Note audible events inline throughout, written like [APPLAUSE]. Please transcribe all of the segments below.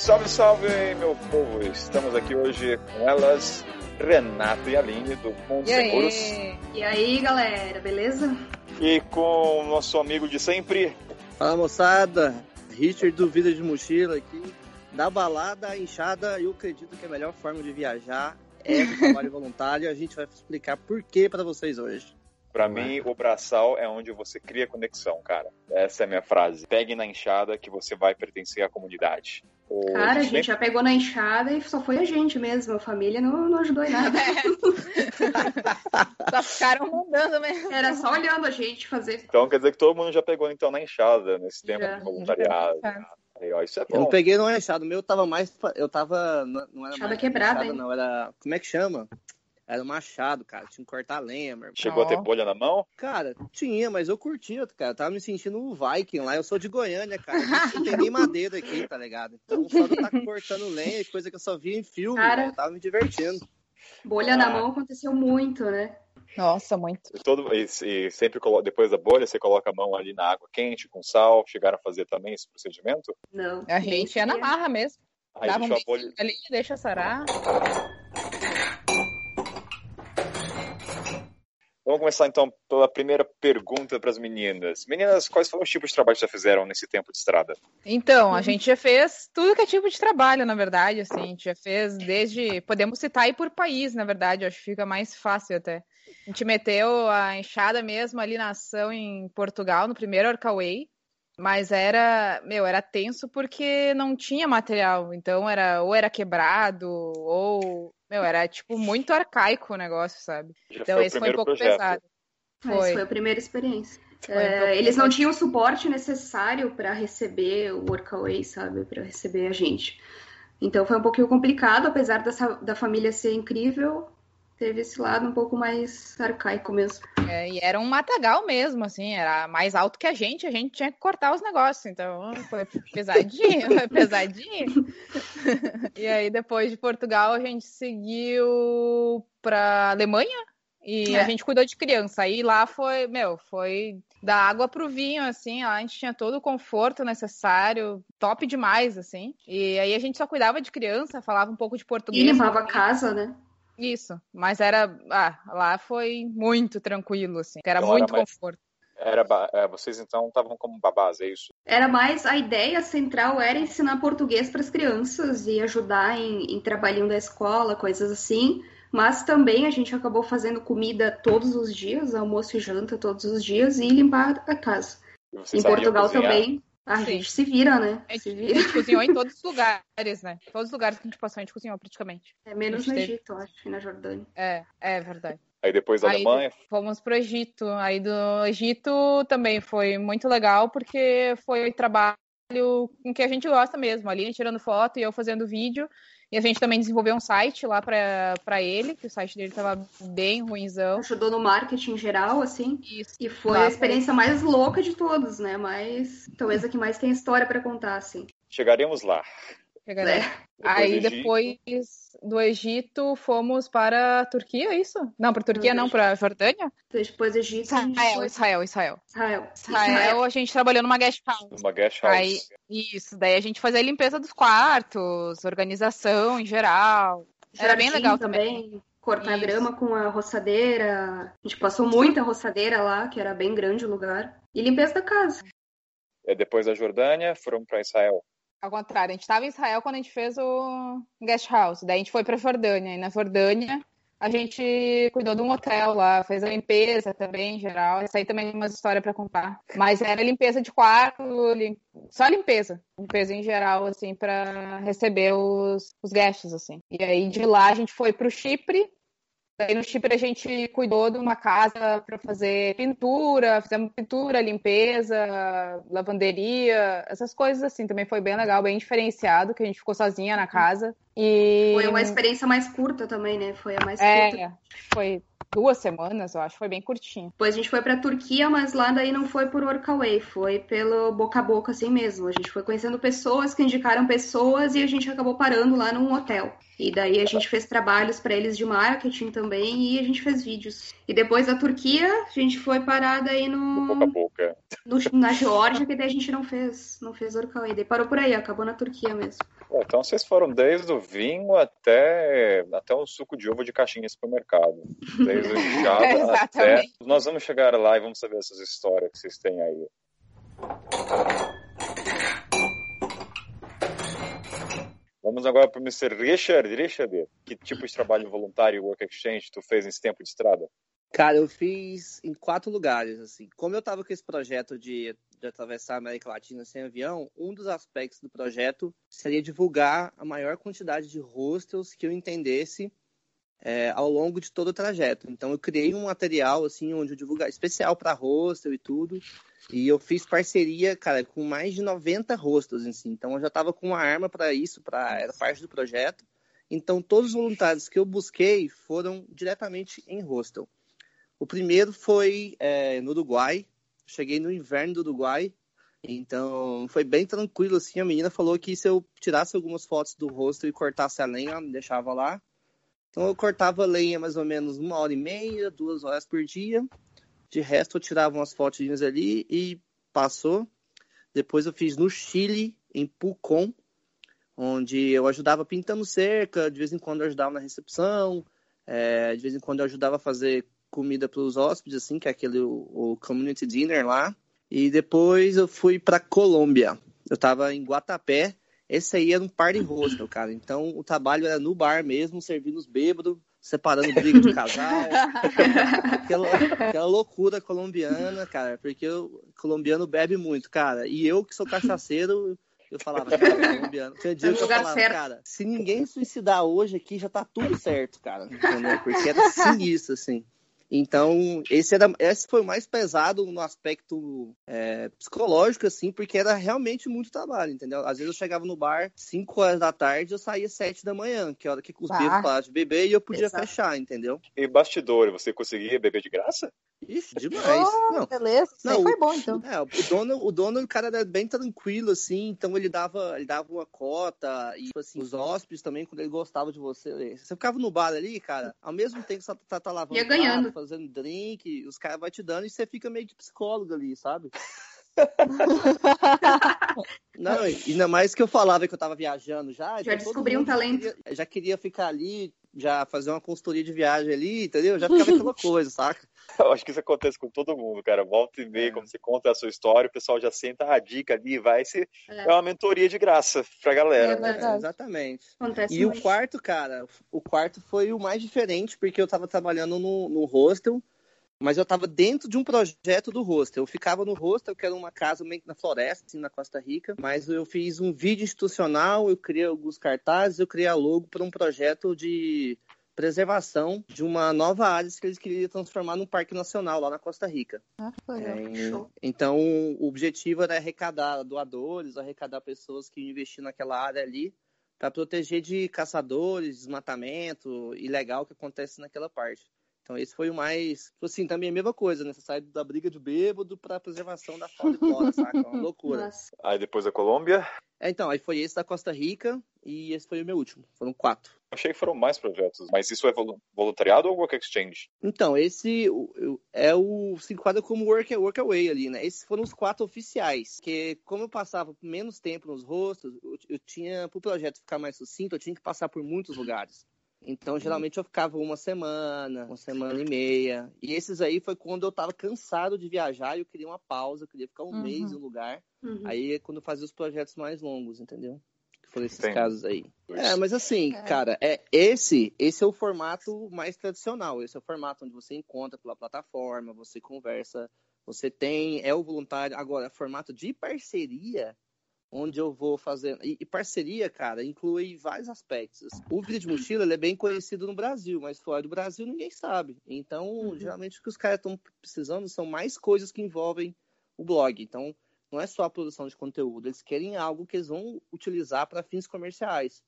Salve, salve, meu povo! Estamos aqui hoje com elas, Renato e Aline, do Mundo E Seguros. aí? E aí, galera, beleza? E com o nosso amigo de sempre, Fala moçada, Richard do Vida de Mochila aqui. Da balada à inchada, eu acredito que a melhor forma de viajar é o trabalho [LAUGHS] voluntário. A gente vai explicar por que para vocês hoje. é? mim, o braçal é onde você cria conexão, cara. Essa é a minha frase. Pegue na enxada que você vai pertencer à comunidade. O- Cara, a gente já pegou na enxada e só foi a gente mesmo. A família não, não ajudou em nada. [LAUGHS] Só ficaram mandando mesmo. Era só olhando a gente fazer. Então quer dizer que todo mundo já pegou então na enxada nesse tempo Já, de voluntariado. já na Aí, ó, isso é Eu não bom. peguei não é enxada, o meu tava mais. Eu tava. Não não era Enxada mais quebrada, enxada, hein? não, era. Como é que chama? Era um machado, cara. Tinha que cortar lenha, meu irmão. Chegou a ter bolha na mão? Cara, tinha, mas eu curtia, cara. Eu tava me sentindo um Viking lá. Eu sou de Goiânia, cara. Não tem nem [LAUGHS] madeira aqui, tá ligado? Então só de estar cortando lenha, coisa que eu só via em filme, Cara. eu tava me divertindo. Bolha Ah. na mão aconteceu muito, né? Nossa, muito. Todo, e, e sempre depois da bolha, você coloca a mão ali na água quente, com sal. Chegaram a fazer também esse procedimento? Não. A gente ia na marra mesmo. Aí Dava um deixou a bolha. ali, deixa sarar. Vamos começar então pela primeira pergunta para as meninas. Meninas, quais foram os tipos de trabalho que já fizeram nesse tempo de estrada? Então, a gente já fez tudo que é tipo de trabalho, na verdade, assim. A gente já fez desde. Podemos citar aí por país, na verdade, acho que fica mais fácil até. A gente meteu a enxada mesmo ali na ação em Portugal, no primeiro Orcaway. Mas era, meu, era tenso porque não tinha material. Então era ou era quebrado, ou, meu, era tipo muito arcaico o negócio, sabe? Já Então foi o esse foi um pouco projeto. pesado. Mas Foi. foi a primeira experiência. Um É, eles não tinham o suporte necessário para receber o workaway, sabe? Para receber a gente. Então foi um pouquinho complicado, apesar dessa, da família ser incrível, teve esse lado um pouco mais arcaico mesmo. É, e era um matagal mesmo, assim, era mais alto que a gente, a gente tinha que cortar os negócios, então foi pesadinho, foi [LAUGHS] pesadinho. E aí depois de Portugal a gente seguiu pra Alemanha e É. a gente cuidou de criança. Aí lá foi, meu, foi da água pro vinho, assim, lá a gente tinha todo o conforto necessário, top demais, assim. E aí a gente só cuidava de criança, falava um pouco de português. E limpava a casa, né? Isso, mas era, ah, lá foi muito tranquilo, assim, era Então era muito mais- conforto. Era, é, vocês então estavam como babás, é isso? Era mais a ideia central era ensinar português para as crianças e ajudar em, em trabalhinho da escola, coisas assim. Mas também a gente acabou fazendo comida todos os dias, almoço e janta todos os dias e limpar a casa. Em Portugal cozinhar? também a Sim. gente se vira, né? A Se gente, vira. a gente cozinhou em [LAUGHS] todos os lugares, né? Todos os lugares que a gente passou, a gente cozinhou praticamente. É menos no teve- Egito, acho, e na Jordânia. É, é verdade. Aí depois da Aí Alemanha, Fomos pro Egito. Aí do Egito também foi muito legal, porque foi trabalho com que a gente gosta mesmo. A Aline tirando foto e eu fazendo vídeo. E a gente também desenvolveu um site lá pra, pra ele, que o site dele tava bem ruimzão. Ajudou no marketing geral, assim. Isso. E foi Lá a experiência mais louca de todos, né? Mas talvez a que mais tem história para contar, assim. chegaremos lá. Chegaremos. É. Aí depois do Egito fomos para a Turquia, é isso? Não, para Turquia não, para Jordânia? Depois do Egito, a Israel, foi... Israel, Israel. Israel. Israel, a gente trabalhou numa guest house. Uma guest house. Aí, isso, daí a gente fazia a limpeza dos quartos, organização em geral. Era bem Jardim legal também. Cortar Isso. grama com a roçadeira. A gente passou muita roçadeira lá, que era bem grande o lugar. E limpeza da casa. É, depois da Jordânia, foram para Israel. Ao contrário, a gente estava em Israel quando a gente fez o guest house. Daí a gente foi para Jordânia. E na Jordânia a gente cuidou de um hotel lá, fez a limpeza também em geral. Isso aí também é uma história para contar. Mas era limpeza de quarto, lim... só limpeza. Limpeza em geral, assim, para receber os, os guests, assim. E aí de lá a gente foi para o Chipre. Daí no Chipre a gente cuidou de uma casa para fazer pintura, fizemos pintura, limpeza, lavanderia, essas coisas assim. Também foi bem legal, bem diferenciado, que a gente ficou sozinha na casa. E Foi uma experiência mais curta também, né? Foi a mais curta. é, foi duas semanas, eu acho, foi bem curtinho. Depois a gente foi pra Turquia, mas lá daí não foi por workaway, foi pelo boca a boca assim mesmo. A gente foi conhecendo pessoas que indicaram pessoas e a gente acabou parando lá num hotel. E daí a gente fez trabalhos para eles de marketing também e a gente fez vídeos. E depois da Turquia, a gente foi parada aí no. Boca a boca. no na Geórgia, que daí a gente não fez, não fez workaway. Daí parou por aí, acabou na Turquia mesmo. Então vocês foram desde o vinho até, até o suco de uva de caixinha de supermercado. Desde [LAUGHS] o inchado até. Nós vamos chegar lá e vamos saber essas histórias que vocês têm aí. Vamos agora para o Mr. Richard. Richard, que tipo de trabalho voluntário e work exchange tu fez nesse tempo de estrada? Cara, eu fiz em quatro lugares, assim. Como eu tava com esse projeto de, de atravessar a América Latina sem avião, um dos aspectos do projeto seria divulgar a maior quantidade de hostels que eu entendesse é, ao longo de todo o trajeto. Então eu criei um material assim onde eu divulgar especial para hostel e tudo. E eu fiz parceria, cara, com mais de 90 hostels si. Então eu já estava com uma arma para isso, para era parte do projeto. Então todos os voluntários que eu busquei foram diretamente em hostel. O primeiro foi é, no Uruguai. Cheguei no inverno do Uruguai. Então foi bem tranquilo assim. A menina falou que se eu tirasse algumas fotos do rosto e cortasse a lenha, deixava lá. Então eu cortava lenha mais ou menos uma hora e meia, duas horas por dia. De resto eu tirava umas fotinhas ali e passou. Depois eu fiz no Chile, em Pucón, onde eu ajudava pintando cerca, de vez em quando eu ajudava na recepção, é, de vez em quando eu ajudava a fazer comida para os hóspedes, assim, que é aquele o, o, community dinner lá. E depois eu fui para Colômbia. Eu estava em Guatapé. Esse aí era um party hostel, cara. Então o trabalho era no bar mesmo, servindo os bêbados, separando briga de casal. [LAUGHS] aquela, aquela loucura colombiana, cara. Porque o colombiano bebe muito, cara. E eu que sou cachaceiro, eu falava, cara, colombiano. Tinha dia que eu falava, certo. cara, se ninguém suicidar hoje aqui, já tá tudo certo, cara. Entendeu? Porque era sinistro, assim. Então, esse, era, esse foi o mais pesado no aspecto é, psicológico, assim, porque era realmente muito trabalho, entendeu? Às vezes eu chegava no bar 5 horas da tarde, eu saía 7 da manhã, que é a hora que os bebês paravam de beber e eu podia Exato. fechar, entendeu? E bastidor, você conseguia beber de graça? Ixi, demais. Oh, não, beleza, isso não, foi bom, então. É, o dono, o dono, o cara era bem tranquilo, assim, então ele dava, ele dava uma cota, e tipo assim, os hóspedes também, quando ele gostava de você, você ficava no bar ali, cara, ao mesmo tempo que você tá, tá lavando Ia ganhando. Fazendo drink, os caras vão te dando e você fica meio de psicólogo ali, sabe? [LAUGHS] Não, ainda mais que eu falava que eu tava viajando já. Já descobri um talento. Queria, já queria ficar ali, já fazer uma consultoria de viagem ali, entendeu? Já ficava aquela [LAUGHS] coisa, saca? Eu acho que isso acontece com todo mundo, cara. Volta e meia, é. como você conta a sua história, o pessoal já senta a dica ali, vai ser é. é uma mentoria de graça pra galera. É, né? exatamente. Acontece e muito. o quarto, cara, o quarto foi o mais diferente, porque eu tava trabalhando no, no hostel, mas eu estava dentro de um projeto do hostel. Eu ficava no hostel, que era uma casa meio que na floresta, assim, na Costa Rica, mas eu fiz um vídeo institucional, eu criei alguns cartazes, eu criei a logo para um projeto de preservação de uma nova área que eles queriam transformar num parque nacional lá na Costa Rica. Ah, é, então, o objetivo era arrecadar doadores, arrecadar pessoas que investiam naquela área ali para proteger de caçadores, desmatamento ilegal que acontece naquela parte. Então esse foi o mais, tipo assim, também a mesma coisa, né? Você sai da briga de bêbado pra preservação da fauna e flora, saca? É uma [LAUGHS] loucura. Nossa. Aí depois a Colômbia? É, então, aí foi esse da Costa Rica e esse foi o meu último. Foram quatro. Achei que foram mais projetos, mas isso é voluntariado ou work exchange? Então, esse é o se enquadra como work, work away ali, né? Esses foram os quatro oficiais, que como eu passava menos tempo nos rostos, eu, eu tinha, pro projeto ficar mais sucinto, eu tinha que passar por muitos lugares. Então, uhum. geralmente eu ficava uma semana, uma semana e meia. E esses aí foi quando eu tava cansado de viajar e eu queria uma pausa, eu queria ficar um uhum. mês no lugar. Uhum. Aí é quando eu fazia os projetos mais longos, entendeu? Que foram esses Entendi. casos aí. É, mas assim, é. cara, é esse, esse é o formato mais tradicional. Esse é o formato onde você encontra pela plataforma, você conversa, você tem, é o voluntário. Agora, formato de parceria, onde eu vou fazer. E, e, parceria, cara, inclui vários aspectos. O vídeo de mochila ele é bem conhecido no Brasil, mas fora do Brasil ninguém sabe. Então, uhum. geralmente o que os caras estão precisando são mais coisas que envolvem o blog. Então, não é só a produção de conteúdo, eles querem algo que eles vão utilizar para fins comerciais.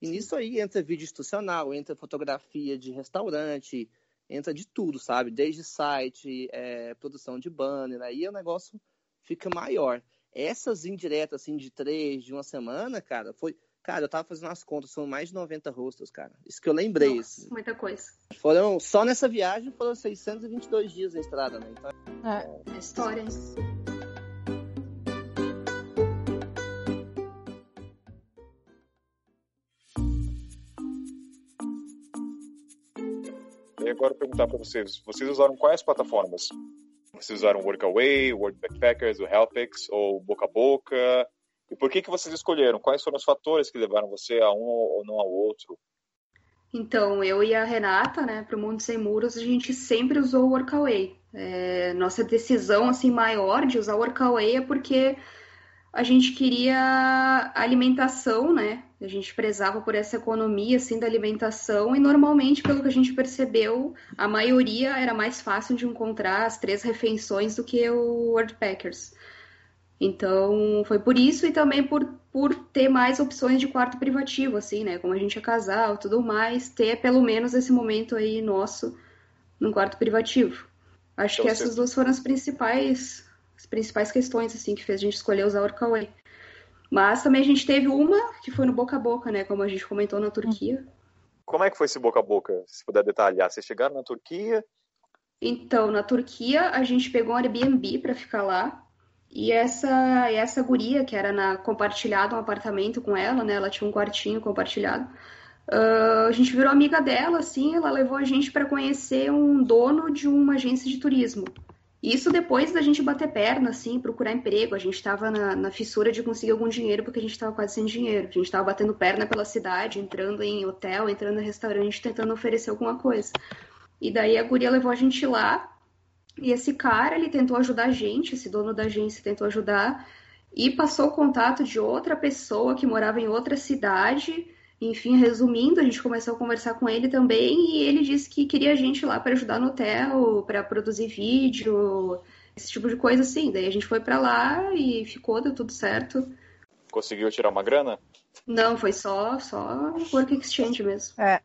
E Sim. nisso aí entra vídeo institucional, entra fotografia de restaurante, entra de tudo, sabe? Desde site, é, produção de banner, aí o negócio fica maior. Essas indiretas, assim, de três, de uma semana, cara, foi. Cara, eu tava fazendo as contas, são mais de 90 rostos, cara. Isso que eu lembrei. Nossa, assim. muita coisa. Foram, só nessa viagem foram 622 dias na estrada, né? Então, é, histórias. E agora perguntar para vocês, vocês usaram quais plataformas? Vocês usaram o Workaway, o World Backpackers, o Helpix ou Boca a Boca? E por que que vocês escolheram? Quais foram os fatores que levaram você a um ou não ao outro? Então, eu e a Renata, né, para o Mundo Sem Muros, a gente sempre usou o Workaway. É, nossa decisão assim maior de usar o Workaway é porque a gente queria alimentação, né? A gente prezava por essa economia assim da alimentação e normalmente, pelo que a gente percebeu, a maioria era mais fácil de encontrar as três refeições do que o Worldpackers. Então, foi por isso e também por, por ter mais opções de quarto privativo, assim, né? Como a gente é casal, tudo mais, ter pelo menos esse momento aí nosso num quarto privativo. Acho então, que essas duas foram as principais as principais questões assim que fez a gente escolher usar o Workaway. Mas também a gente teve uma que foi no boca a boca, né? Como a gente comentou na Turquia. Como é que foi esse boca a boca? Se puder detalhar. Vocês chegaram na Turquia? Então, na Turquia, a gente pegou um Airbnb para ficar lá. E essa, essa guria, que era na, compartilhado um apartamento com ela, né? Ela tinha um quartinho compartilhado. Uh, a gente virou amiga dela, assim, ela levou a gente para conhecer um dono de uma agência de turismo. Isso depois da gente bater perna, assim, procurar emprego. A gente estava na, na, fissura de conseguir algum dinheiro porque a gente estava quase sem dinheiro. A gente estava batendo perna pela cidade, entrando em hotel, entrando em restaurante, tentando oferecer alguma coisa. E daí a guria levou a gente lá. E esse cara, ele tentou ajudar a gente, esse dono da agência tentou ajudar. E passou o contato de outra pessoa que morava em outra cidade enfim, resumindo, a gente começou a conversar com ele também e ele disse que queria a gente lá para ajudar no hotel, para produzir vídeo, esse tipo de coisa assim. Daí a gente foi para lá e ficou, deu tudo certo. Conseguiu tirar uma grana? Não, foi só só work exchange mesmo. É.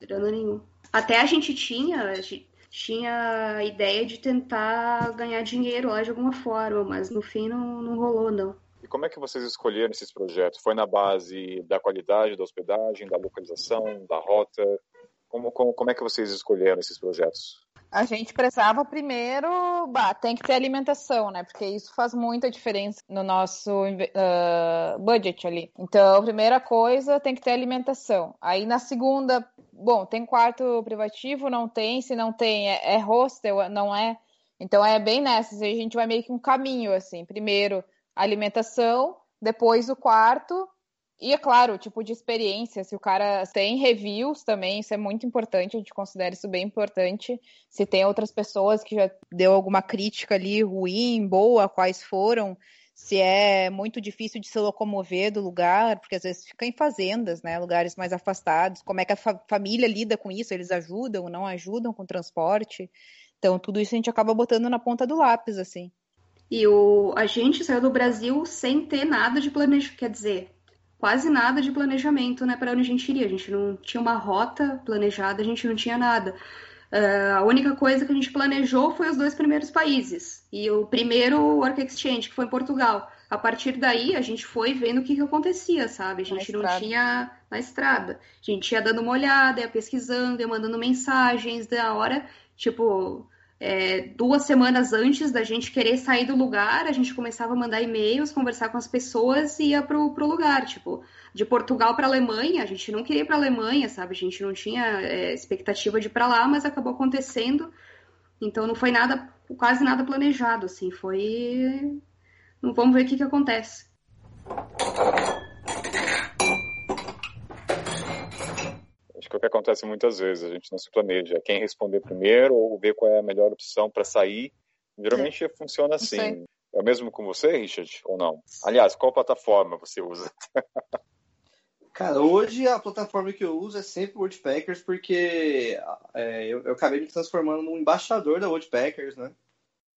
Grana nenhum. Até a gente tinha, a gente tinha a ideia de tentar ganhar dinheiro lá de alguma forma, mas no fim não, não rolou, não. Como é que vocês escolheram esses projetos? Foi na base da qualidade da hospedagem, da localização, da rota? Como, como, como é que vocês escolheram esses projetos? A gente precisava primeiro, bah, tem que ter alimentação, né? Porque isso faz muita diferença no nosso uh, budget ali. Então, primeira coisa tem que ter alimentação. Aí na segunda, bom, tem quarto privativo? Não tem. Se não tem, é, é hostel? Não é? Então é bem nessa. A gente vai meio que um caminho, assim. Primeiro, alimentação, depois o quarto, e é claro, o tipo de experiência, se o cara tem reviews também, isso é muito importante, a gente considera isso bem importante. Se tem outras pessoas que já deu alguma crítica ali ruim, boa, quais foram, se é muito difícil de se locomover do lugar, porque às vezes fica em fazendas, né, lugares mais afastados, como é que a fa família lida com isso, eles ajudam, não ajudam com transporte. Então, tudo isso a gente acaba botando na ponta do lápis, assim. E o, a gente saiu do Brasil sem ter nada de planejamento, quer dizer, quase nada de planejamento né, para onde a gente iria. A gente não tinha uma rota planejada, a gente não tinha nada. Uh, a única coisa que a gente planejou foi os dois primeiros países. E o primeiro Work Exchange, que foi em Portugal. A partir daí, a gente foi vendo o que, que acontecia, sabe? A gente não tinha na estrada. A gente ia dando uma olhada, ia pesquisando, ia mandando mensagens da hora. Tipo, é, duas semanas antes da gente querer sair do lugar, a gente começava a mandar e-mails, conversar com as pessoas e ia pro, pro lugar. Tipo, de Portugal para Alemanha, a gente não queria ir para Alemanha, sabe? A gente não tinha é, expectativa de ir para lá, mas acabou acontecendo. Então não foi nada, quase nada planejado, assim. Foi. Vamos ver o que, que acontece. Que é o que acontece muitas vezes, a gente não se planeja. Quem responder primeiro ou ver qual é a melhor opção para sair. Geralmente é. funciona assim. É o mesmo com você, Richard, ou não? Aliás, qual plataforma você usa? [LAUGHS] Cara, hoje a plataforma que eu uso é sempre o Woodpackers, porque é, eu, eu, acabei me transformando num embaixador da Woodpackers, né?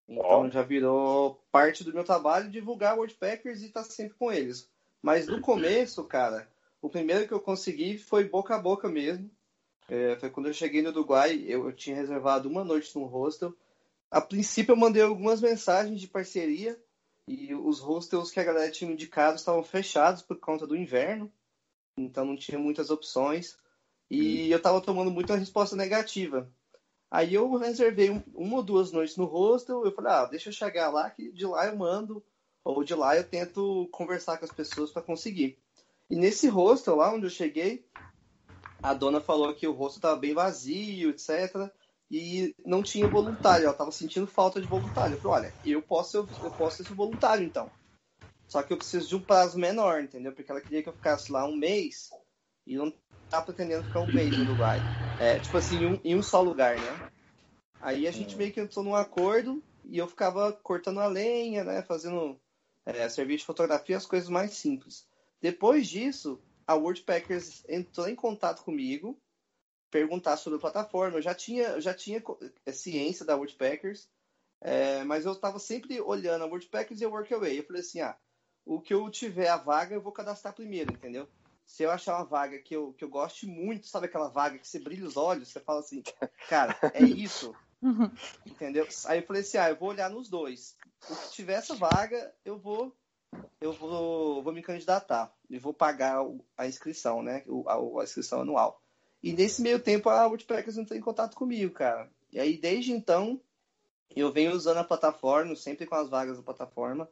Então oh. já virou parte do meu trabalho divulgar Woodpackers e estar tá sempre com eles. Mas no começo, cara, o primeiro que eu consegui foi boca a boca mesmo. É, foi quando eu cheguei no Uruguai, eu, eu, tinha reservado uma noite no hostel. A princípio eu mandei algumas mensagens de parceria e os hostels que a galera tinha indicado estavam fechados por conta do inverno, então não tinha muitas opções. E hum. eu estava tomando muita resposta negativa. Aí eu reservei um, uma ou duas noites no hostel. Eu falei, ah, deixa eu chegar lá, que de lá eu mando, ou de lá eu tento conversar com as pessoas para conseguir. E nesse hostel lá onde eu cheguei, a dona falou que o hostel estava bem vazio, etc. E não tinha voluntário, ela estava sentindo falta de voluntário. Eu falei, olha, eu posso, eu, eu posso ser voluntário então. Só que eu preciso de um prazo menor, entendeu? Porque ela queria que eu ficasse lá um mês e não tá pretendendo ficar um mês no Uruguai. É, tipo assim, em um, em um só lugar, né? Aí a gente hum. meio que entrou num acordo e eu ficava cortando a lenha, né? Fazendo é, serviço de fotografia, as coisas mais simples. Depois disso, a Wordpackers entrou em contato comigo, perguntar sobre a plataforma. Eu já tinha, eu já tinha é, ciência da Wordpackers, é, mas eu estava sempre olhando a Wordpackers e a Workaway. Eu falei assim, ah, o que eu tiver a vaga, eu vou cadastrar primeiro, entendeu? se eu achar uma vaga que eu, que eu goste muito, sabe aquela vaga que você brilha os olhos, você fala assim, cara, é [LAUGHS] isso. Uhum. Entendeu? Aí eu falei assim, ah, eu vou olhar nos dois. O que tiver essa vaga, eu vou eu vou, vou me candidatar e vou pagar a inscrição, né? A, a inscrição anual. E nesse meio tempo a Woodpeckers entrou em contato comigo, cara. E aí desde então eu venho usando a plataforma, sempre com as vagas da plataforma.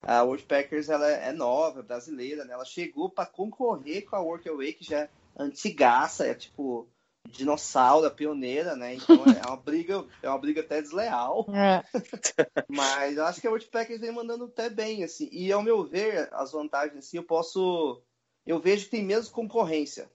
A Worldpackers ela é nova, brasileira, né? Ela chegou para concorrer com a Workaway, que já é antigaça, é tipo dinossauro, pioneira, né? Então é uma briga, é uma briga até desleal. [LAUGHS] É. Mas eu acho que a Worldpackers vem mandando até bem, assim. E ao meu ver, as vantagens, assim, eu posso. Eu vejo que tem menos concorrência.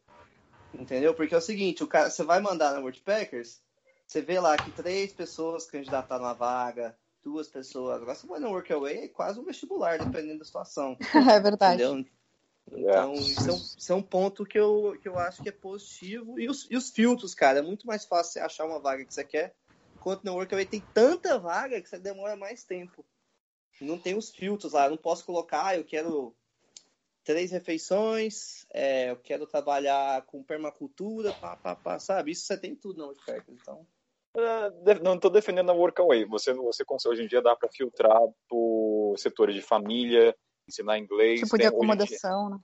Entendeu? Porque é o seguinte, o cara, você vai mandar na Worldpackers, você vê lá que três pessoas candidataram a vaga, duas pessoas. Agora, se for no Workaway, é quase um vestibular, dependendo da situação. [LAUGHS] é verdade. Entendeu? Então, isso é, um, isso é, um, ponto que eu, que eu acho que é positivo. E os, e os filtros, cara, é muito mais fácil você achar uma vaga que você quer, enquanto no Workaway tem tanta vaga que você demora mais tempo. Não tem os filtros lá, eu não posso colocar, ah, eu quero três refeições, é, eu quero trabalhar com permacultura, pá, pá, pá, sabe? Isso você tem tudo então... É, não estou defendendo a workaway. Você, você hoje em dia dá para filtrar por setores de família, ensinar inglês. Tipo de acomodação, dia, né?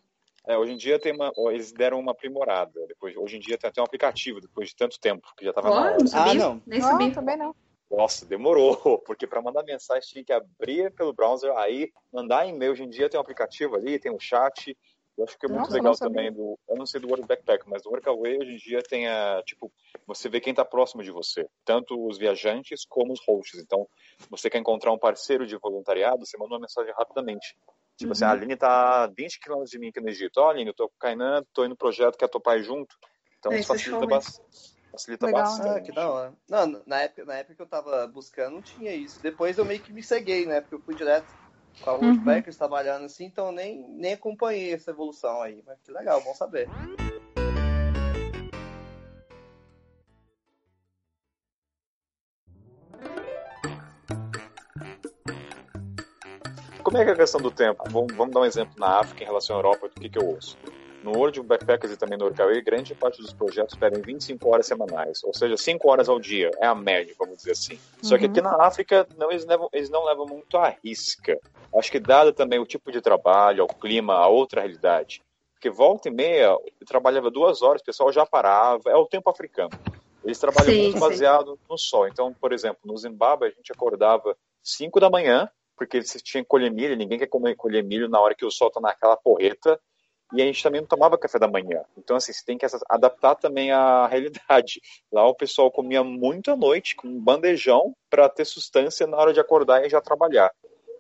É, hoje em dia tem uma, eles deram uma aprimorada. Depois, hoje em dia tem até um aplicativo depois de tanto tempo que já estava na hora. Ah, não. Nem sabia. também não. Nossa, demorou, [LAUGHS] porque para mandar mensagem tinha que abrir pelo browser, aí mandar e-mail. Hoje em dia tem um aplicativo ali, tem um chat, eu acho que é muito Nossa, legal também do. Eu não sei do World Backpack, mas do Workaway hoje em dia tem a. Tipo, você vê quem está próximo de você. Tanto os viajantes como os hosts. Então, você quer encontrar um parceiro de voluntariado, você manda uma mensagem rapidamente. Tipo uhum. assim, a Aline está 20 quilômetros de mim aqui no Egito. Ó, oh, Aline, eu tô com o Kainan, tô indo no projeto, quer topar junto. Então, é, isso facilita, ba facilita legal, bastante. Ah, que da hora. Não, na época, na época que eu tava buscando, não tinha isso. Depois eu meio que me ceguei, né? Porque eu fui direto com a Wolfpackers uhum. trabalhando assim, então nem, nem acompanhei essa evolução aí. Mas que legal, bom saber. Como é que é a questão do tempo? Vamos, vamos dar um exemplo na África em relação à Europa, do que, que eu ouço. No World Backpackers e também no Workaway, grande parte dos projetos pedem 25 horas semanais, ou seja, 5 horas ao dia, é a média, vamos dizer assim. Só que aqui uhum. na África, não, eles, levam, eles não levam muito à risca. Acho que dado também o tipo de trabalho, ao clima, a outra realidade. Porque volta e meia, eu trabalhava duas horas, o pessoal já parava, é o tempo africano. Eles trabalham sim, muito sim. baseado no sol. Então, por exemplo, no Zimbábue, a gente acordava 5 da manhã, porque eles tinham que colher milho, ninguém quer comer colher milho na hora que o sol está naquela porreta, e a gente também não tomava café da manhã. Então, assim, você tem que adaptar também à [LAUGHS] realidade. Lá o pessoal comia muito à noite, com um bandejão, para ter sustância na hora de acordar e já trabalhar.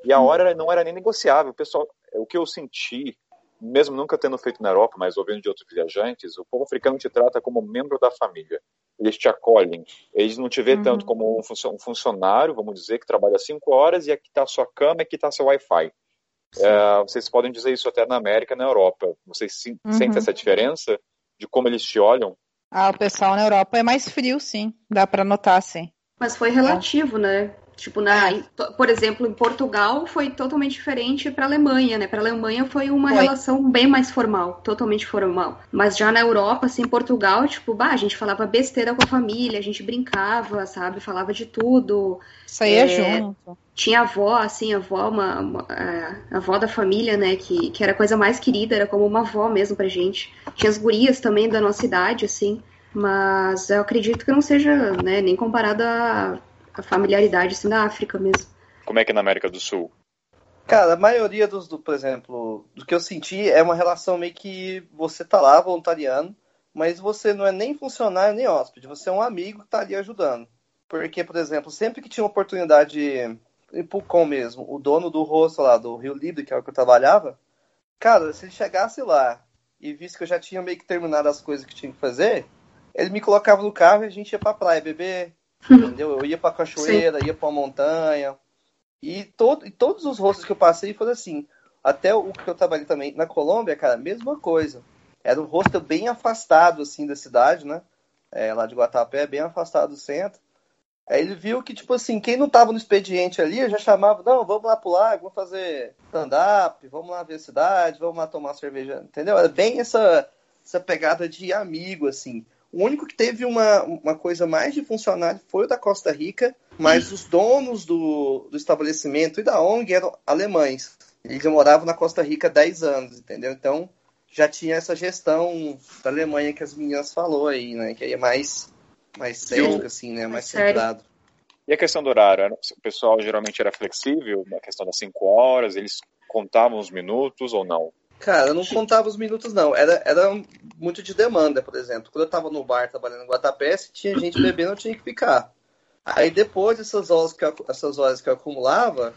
E a hora não era nem negociável. O pessoal, o que eu senti, mesmo nunca tendo feito na Europa, mas ouvindo de outros viajantes, o povo africano te trata como membro da família. Eles te acolhem. Eles não te vê uhum. tanto como um funcionário, vamos dizer, que trabalha cinco horas e aqui está a sua cama e aqui está seu Wi-Fi. É, vocês podem dizer isso até na América na Europa. Vocês uhum. sentem essa diferença de como eles te olham? Ah, o pessoal na Europa é mais frio, sim. Dá para notar, sim. Mas foi relativo, né? Tipo, na, é. por exemplo, em Portugal foi totalmente diferente para a Alemanha, né? Para a Alemanha foi uma foi. relação bem mais formal, totalmente formal. Mas já na Europa, assim, em Portugal, tipo, bah, a gente falava besteira com a família, a gente brincava, sabe? Falava de tudo. Saía é, junto. Tinha avó, assim, a avó, uma, uma é, a avó da família, né? Que, que era a coisa mais querida, era como uma avó mesmo pra gente. Tinha as gurias também da nossa idade, assim. Mas eu acredito que não seja né, nem comparado a a familiaridade assim, da África mesmo. Como é que é na América do Sul? Cara, a maioria dos, do, por exemplo, do que eu senti é uma relação meio que você tá lá voluntariando, mas você não é nem funcionário nem hóspede, você é um amigo que tá ali ajudando. Porque, por exemplo, sempre que tinha uma oportunidade em Pucon mesmo, o dono do rosto lá do Rio Libre, que é o que eu trabalhava, cara, se ele chegasse lá e visse que eu já tinha meio que terminado as coisas que tinha que fazer, ele me colocava no carro e a gente ia pra praia beber, entendeu? Eu ia pra cachoeira, Sim. ia pra montanha. E, todo, e todos os rostos que eu passei foram assim. Até o que eu trabalhei também na Colômbia, cara, mesma coisa. Era um rosto bem afastado, assim, da cidade, né? É, lá de Guatapé, bem afastado do centro. Aí ele viu que, tipo assim, quem não tava no expediente ali, eu já chamava, não, vamos lá pro lago, vamos fazer stand-up, vamos lá ver a cidade, vamos lá tomar cerveja, entendeu? Era bem essa, essa pegada de amigo, assim. O único que teve uma, uma coisa mais de funcionário foi o da Costa Rica, mas os donos do, do estabelecimento e da ONG eram alemães. Eles já moravam na Costa Rica há 10 anos, entendeu? Então já tinha essa gestão da Alemanha que as meninas falou aí, né? Que aí é mais, mais cético, assim, né? Mais é centrado. E a questão do horário? O pessoal geralmente era flexível, na questão das 5 horas, eles contavam os minutos ou não? Cara, eu não contava os minutos, não. Era, era muito de demanda, por exemplo. Quando eu tava no bar trabalhando em Guatapé, se tinha gente bebendo, eu tinha que ficar. Aí depois dessas horas que eu, essas horas que eu acumulava,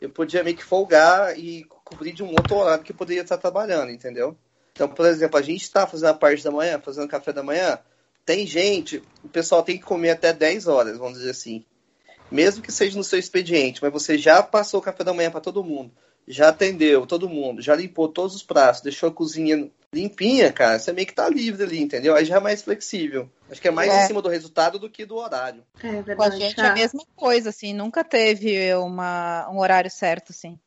eu podia meio que folgar e cobrir de um outro horário que eu poderia estar trabalhando, entendeu? Então, por exemplo, a gente está fazendo a parte da manhã, fazendo café da manhã, tem gente, o pessoal tem que comer até 10 horas, vamos dizer assim. Mesmo que seja no seu expediente, mas você já passou o café da manhã para todo mundo já atendeu todo mundo, já limpou todos os pratos, deixou a cozinha limpinha, cara, você meio que tá livre ali, entendeu? Aí já é mais flexível. Acho que é mais é. em cima do resultado do que do horário. É verdade. Com a gente é a mesma coisa, assim, nunca teve uma, um horário certo, assim.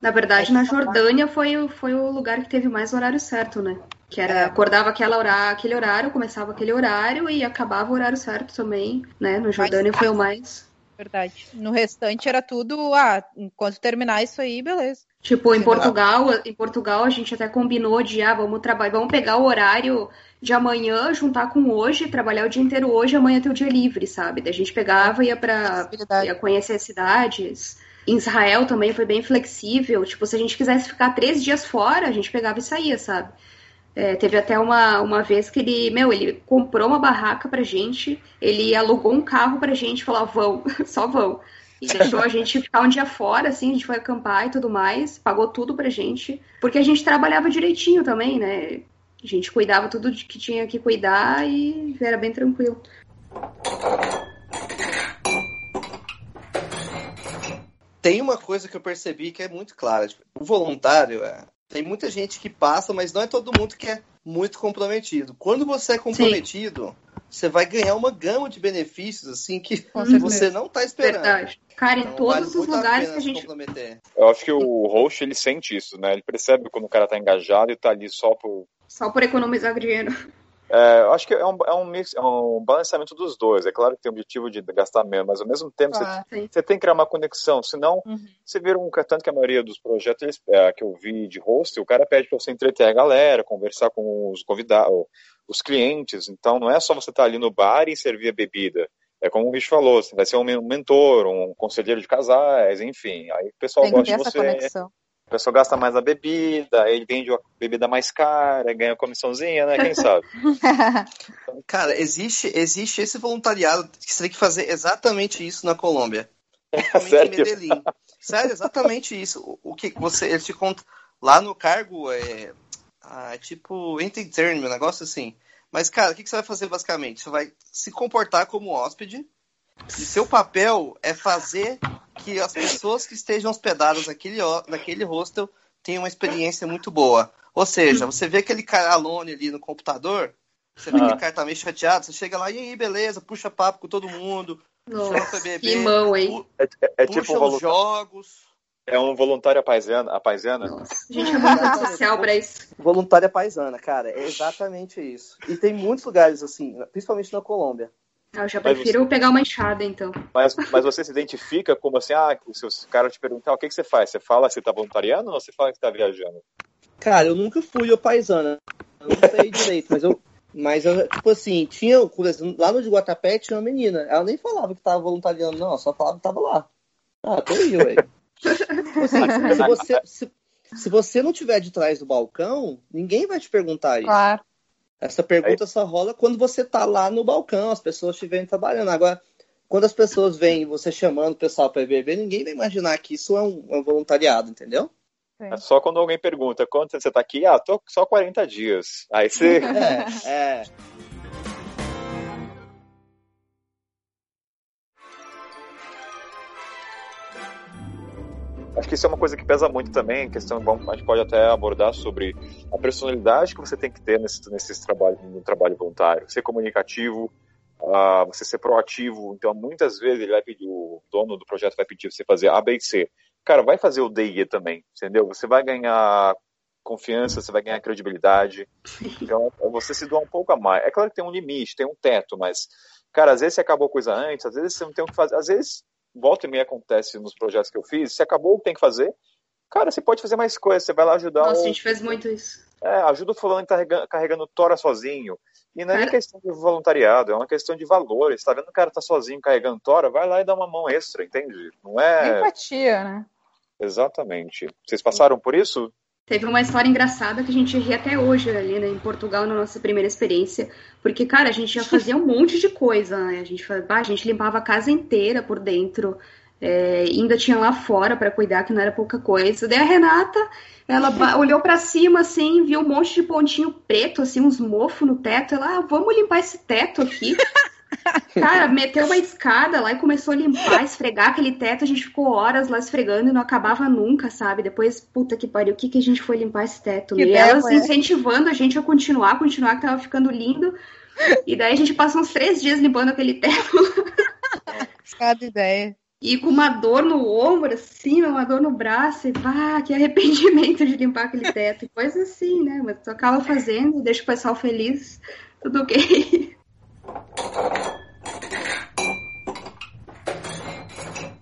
Na verdade, na Jordânia foi, foi o lugar que teve mais horário certo, né? Que era, é. acordava aquela hora, aquele horário, começava aquele horário e acabava o horário certo também, né? No Jordânia foi o mais verdade. No restante era tudo, ah, enquanto terminar isso aí, beleza. Tipo, em Portugal, em Portugal a gente até combinou de, ah, vamos trabalhar, vamos pegar o horário de amanhã, juntar com hoje, trabalhar o dia inteiro hoje, amanhã ter o dia livre, sabe? Daí a gente pegava ia para ia conhecer as cidades. Em Israel também foi bem flexível. Tipo, se a gente quisesse ficar três dias fora, a gente pegava e saía, sabe? É, teve até uma, uma vez que ele, meu, ele comprou uma barraca pra gente, ele alugou um carro pra gente, falou, vão, [LAUGHS] só vão. E deixou a gente ficar um dia fora, assim, a gente foi acampar e tudo mais, pagou tudo pra gente, porque a gente trabalhava direitinho também, né? A gente cuidava tudo de que tinha que cuidar e era bem tranquilo. Tem uma coisa que eu percebi que é muito clara. Tipo, o voluntário, é, tem muita gente que passa, mas não é todo mundo que é muito comprometido. Quando você é comprometido, Sim. você vai ganhar uma gama de benefícios assim que você não está esperando. Verdade. Cara, então, em todos vale os lugares que a gente. Eu acho que o host ele sente isso, né? Ele percebe quando o cara está engajado e está ali só por. Só por economizar dinheiro. É, eu acho que é um, é um mix, é um balanceamento dos dois. É claro que tem o objetivo de gastar menos, mas ao mesmo tempo ah, você, você, tem que criar uma conexão, senão uhum. você vira um tanto que a maioria dos projetos é, que eu vi de host, o cara pede para você entreter a galera, conversar com os convidados, os clientes. Então não é só você estar tá ali no bar e servir a bebida. É como o Rich falou, você vai ser um mentor, um conselheiro de casais, enfim. Aí o pessoal tem gosta de você. Conexão. A pessoa gasta mais a bebida, ele vende a bebida mais cara, ganha comissãozinha, né? Quem sabe? [LAUGHS] Cara, existe, existe esse voluntariado que você tem que fazer exatamente isso na Colômbia. [LAUGHS] Sério? Em Medellín. Sério, exatamente isso. O, que você, ele te conta lá no cargo é, ah, é tipo interno, um negócio assim. Mas, cara, o que, que você vai fazer basicamente? Você vai se comportar como hóspede e seu papel é fazer que as pessoas que estejam hospedadas naquele, naquele hostel tenham uma experiência muito boa. Ou seja, você vê aquele cara alone ali no computador, você vê ah. que o cara tá meio chateado, você chega lá, e aí, beleza, puxa papo com todo mundo, Nossa, que mão, hein? É, é, é tipo um jogos. É um voluntário paisana. A paisana. Nossa, a gente é social [LAUGHS] pra isso. Voluntária paisana, cara. É exatamente isso. E tem muitos lugares assim, principalmente na Colômbia. Ah, eu já prefiro você... pegar uma enxada, então. Mas, [LAUGHS] mas você se identifica como assim, ah, se o cara te perguntar o que, que você faz, você fala que você tá voluntariando ou você fala que tá viajando? Cara, eu nunca fui o paisana. Eu não sei direito, mas eu, mas, eu, tipo assim, tinha, lá no de Guatapé tinha uma menina. Ela nem falava que tava voluntariando, não, só falava que tava lá. Ah, tô aí, ué. tipo assim, se você, se, se, você não tiver de trás do balcão, ninguém vai te perguntar isso. Claro. Essa pergunta só rola quando você tá lá no balcão, as pessoas estiverem trabalhando. Agora, quando as pessoas veem você chamando o pessoal para beber, ninguém vai imaginar que isso é um, é um voluntariado, entendeu? É só quando alguém pergunta quanto você tá aqui, ah, tô só 40 dias. Aí você. [LAUGHS] é, é. Acho que isso é uma coisa que pesa muito também, questão, a gente pode até abordar sobre a personalidade que você tem que ter nesse, nesse trabalho, no trabalho voluntário. Ser comunicativo, uh, você ser proativo. Então, muitas vezes ele vai pedir, o dono do projeto vai pedir você fazer A, B e C cara, vai fazer o D também, entendeu? Você vai ganhar confiança, você vai ganhar credibilidade. Então, é você se doar um pouco a mais. É claro que tem um limite, tem um teto, mas, cara, às vezes você acabou coisa antes, às vezes você não tem o que fazer. Às vezes, volta e meia acontece nos projetos que eu fiz, você acabou o que tem que fazer, cara, você pode fazer mais coisas, você vai lá ajudar. Nossa, o... a gente fez muito isso. É, ajuda o fulano que tá carregando, tora sozinho. E não é nem questão de voluntariado, é uma questão de valores. Tá vendo o cara tá sozinho carregando tora? Vai lá e dá uma mão extra, entende? Não é. Empatia, né? Exatamente. Vocês passaram por isso? Teve uma história engraçada que a gente ri até hoje ali, né, em Portugal, na nossa primeira experiência. Porque, cara, a gente já fazia um monte de coisa, né? A gente, a gente limpava a casa inteira por dentro. É, ainda tinha lá fora para cuidar, que não era pouca coisa. Daí a Renata, ela olhou para cima, assim, viu um monte de pontinho preto, assim, uns mofos no teto. Ela, ah, vamos limpar esse teto aqui. [LAUGHS] Cara, meteu uma escada lá e começou a limpar, esfregar aquele teto. A gente ficou horas lá esfregando e não acabava nunca, sabe? Depois, puta que pariu, o que, que a gente foi limpar esse teto? Que e elas é. incentivando a gente a continuar, continuar, que tava ficando lindo. E daí a gente passou uns três dias limpando aquele teto. [LAUGHS] Cada ideia. E com uma dor no ombro, assim, uma dor no braço, e pá, que arrependimento de limpar aquele teto. E coisa assim, né? Mas tu acaba fazendo, deixa o pessoal feliz, tudo ok.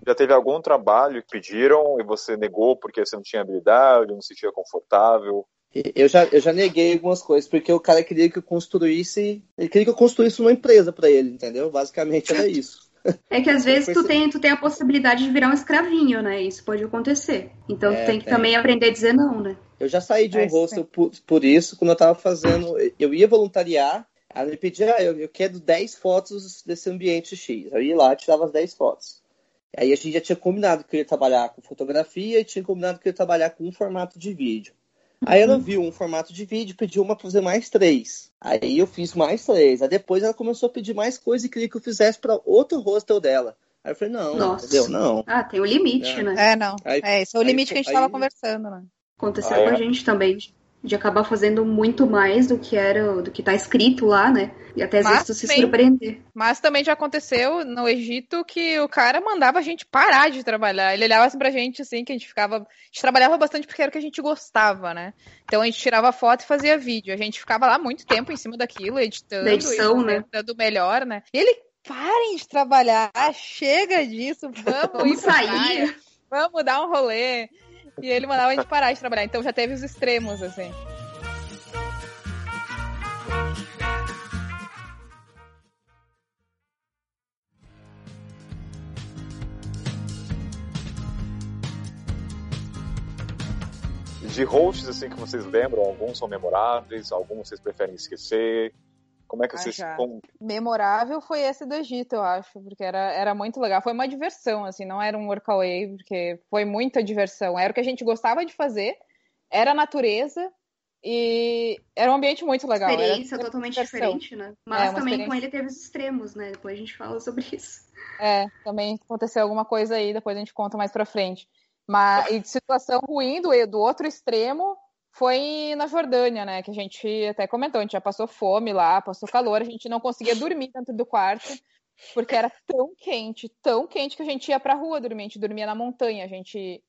Já teve algum trabalho que pediram e você negou porque você não tinha habilidade, não se sentia confortável? Eu já, eu já neguei algumas coisas, porque o cara queria que eu construísse. Ele queria que eu construísse uma empresa para ele, entendeu? Basicamente era isso. [LAUGHS] É que às vezes tu tem, tu tem a possibilidade de virar um escravinho, né? Isso pode acontecer. Então é, tu tem que tem. também aprender a dizer não, né? Eu já saí de um é, hostel por, por, isso, quando eu tava fazendo. Eu ia voluntariar, aí ele pedia, ah, eu, eu quero 10 fotos desse ambiente X. Eu ia lá, tirava as 10 fotos. Aí a gente já tinha combinado que eu ia trabalhar com fotografia e tinha combinado que eu ia trabalhar com um formato de vídeo. Aí ela viu um formato de vídeo, pediu uma pra fazer mais três. Aí eu fiz mais três. Aí depois ela começou a pedir mais coisa e queria que eu fizesse para outro hostel dela. Aí eu falei, não, Nossa. entendeu? Não. Ah, tem o um limite, é. né? É, não. Aí, é, esse é o limite aí, que a gente aí, tava conversando, né? Aconteceu ah, com a é? gente também de acabar fazendo muito mais do que era do que está escrito lá, né? E até às mas vezes tu se surpreender. Mas também já aconteceu no Egito que o cara mandava a gente parar de trabalhar. Ele olhava assim pra gente assim, que a gente ficava. A gente trabalhava bastante porque era o que a gente gostava, né? Então a gente tirava foto e fazia vídeo. A gente ficava lá muito tempo em cima daquilo, editando, da edição, né? Dando melhor, né? E ele, parem de trabalhar, chega disso, vamos, [LAUGHS] vamos sair. Vamos dar um rolê. E ele mandava a gente parar de trabalhar. Então já teve os extremos, assim. De hosts assim que vocês lembram, alguns são memoráveis, alguns vocês preferem esquecer. Como é que ah, vocês. Com... Memorável foi esse do Egito, eu acho, porque era, era muito legal. Foi uma diversão, assim, não era um workaway, porque foi muita diversão. Era o que a gente gostava de fazer, era a natureza e era um ambiente muito legal. Experiência era totalmente diversão. diferente, né? Mas é, também experiência... com ele teve os extremos, né? Depois a gente fala sobre isso. É, também aconteceu alguma coisa aí, depois a gente conta mais pra frente. Mas, e de situação ruim do, do outro extremo, foi na Jordânia, né? Que a gente até comentou, a gente já passou fome lá, passou calor, a gente não conseguia dormir dentro do quarto, Porque era tão quente, tão quente que a gente ia pra rua dormir, a gente dormia na montanha, a gente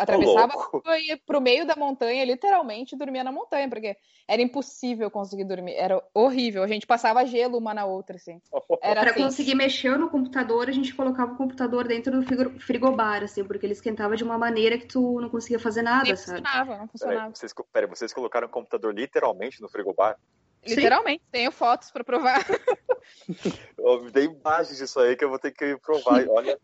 atravessava e ia pro meio da montanha, literalmente dormia na montanha, porque era impossível conseguir dormir, era horrível, a gente passava gelo uma na outra, assim. Era pra assim. conseguir mexer no computador, a gente colocava o computador dentro do frigobar, assim, porque ele esquentava de uma maneira que tu não conseguia fazer nada, Nem sabe? funcionava, não funcionava. Peraí, vocês, peraí, vocês colocaram o computador literalmente no frigobar? Literalmente, Sim. tenho fotos para provar. eu me dei imagens disso aí que eu vou ter que provar. Olha,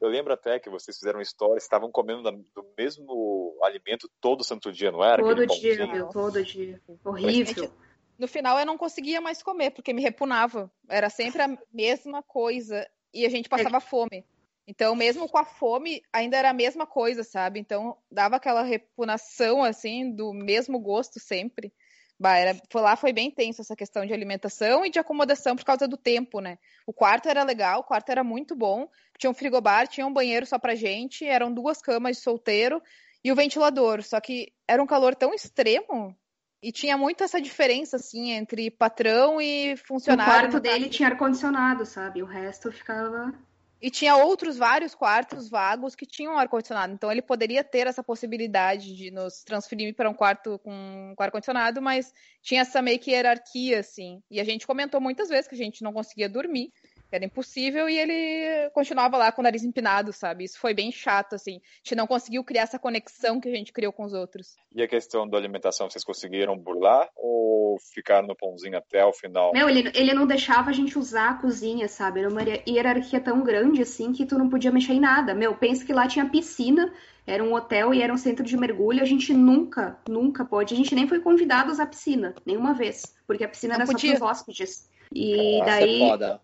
eu lembro até que vocês fizeram história, estavam comendo do mesmo alimento todo santo dia, não era? Todo dia, meu, todo dia. Horrível. No final eu não conseguia mais comer, porque me repunava. Era sempre a mesma coisa. E a gente passava é. fome. Então, mesmo com a fome, ainda era a mesma coisa, sabe? Então, dava aquela repunação, assim, do mesmo gosto sempre. Bah, era, foi lá foi bem tenso essa questão de alimentação e de acomodação por causa do tempo, né? O quarto era legal, o quarto era muito bom. Tinha um frigobar, tinha um banheiro só pra gente, eram duas camas de solteiro e o ventilador. Só que era um calor tão extremo e tinha muito essa diferença, assim, entre patrão e funcionário. O quarto dele tinha ar-condicionado, sabe? O resto ficava e tinha outros vários quartos vagos que tinham ar-condicionado. Então ele poderia ter essa possibilidade de nos transferir para um quarto com, com ar-condicionado, mas tinha essa meio que hierarquia, assim. E a gente comentou muitas vezes que a gente não conseguia dormir era impossível e ele continuava lá com o nariz empinado, sabe? Isso foi bem chato, assim. A gente não conseguiu criar essa conexão que a gente criou com os outros. E a questão da alimentação, vocês conseguiram burlar ou ficaram no pãozinho até o final? Não, ele, ele não deixava a gente usar a cozinha, sabe? Era uma hierarquia tão grande, assim, que tu não podia mexer em nada. Meu, pensa que lá tinha piscina, era um hotel e era um centro de mergulho. A gente nunca, nunca pode. A gente nem foi convidado a usar a piscina, nenhuma vez. Porque a piscina não era podia. só para os hóspedes. E Nossa, daí. É foda.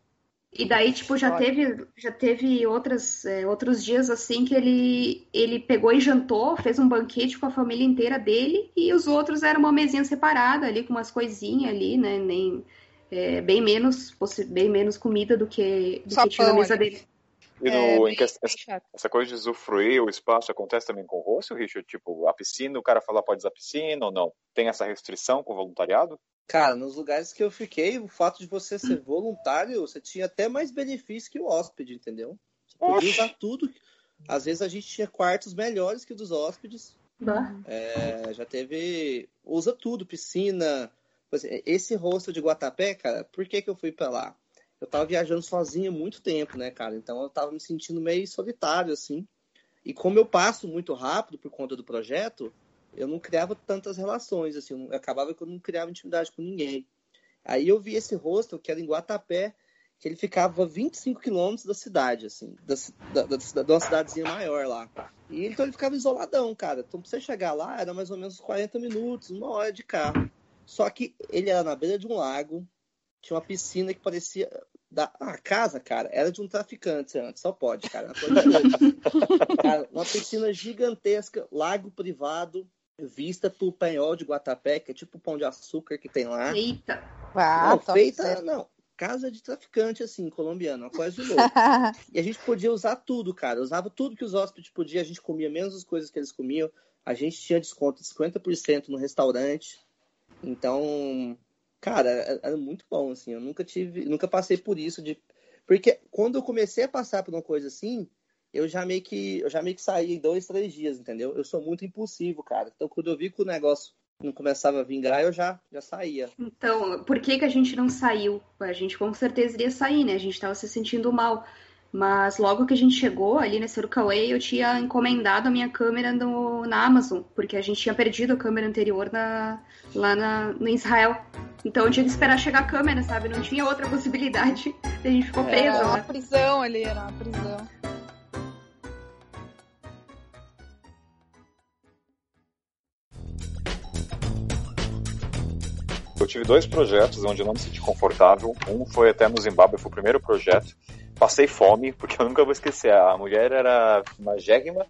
E daí, tipo, já teve, já teve outras, é, outros dias assim que ele, ele pegou e jantou, fez um banquete com a família inteira dele, e os outros eram uma mesinha separada ali, com umas coisinhas ali, né? Nem, é, bem, menos, bem menos comida do que, do que tinha na mesa ali. dele. E no, é, essa, essa, coisa de usufruir o espaço acontece também com o rosto, Richard? Tipo, a piscina, o cara fala pode usar a piscina ou não? Tem essa restrição com o voluntariado? Cara, nos lugares que eu fiquei, o fato de você ser voluntário, você tinha até mais benefício que o hóspede, entendeu? Você podia usar tudo. Às vezes a gente tinha quartos melhores que os dos hóspedes. É, já teve. Usa tudo, piscina. Esse rosto de Guatapé, cara, por que, que eu fui pra lá? Eu tava viajando sozinho há muito tempo, né, cara? Então eu tava me sentindo meio solitário, assim. E como eu passo muito rápido por conta do projeto, eu não criava tantas relações, assim, eu acabava que eu não criava intimidade com ninguém. Aí eu vi esse hostel, que era em Guatapé, que ele ficava a 25 quilômetros da cidade, assim, da, da, da, de uma cidadezinha maior lá. E então ele ficava isoladão, cara. Então pra você chegar lá era mais ou menos 40 minutos, uma hora de carro. Só que ele era na beira de um lago, tinha uma piscina que parecia. Da... Ah, a casa, cara, era de um traficante antes, só pode, cara. [LAUGHS] cara uma piscina gigantesca, lago privado, vista pro penhol de Guatapé, que é tipo o pão de açúcar que tem lá. Eita! Ah, não, feita, não, casa de traficante, assim, colombiano, uma coisa de louco. [LAUGHS] e a gente podia usar tudo, cara. Usava tudo que os hóspedes podiam, a gente comia menos as coisas que eles comiam. A gente tinha desconto de 50% no restaurante. Então, cara, era muito bom, assim. Eu nunca tive, nunca passei por isso de. Porque quando eu comecei a passar por uma coisa assim, eu já meio que eu já meio que saí em dois, três dias, entendeu? Eu sou muito impulsivo, cara. Então quando eu vi que o negócio não começava a vingar, eu já, já saía. Então, por que, que a gente não saiu? A gente com certeza iria sair, né? A gente estava se sentindo mal. Mas logo que a gente chegou ali nesse Urukaway, eu tinha encomendado a minha câmera no, na Amazon, porque a gente tinha perdido a câmera anterior na, lá na, no Israel. Então eu tinha que esperar chegar a câmera, sabe? Não tinha outra possibilidade. [LAUGHS] A gente ficou preso. Era uma prisão ali, era uma prisão. Tive dois projetos onde eu não me senti confortável. Um foi até no Zimbábue, foi o primeiro projeto. Passei fome, [LAUGHS] porque eu nunca vou esquecer. A mulher era uma magérrima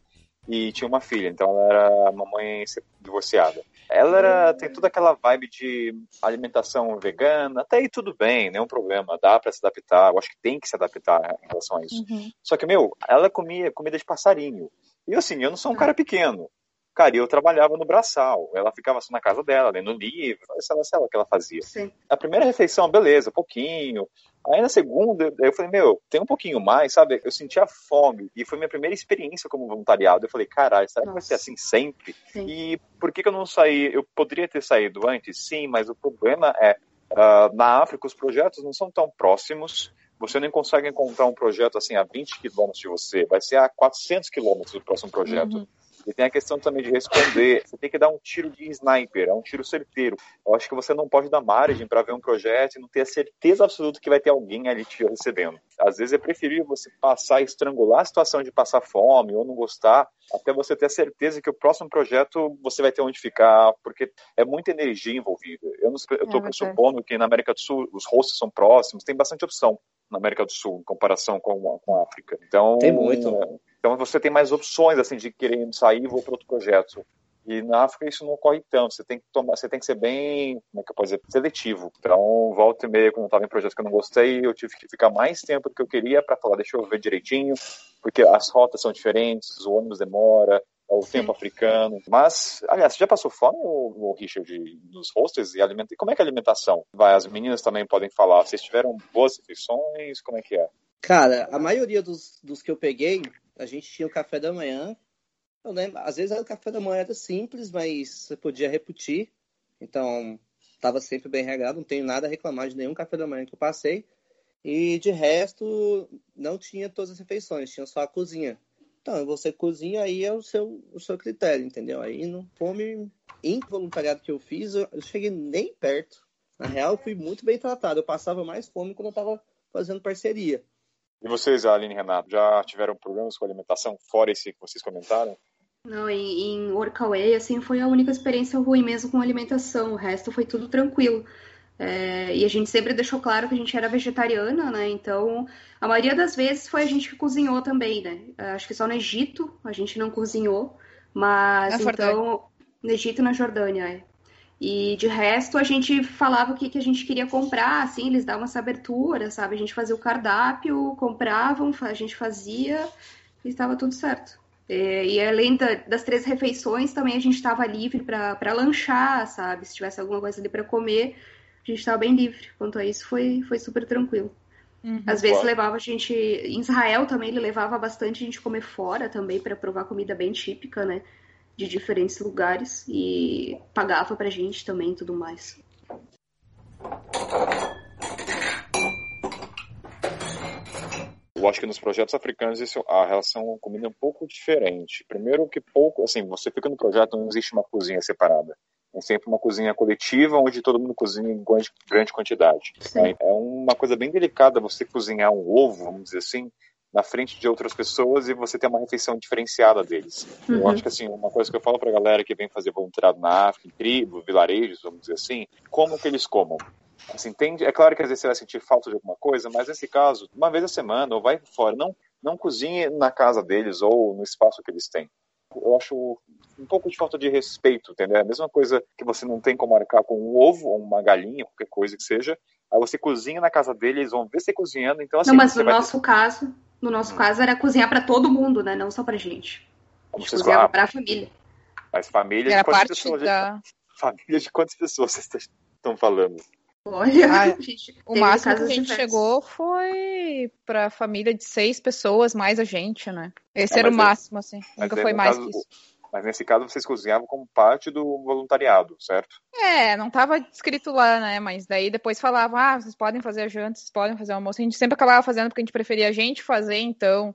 e tinha uma filha, então ela era uma mãe divorciada. Ela era, tem toda aquela vibe de alimentação vegana, até aí tudo bem, nenhum problema, dá para se adaptar, eu acho que tem que se adaptar em relação a isso. Uhum. Só que, meu, ela comia comida de passarinho. E assim, eu não sou um cara pequeno. Cara, eu trabalhava no braçal. Ela ficava só na casa dela, lendo livro, sei lá, sei lá o que ela fazia. Sim. A primeira refeição, beleza, pouquinho. Aí na segunda, eu falei, meu, tem um pouquinho mais, sabe? Eu sentia fome. E foi minha primeira experiência como voluntariado. Eu falei, caralho, será que vai ser assim sempre? Sim. E por que, que eu não saí? Eu poderia ter saído antes, sim, mas o problema é, uh, na África, os projetos não são tão próximos. Você não consegue encontrar um projeto assim a 20 quilômetros de você. Vai ser a 400 quilômetros do próximo projeto. Uhum. E tem a questão também de responder. Você tem que dar um tiro de sniper, é um tiro certeiro. Eu acho que você não pode dar margem para ver um projeto e não ter a certeza absoluta que vai ter alguém ali te recebendo. Às vezes é preferível você passar, estrangular a situação de passar fome ou não gostar, até você ter a certeza que o próximo projeto você vai ter onde ficar, porque é muita energia envolvida. Eu estou é pressupondo que na América do Sul os hosts são próximos, tem bastante opção na América do Sul, em comparação com, com a África. Então, tem muito. Né? Então você tem mais opções assim de querer sair e vou para outro projeto. E na África isso não ocorre tanto. Você tem que tomar, você tem que ser bem, como é que eu posso dizer, seletivo. Então, volta e meia, quando eu estava em projetos que eu não gostei, eu tive que ficar mais tempo do que eu queria para falar, deixa eu ver direitinho, porque as rotas são diferentes, o ônibus demora, o tempo Sim. africano. Mas, aliás, você já passou fome, o, o Richard, nos hostels e alimenta... Como é que é a alimentação? Vai, as meninas também podem falar. Vocês tiveram boas refeições? Como é que é? Cara, a maioria dos, dos que eu peguei, a gente tinha o café da manhã. Eu lembro, às vezes o café da manhã era simples, mas você podia repetir. Então, estava sempre bem regado, não tenho nada a reclamar de nenhum café da manhã que eu passei. E de resto, não tinha todas as refeições, tinha só a cozinha. Então, você cozinha, aí é o seu, o seu critério, entendeu? Aí não come. Em voluntariado que eu fiz, eu, eu cheguei nem perto. Na real, eu fui muito bem tratado. Eu passava mais fome quando eu estava fazendo parceria. E vocês, Aline e Renato, já tiveram problemas com alimentação, fora esse que vocês comentaram? Não, em, em Workaway, assim, foi a única experiência ruim mesmo com alimentação. O resto foi tudo tranquilo. É, e a gente sempre deixou claro que a gente era vegetariana, né? Então, a maioria das vezes foi a gente que cozinhou também, né? Acho que só no Egito a gente não cozinhou, mas na então no Egito e na Jordânia, é. E de resto a gente falava o que, que a gente queria comprar, assim, eles davam essa abertura, sabe? A gente fazia o cardápio, compravam, a gente fazia e estava tudo certo. É, e além da, das três refeições, também a gente estava livre para lanchar, sabe? Se tivesse alguma coisa ali para comer, a gente estava bem livre. Quanto a isso, foi, foi super tranquilo. Uhum. Às vezes levava a gente. Em Israel também ele levava bastante a gente comer fora também para provar comida bem típica, né? de diferentes lugares e pagava pra gente também e tudo mais. Eu acho que nos projetos africanos isso, a relação com comida é um pouco diferente. Primeiro que pouco, assim, você fica no projeto, não existe uma cozinha separada. É sempre uma cozinha coletiva onde todo mundo cozinha em grande quantidade. Sim. É uma coisa bem delicada você cozinhar um ovo, vamos dizer assim, na frente de outras pessoas e você ter uma refeição diferenciada deles. Uhum. Eu acho que assim, uma coisa que eu falo pra galera que vem fazer voluntariado na África, em tribo, vilarejos, vamos dizer assim, como que eles comam. Assim, tem, é claro que às vezes você vai sentir falta de alguma coisa, mas nesse caso, uma vez a semana, ou vai fora, não, não cozinhe na casa deles ou no espaço que eles têm. Eu acho um pouco de falta de respeito, entendeu? É a mesma coisa que você não tem como marcar com um ovo ou uma galinha, qualquer coisa que seja. Aí você cozinha na casa deles, eles vão ver você cozinhando. Então, assim, não, mas no nosso ter... caso, no nosso hum. caso, era cozinhar para todo mundo, né? Não só pra gente. A gente cozinhava para a família. Mas família era de quantas pessoas? Da... [LAUGHS] Família de quantas pessoas vocês estão falando? Olha, ah, [LAUGHS] o máximo que a gente chegou foi pra família de seis pessoas, mais a gente, né? Esse é, era o máximo, é, assim. Nunca foi mais caso, que isso. Mas nesse caso vocês cozinhavam como parte do voluntariado, certo? É, não estava escrito lá, né? Mas daí depois falava, ah, vocês podem fazer a janta, vocês podem fazer o almoço. A gente sempre acabava fazendo porque a gente preferia a gente fazer, então.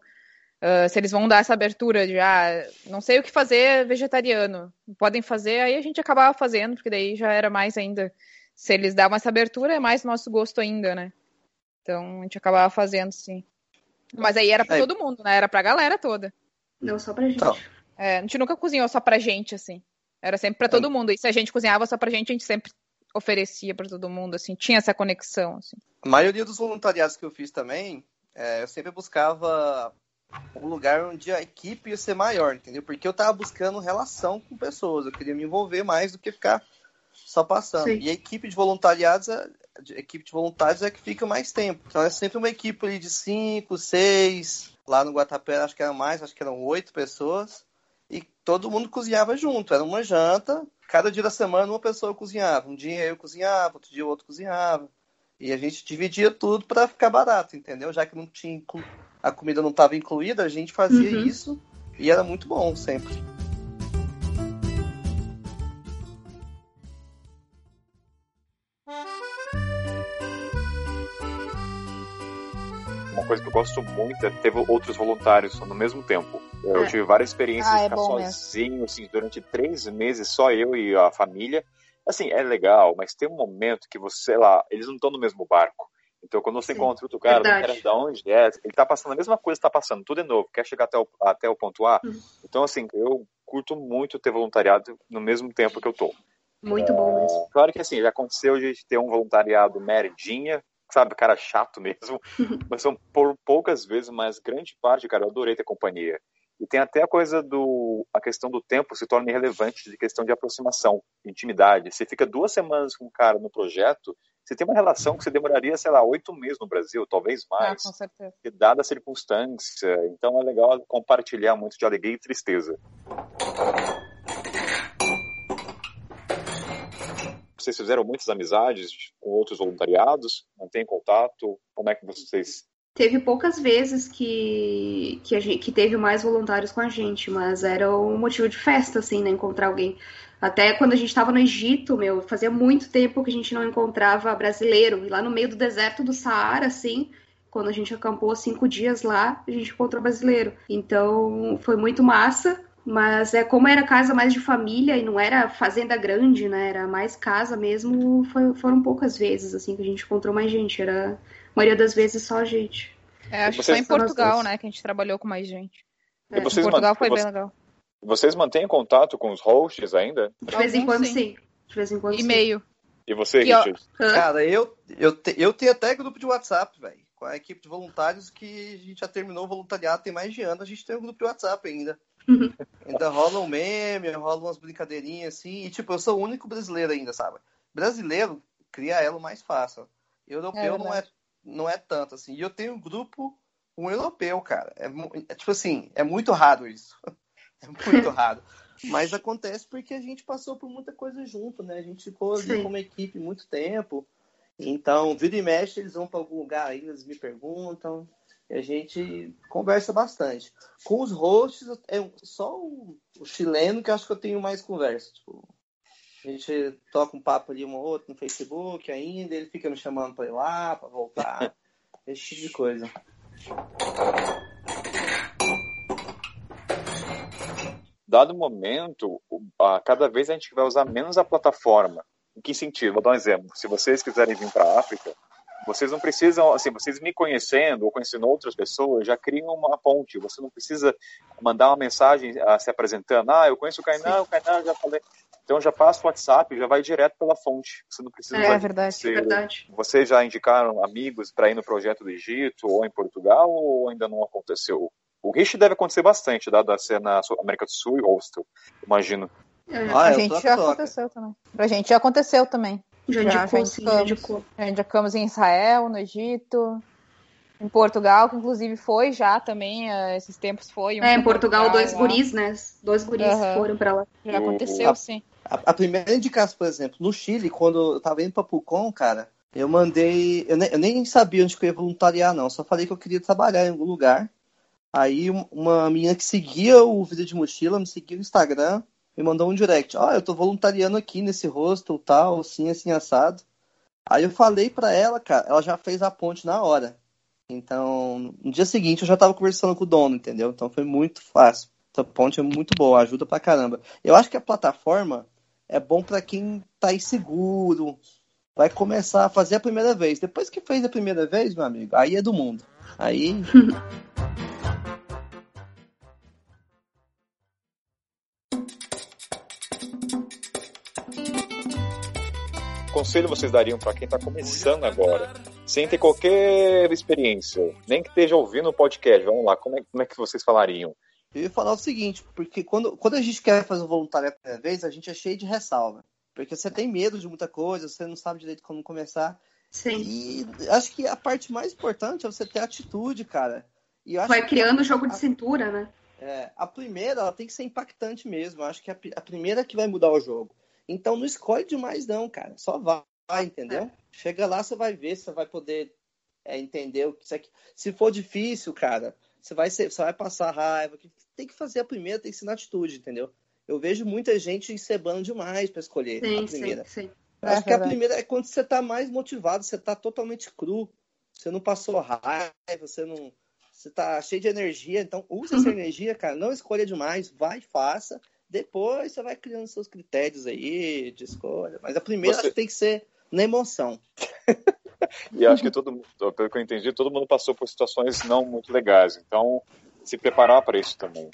Uh, se eles vão dar essa abertura de, ah, não sei o que fazer vegetariano, podem fazer, aí a gente acabava fazendo, porque daí já era mais ainda. Se eles davam essa abertura, é mais nosso gosto ainda, né? Então a gente acabava fazendo, sim. Mas aí era para é. todo mundo, né? Era pra galera toda. Não só pra gente. Então, é, a gente nunca cozinhou só pra gente, assim. Era sempre pra todo mundo. E se a gente cozinhava só pra gente, a gente sempre oferecia para todo mundo, assim. Tinha essa conexão, assim. A maioria dos voluntariados que eu fiz também, é, eu sempre buscava um lugar onde a equipe ia ser maior, entendeu? Porque eu tava buscando relação com pessoas. Eu queria me envolver mais do que ficar só passando. Sim. E a equipe de voluntariados, a equipe de voluntários é que fica mais tempo. Então é sempre uma equipe ali de cinco, seis. Lá no Guatapé acho que era mais, acho que eram oito pessoas e todo mundo cozinhava junto. Era uma janta, cada dia da semana uma pessoa cozinhava. Um dia eu cozinhava, outro dia o outro cozinhava. E a gente dividia tudo para ficar barato, entendeu? Já que não tinha a comida não estava incluída, a gente fazia uhum. isso e era muito bom sempre. Coisa que eu gosto muito é ter outros voluntários no mesmo tempo. Eu é. tive várias experiências ah, de é ficar é sozinho, assim, durante três meses, só eu e a família. Assim, é legal, mas tem um momento que você, sei lá, eles não estão no mesmo barco. Então, quando você Sim, encontra outro cara, não quer de onde é, ele tá passando a mesma coisa que tá passando, tudo é novo, quer chegar até o, até o ponto A. Uhum. Então, assim, eu curto muito ter voluntariado no mesmo tempo que eu tô. Muito é, bom mesmo. Claro que, assim, já aconteceu de ter um voluntariado merdinha, sabe, cara chato mesmo, [LAUGHS] mas são por poucas vezes, mas grande parte, cara, eu adorei ter companhia. E tem até a coisa do. A questão do tempo se torna irrelevante de questão de aproximação, intimidade. Você fica duas semanas com um cara no projeto, você tem uma relação que você demoraria, sei lá, oito meses no Brasil, talvez mais. Ah, com certeza. Dada a circunstância. Então é legal compartilhar muito de alegria e tristeza. Vocês fizeram muitas amizades com outros voluntariados? Mantém contato? Como é que vocês Teve poucas vezes que, que, gente, que teve mais voluntários com a gente, mas era um motivo de festa, assim, né? Encontrar alguém. Até quando a gente estava no Egito, meu, fazia muito tempo que a gente não encontrava brasileiro. E lá no meio do deserto do Saara, assim, quando a gente acampou cinco dias lá, a gente encontrou brasileiro. Então foi muito massa. Mas é como era casa mais de família e não era fazenda grande, né? Era mais casa mesmo. Foi, foram poucas vezes assim que a gente encontrou mais gente. Era maioria das vezes só a gente. É, acho que só em Portugal, né, que a gente trabalhou com mais gente. É, em Portugal foi bem legal. Vocês mantêm contato com os hosts ainda? De vez em quando, sim. sim. De vez em quando, E-mail. E você, que, Richard? Cara, eu, eu, te, eu tenho até grupo de WhatsApp, velho. Com a equipe de voluntários que a gente já terminou o voluntariado tem mais de ano, a gente tem um grupo de WhatsApp ainda. [LAUGHS] Ainda rola um meme, rola umas brincadeirinhas assim. E tipo, eu sou o único brasileiro ainda, sabe? Brasileiro cria elo mais fácil. Europeu é não é não é tanto, assim. E eu tenho um grupo, um europeu, cara. É, é tipo assim, é muito raro isso. [LAUGHS] é muito [LAUGHS] raro. Mas acontece porque a gente passou por muita coisa junto, né? A gente ficou ali como equipe muito tempo. Então, vira e mexe, eles vão para algum lugar aí, eles me perguntam. E a gente conversa bastante. Com os hosts, é só o, o chileno que eu acho que eu tenho mais conversa. Tipo, a gente toca um papo ali um ou outro no Facebook ainda, ele fica me chamando para ir lá, para voltar, [LAUGHS] esse tipo de coisa. Dado momento, cada vez a gente vai usar menos a plataforma. Em que sentido? Vou dar um exemplo. Se vocês quiserem vir para a África, vocês não precisam, assim, vocês me conhecendo ou conhecendo outras pessoas, já criam uma ponte. Você não precisa mandar uma mensagem uh, se apresentando. Ah, eu conheço o Kainan, o Kainan já falei. Então já passa o WhatsApp, já vai direto pela fonte. Você não precisa. É, é verdade, ser... é verdade. Vocês já indicaram amigos para ir no projeto do Egito ou em Portugal ou ainda não aconteceu? O Rich deve acontecer bastante, dado a ser na América do Sul e Hostel, imagino. É. Ah, a gente já toca. aconteceu também. Pra gente já aconteceu também. Já, já indicou, sim, já indicou. Já indicamos em Israel, no Egito, em Portugal, que inclusive foi já também, uh, esses tempos foi. Um é, em Portugal, Portugal, dois lá. guris, né? Dois guris uhum. foram pra lá. Já aconteceu, a, sim. A, a, primeira indicação, por exemplo, no Chile, quando eu tava indo pra Pucon, cara, eu mandei. Eu nem, eu nem sabia onde eu ia voluntariar, não. Só falei que eu queria trabalhar em algum lugar. Aí uma menina que seguia o Vida de Mochila, me seguia no Instagram, me mandou um direct. Ó, oh, eu tô voluntariando aqui nesse hostel, tal, assim, assim, assado. Aí eu falei pra ela, cara, ela já fez a ponte na hora. Então, no dia seguinte eu já tava conversando com o dono, entendeu? Então foi muito fácil. Essa ponte é muito boa, ajuda pra caramba. Eu acho que a plataforma é bom para quem tá inseguro, vai começar a fazer a primeira vez. Depois que fez a primeira vez, meu amigo, aí é do mundo. Aí. [LAUGHS] conselho vocês dariam para quem está começando agora, sem ter qualquer experiência, nem que esteja ouvindo o podcast? Vamos lá, como é, como é que vocês falariam? Eu ia falar o seguinte, porque quando, quando a gente quer fazer o voluntário a primeira vez, a gente é cheio de ressalva. Porque você tem medo de muita coisa, você não sabe direito como começar. Sim. E acho que a parte mais importante é você ter atitude, cara. E Vai criando o jogo de cintura, né? É, a primeira ela tem que ser impactante mesmo. acho que a, a primeira que vai mudar o jogo. Então não escolhe demais, não, cara. Só vai. entendeu? É. Chega lá, você vai ver, você vai poder é, entender o que você Se for difícil, cara, você vai, ser, você vai passar raiva. Tem que fazer a primeira, tem que ser na atitude, entendeu? Eu vejo muita gente encebando demais para escolher sim, a primeira. Sim, sim. Acho é, que a primeira é quando você tá mais motivado, você tá totalmente cru, você não passou raiva, você não. Você tá cheio de energia, então use essa [LAUGHS] energia, cara. Não escolha demais, vai, faça. Depois você vai criando seus critérios aí de escolha. Mas a primeira você... tem que ser na emoção. [LAUGHS] e acho que todo mundo, pelo que eu entendi, todo mundo passou por situações não muito legais. Então, se preparar para isso também.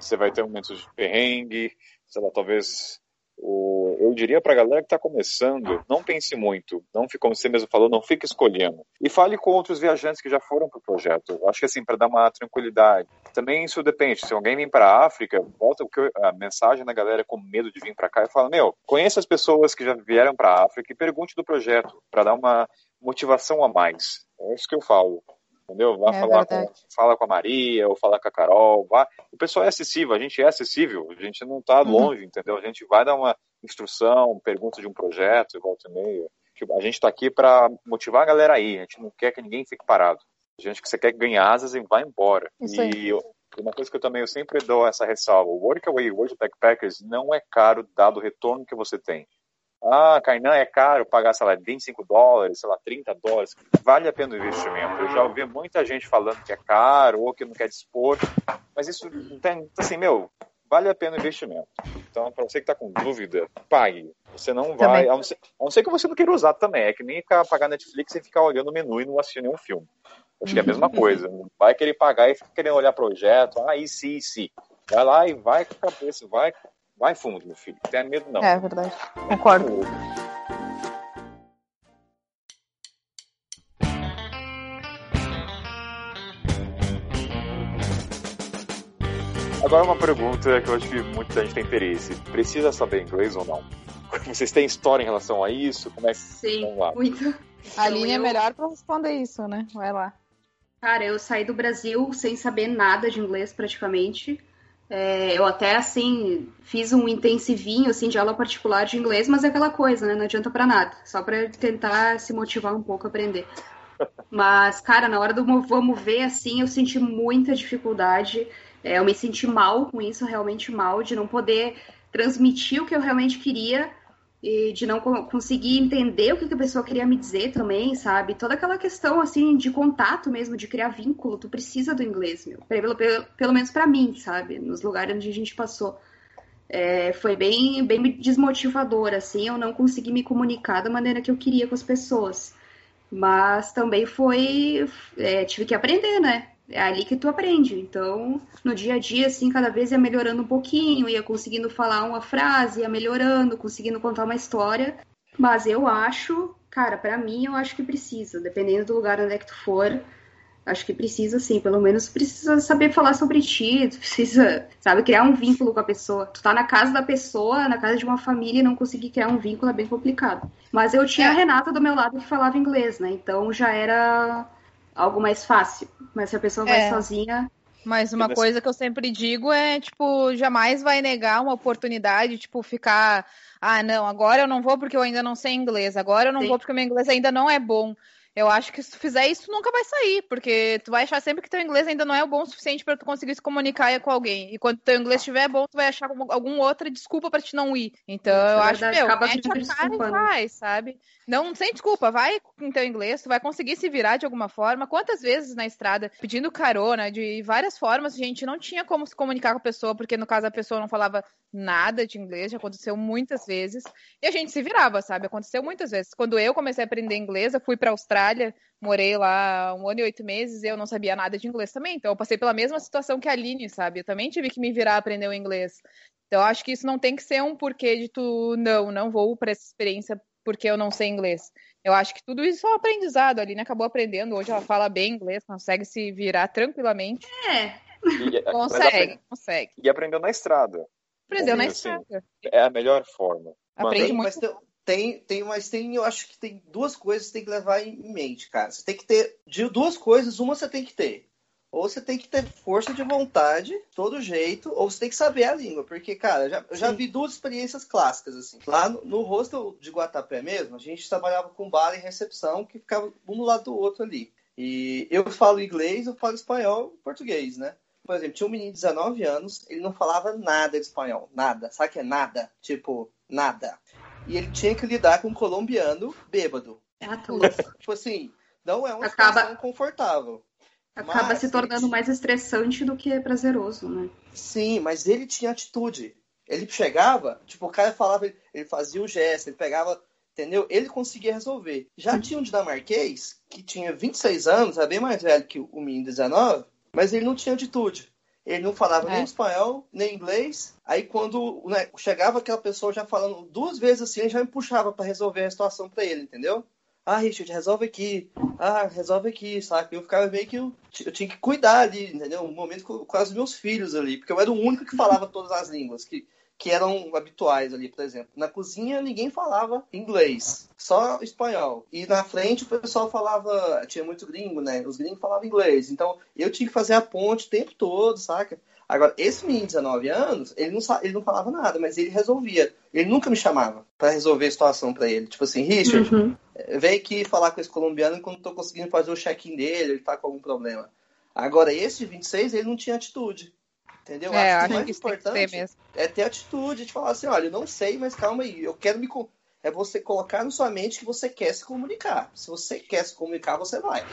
Você vai ter momentos de perrengue, sei lá, talvez o, eu diria para a galera que está começando, não pense muito, não fique, como você mesmo falou, não fique escolhendo. E fale com outros viajantes que já foram para o projeto. Acho que assim, para dar uma tranquilidade. Também isso depende. Se alguém vem para a África, volta a mensagem da galera com medo de vir para cá e fala: Meu, conheça as pessoas que já vieram para a África e pergunte do projeto, para dar uma motivação a mais. É isso que eu falo entendeu? Vá é falar com, fala com a Maria ou falar com a Carol. Vá. O pessoal é acessível, a gente é acessível, a gente não está uhum. longe, uhum. entendeu? A gente vai dar uma instrução, pergunta de um projeto, volta e meia. A gente está aqui para motivar a galera aí, a gente não quer que ninguém fique parado. A gente que você quer ganhar asas e vai embora. Isso e eu, uma coisa que eu também eu sempre dou essa ressalva, o Workaway World Backpackers não é caro dado o retorno que você tem. Ah, Kainan, é caro pagar, sei lá, 25 dólares, sei lá, 30 dólares. Vale a pena o investimento. Eu já ouvi muita gente falando que é caro ou que não quer dispor, mas isso tem, assim, meu, vale a pena o investimento. Então, para você que está com dúvida, pague. Você não vai, a não, ser, a não ser que você não queira usar também, é que nem ficar pagar Netflix e ficar olhando o menu e não assistir nenhum filme. Acho que é a mesma coisa. Não vai querer pagar e ficar querendo olhar projeto, ah, e se, e se. Vai lá e vai com a cabeça, vai Vai fundo, meu filho. Não tenha medo, não. É verdade. Concordo. Agora uma pergunta que eu acho que muita gente tem interesse. Precisa saber inglês ou não? [LAUGHS] Vocês têm história em relação a isso? Como é que... Sim, muito. A linha então, é melhor para responder isso, né? Vai lá. Cara, eu saí do Brasil sem saber nada de inglês praticamente. É, eu até, assim, fiz um intensivinho, assim, de aula particular de inglês, mas é aquela coisa, né? Não adianta para nada. Só para tentar se motivar um pouco a aprender. Mas, cara, na hora do vamos ver, assim, eu senti muita dificuldade. É, eu me senti mal com isso, realmente mal, de não poder transmitir o que eu realmente queria e de não conseguir entender o que, a pessoa queria me dizer também, sabe? Toda aquela questão, assim, de contato mesmo, de criar vínculo, tu precisa do inglês, meu. Pelo, pelo, pelo menos para mim, sabe? Nos lugares onde a gente passou. É, foi bem, bem desmotivador, assim, eu não consegui me comunicar da maneira que eu queria com as pessoas. Mas também foi. É, tive que aprender, né? É ali que tu aprende. Então, no dia a dia, assim, cada vez ia melhorando um pouquinho, ia conseguindo falar uma frase, ia melhorando, conseguindo contar uma história. Mas eu acho, cara, para mim, eu acho que precisa, dependendo do lugar onde é que tu for. Acho que precisa, sim, pelo menos precisa saber falar sobre ti, [LAUGHS] tu precisa, sabe, criar um vínculo com a pessoa. Tu tá na casa da pessoa, na casa de uma família e não conseguir criar um vínculo é bem complicado. Mas eu tinha é. a Renata do meu lado que falava inglês, né? Então já era algo mais fácil. Mas se a pessoa vai é. sozinha. Mas uma coisa que eu sempre digo é, tipo, jamais vai negar uma oportunidade, tipo, ficar. Ah, não, agora eu não vou porque eu ainda não sei inglês, agora eu não Sim. vou porque meu inglês ainda não é bom. Eu acho que se tu fizer isso, nunca vai sair, porque tu vai achar sempre que teu inglês ainda não é bom o suficiente para tu conseguir se comunicar com alguém. E quando teu inglês estiver bom, tu vai achar alguma outra desculpa para te não ir. Então, é eu acho, meu, acaba mete a cara e vai, sabe? Não, sem desculpa, vai com teu inglês, tu vai conseguir se virar de alguma forma. Quantas vezes na estrada, pedindo carona, de várias formas, a gente não tinha como se comunicar com a pessoa, porque no caso a pessoa não falava nada de inglês, já aconteceu muitas vezes. E a gente se virava, sabe? Aconteceu muitas vezes. Quando eu comecei a aprender inglês, eu fui para Austrália, morei lá um ano e oito meses e eu não sabia nada de inglês também. Então eu passei pela mesma situação que a Aline, sabe? Eu também tive que me virar a aprender o inglês. Então eu acho que isso não tem que ser um porquê de tu, não, não vou para essa experiência porque eu não sei inglês. Eu acho que tudo isso é um aprendizado. A Aline acabou aprendendo. Hoje ela fala bem inglês, consegue se virar tranquilamente. É. E, consegue, consegue. E aprendeu na estrada. Aprendeu na assim, estrada. É a melhor forma. Aprende muito. Tem, tem, mas tem, eu acho que tem duas coisas que você tem que levar em mente, cara. Você tem que ter, de duas coisas, uma você tem que ter. ou você tem que ter força de vontade, todo jeito, ou você tem que saber a língua. Porque, cara, já, eu já vi duas experiências clássicas, assim. Lá no, no hostel de Guatapé mesmo, a gente trabalhava com bar e recepção que ficava um do lado do outro ali. E eu falo inglês, eu falo espanhol português, né? Por exemplo, tinha um menino de 19 anos, ele não falava nada de espanhol, nada. Sabe que é nada? Tipo, nada. E ele tinha que lidar com um colombiano bêbado. Ah, tipo assim, não é uma Acaba... situação confortável. Acaba mas se tornando mais estressante do que prazeroso, né? Sim, mas ele tinha atitude. Ele chegava, tipo, o cara falava, ele fazia o gesto, ele pegava, entendeu? Ele conseguia resolver. Já tinha um dinamarquês que tinha 26 anos, era bem mais velho que o menino 19, mas ele não tinha atitude. Ele não falava é. nem espanhol, nem inglês. Aí quando né, chegava aquela pessoa já falando duas vezes assim, ele já me puxava para resolver a situação para ele, entendeu? Ah, Richard, resolve aqui. Ah, resolve aqui, saca? Eu ficava meio que. Eu, eu tinha que cuidar ali, entendeu? Um momento com, com os meus filhos ali, porque eu era o único que falava todas as línguas que, que eram habituais ali, por exemplo. Na cozinha ninguém falava inglês, só espanhol. E na frente o pessoal falava. Tinha muito gringo, né? Os gringos falavam inglês. Então eu tinha que fazer a ponte o tempo todo, saca? Agora, esse menino de 19 anos, ele não, ele não falava nada, mas ele resolvia. Ele nunca me chamava para resolver a situação para ele. Tipo assim, Richard, uhum. Eh, vem aqui falar com esse colombiano enquanto não tô conseguindo fazer o check-in dele, ele tá com algum problema. Agora, esse 26, ele não tinha atitude. Entendeu? É, acho que o mais importante é ter atitude de falar assim, olha, eu não sei, mas calma aí, eu quero me... É você colocar na sua mente que você quer se comunicar. Se você quer se comunicar, você vai.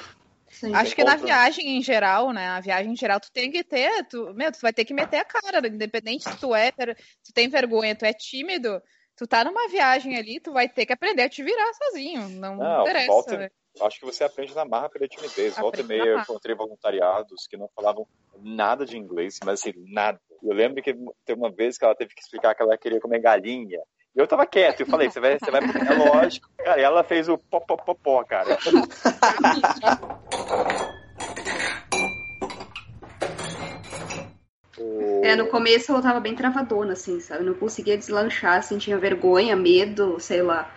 Sim, Acho que na viagem em geral, né? A viagem em geral, tu tem que ter, tu, meu, tu vai ter que meter a cara, independente se tu é, tu tem vergonha, tu é tímido, tu tá numa viagem ali, tu vai ter que aprender a te virar sozinho. Não, não interessa. Volta, né? Acho que você aprende na marra pela timidez. Aprende volta e meia eu encontrei voluntariados que não falavam nada de inglês, mas assim, nada. Eu lembro que teve uma vez que ela teve que explicar que ela queria comer galinha. Eu tava quieto, eu falei, você vai, você vai. É lógico. Cara, e ela fez o pó, pó, pó, pó cara. [LAUGHS] É, no começo eu tava bem travadona, assim, sabe? Não conseguia deslanchar, assim, tinha vergonha, medo, sei lá.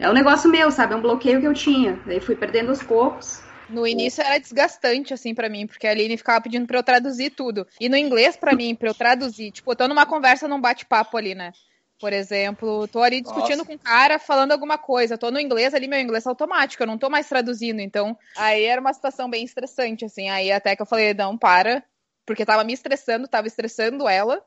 É um negócio meu, sabe? É um bloqueio que eu tinha. Aí fui perdendo aos poucos. No início era desgastante, assim, para mim, porque a Aline ficava pedindo pra eu traduzir tudo. E no inglês, para mim, pra eu traduzir, tipo, eu tô numa conversa, num bate-papo ali, né? Por exemplo, tô ali discutindo Nossa. com um cara, falando alguma coisa. Tô no inglês ali, meu inglês é automático, eu não tô mais traduzindo. Então, aí era uma situação bem estressante, assim. Aí até que eu falei, não, para. Porque tava me estressando, tava estressando ela.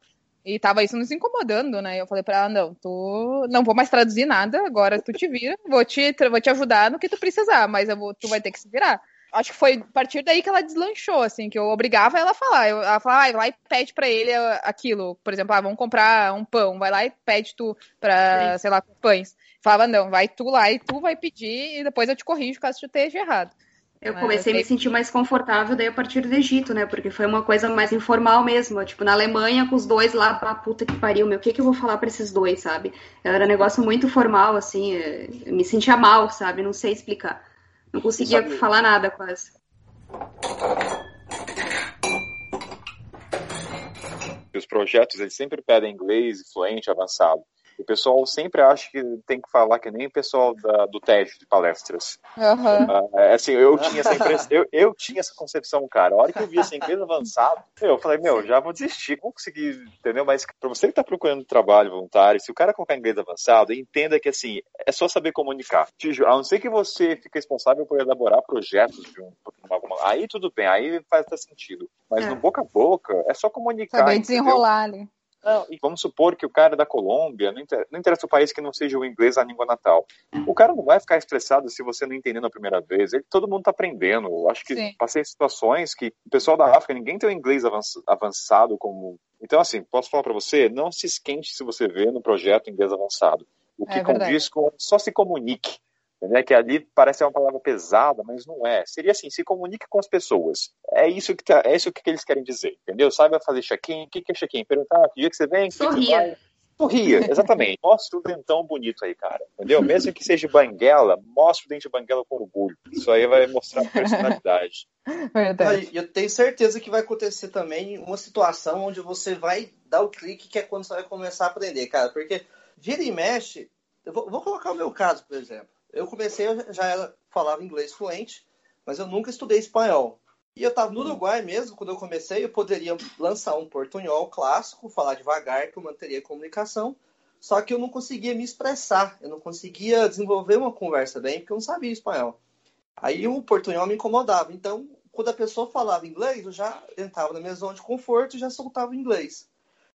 E tava isso nos incomodando, né? Eu falei pra ela, não, tu não vou mais traduzir nada, agora tu te vira, vou te, vou te ajudar no que tu precisar, mas vou, tu vai ter que se virar acho que foi a partir daí que ela deslanchou, assim, que eu obrigava ela a falar. Eu, ela falava, ah, vai lá e pede pra ele aquilo. Por exemplo, ah, vamos comprar um pão, vai lá e pede tu pra, Sim. sei lá, pães. Falava, não, vai tu lá e tu vai pedir e depois eu te corrijo caso tu esteja errado. Eu comecei a me sentir mais confortável daí a partir do Egito, né? Porque foi uma coisa mais informal mesmo. Tipo, na Alemanha, com os dois lá, pra puta que pariu, meu, o que que eu vou falar pra esses dois, sabe? Era um negócio muito formal, assim, eu me sentia mal, sabe? Não sei explicar. Não conseguia Sabe... falar nada quase. Os projetos eles sempre pedem inglês fluente, avançado. O pessoal sempre acha que tem que falar que nem o pessoal da, do TED de palestras. Uhum. Uh, assim, eu tinha essa impressão, eu, eu tinha essa concepção, cara. A hora que eu vi esse inglês avançado, eu falei, meu, já vou desistir, vou conseguir, entendeu? Mas para você que tá procurando trabalho voluntário, se o cara colocar inglês avançado, entenda que assim, é só saber comunicar. A não ser que você fique responsável por elaborar projetos de um, uma, aí tudo bem, aí faz até sentido. Mas é. no boca a boca, é só comunicar. Saber desenrolar ali. Não, e vamos supor que o cara é da Colômbia, não interessa, não interessa o país que não seja o inglês a língua natal. O cara não vai ficar estressado se você não entender na primeira vez. Ele, todo mundo está aprendendo. Eu acho que Sim. passei situações que o pessoal da África, ninguém tem o inglês avançado como. Então, assim, posso falar para você, não se esquente se você vê no projeto inglês avançado. O que é condiz com só se comunique né, que ali parece uma palavra pesada, mas não é. Seria assim, se comunique com as pessoas. É isso que, tá, é isso que eles querem dizer, entendeu? Saiba fazer check-in. O que, que é check-in? Perguntar, que dia que você vem? Sorria. Sorria, exatamente. [LAUGHS] Mostra o dentão bonito aí, cara. Entendeu? Mesmo que seja banguela, mostra o dente de banguela com orgulho. Isso aí vai mostrar personalidade. [LAUGHS] Verdade. Eu tenho certeza que vai acontecer também uma situação onde você vai dar o clique, que é quando você vai começar a aprender, cara. Porque vira e mexe. Eu vou, vou colocar o meu caso, por exemplo. Eu comecei, eu já era, falava inglês fluente, mas eu nunca estudei espanhol. E eu tava no Uruguai mesmo, quando eu comecei, eu poderia lançar um portunhol clássico, falar devagar, que eu manteria a comunicação, só que eu não conseguia me expressar, eu não conseguia desenvolver uma conversa bem, porque eu não sabia espanhol. Aí o portunhol me incomodava. Então, quando a pessoa falava inglês, eu já entrava na minha zona de conforto e já soltava inglês.